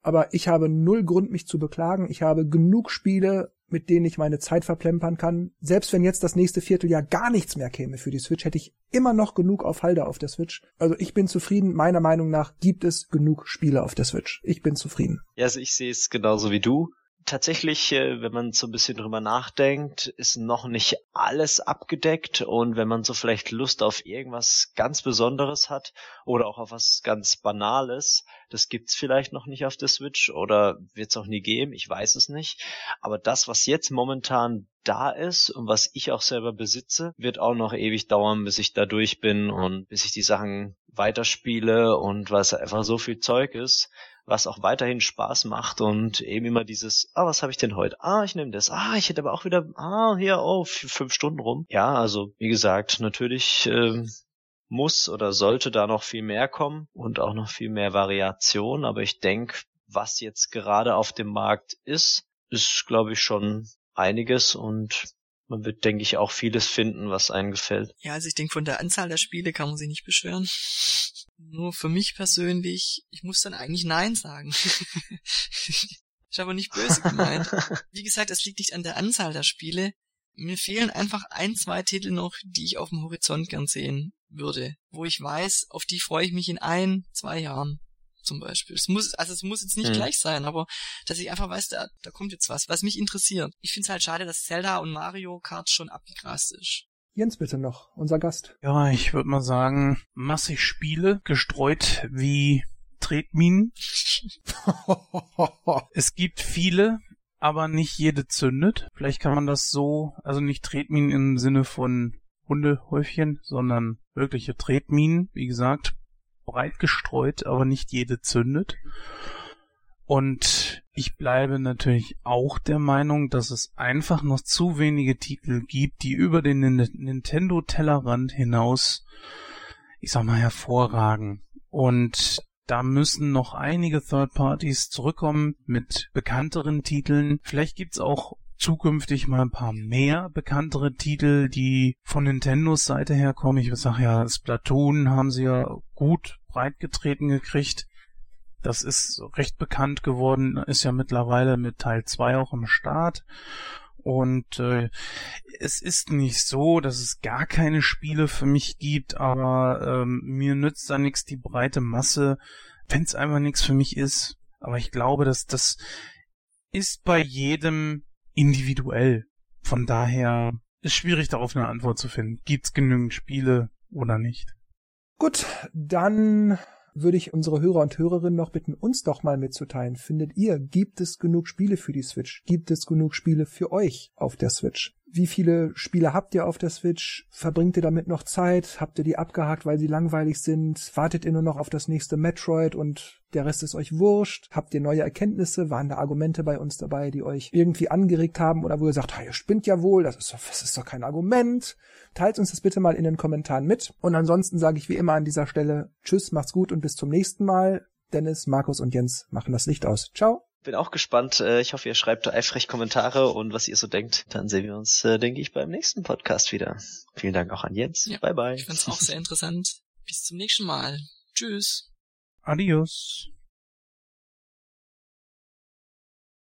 [SPEAKER 1] Aber ich habe null Grund, mich zu beklagen. Ich habe genug Spiele, mit denen ich meine Zeit verplempern kann. Selbst wenn jetzt das nächste Vierteljahr gar nichts mehr käme für die Switch, hätte ich immer noch genug auf Halde auf der Switch. Also ich bin zufrieden. Meiner Meinung nach gibt es genug Spiele auf der Switch. Ich bin zufrieden.
[SPEAKER 3] Ja, also ich sehe es genauso wie du tatsächlich, äh, wenn man so ein bisschen drüber nachdenkt, ist noch nicht alles abgedeckt und wenn man so vielleicht Lust auf irgendwas ganz Besonderes hat oder auch auf was ganz Banales, das gibt's vielleicht noch nicht auf der Switch oder wird's auch nie geben, ich weiß es nicht. Aber das, was jetzt momentan da ist und was ich auch selber besitze, wird auch noch ewig dauern, bis ich da durch bin und bis ich die Sachen weiterspiele und es einfach so viel Zeug ist, was auch weiterhin Spaß macht und eben immer dieses, ah, was habe ich denn heute? Ah, ich nehme das. Ah, ich hätte aber auch wieder, ah, hier, oh, fünf Stunden rum. Ja, also wie gesagt, natürlich ähm, muss oder sollte da noch viel mehr kommen und auch noch viel mehr Variation. Aber ich denke, was jetzt gerade auf dem Markt ist, ist, glaube ich, schon einiges und man wird, denke ich, auch vieles finden, was einem gefällt.
[SPEAKER 2] Ja, also ich denke, von der Anzahl der Spiele kann man sich nicht beschweren. Nur für mich persönlich, ich muss dann eigentlich Nein sagen. ist aber nicht böse gemeint. Wie gesagt, es liegt nicht an der Anzahl der Spiele. Mir fehlen einfach ein, zwei Titel noch, die ich auf dem Horizont gern sehen würde. Wo ich weiß, auf die freue ich mich in ein, zwei Jahren zum Beispiel. Es muss, also es muss jetzt nicht mhm. gleich sein, aber dass ich einfach weiß, da, da kommt jetzt was, was mich interessiert. Ich finde es halt schade, dass Zelda und Mario Kart schon abgegrast ist.
[SPEAKER 1] Jens bitte noch, unser Gast.
[SPEAKER 4] Ja, ich würde mal sagen, massig Spiele, gestreut wie Tretminen. es gibt viele, aber nicht jede zündet. Vielleicht kann man das so, also nicht Tretminen im Sinne von Hundehäufchen, sondern wirkliche Tretminen, wie gesagt, breit gestreut, aber nicht jede zündet. Und ich bleibe natürlich auch der Meinung, dass es einfach noch zu wenige Titel gibt, die über den Nintendo-Tellerrand hinaus, ich sag mal, hervorragen. Und da müssen noch einige Third Parties zurückkommen mit bekannteren Titeln. Vielleicht gibt's auch zukünftig mal ein paar mehr bekanntere Titel, die von Nintendos Seite herkommen. Ich sag ja, Splatoon haben sie ja gut breitgetreten gekriegt. Das ist recht bekannt geworden, ist ja mittlerweile mit Teil 2 auch im Start. Und äh, es ist nicht so, dass es gar keine Spiele für mich gibt, aber ähm, mir nützt da nichts die breite Masse, wenn es einfach nichts für mich ist. Aber ich glaube, dass das ist bei jedem individuell. Von daher ist schwierig darauf eine Antwort zu finden. Gibt's genügend Spiele oder nicht?
[SPEAKER 1] Gut, dann würde ich unsere Hörer und Hörerinnen noch bitten, uns doch mal mitzuteilen. Findet ihr, gibt es genug Spiele für die Switch? Gibt es genug Spiele für euch auf der Switch? Wie viele Spiele habt ihr auf der Switch? Verbringt ihr damit noch Zeit? Habt ihr die abgehakt, weil sie langweilig sind? Wartet ihr nur noch auf das nächste Metroid und der Rest ist euch wurscht? Habt ihr neue Erkenntnisse? Waren da Argumente bei uns dabei, die euch irgendwie angeregt haben oder wo ihr sagt, ihr spinnt ja wohl, das ist, doch, das ist doch kein Argument? Teilt uns das bitte mal in den Kommentaren mit. Und ansonsten sage ich wie immer an dieser Stelle Tschüss, macht's gut und bis zum nächsten Mal. Dennis, Markus und Jens machen das Licht aus. Ciao.
[SPEAKER 3] Bin auch gespannt. Äh, ich hoffe, ihr schreibt eifrig Kommentare und was ihr so denkt. Dann sehen wir uns, äh, denke ich, beim nächsten Podcast wieder. Vielen Dank auch an Jens. Ja, bye bye.
[SPEAKER 2] Ich fand's auch sehr interessant. Bis zum nächsten Mal. Tschüss.
[SPEAKER 4] Adios.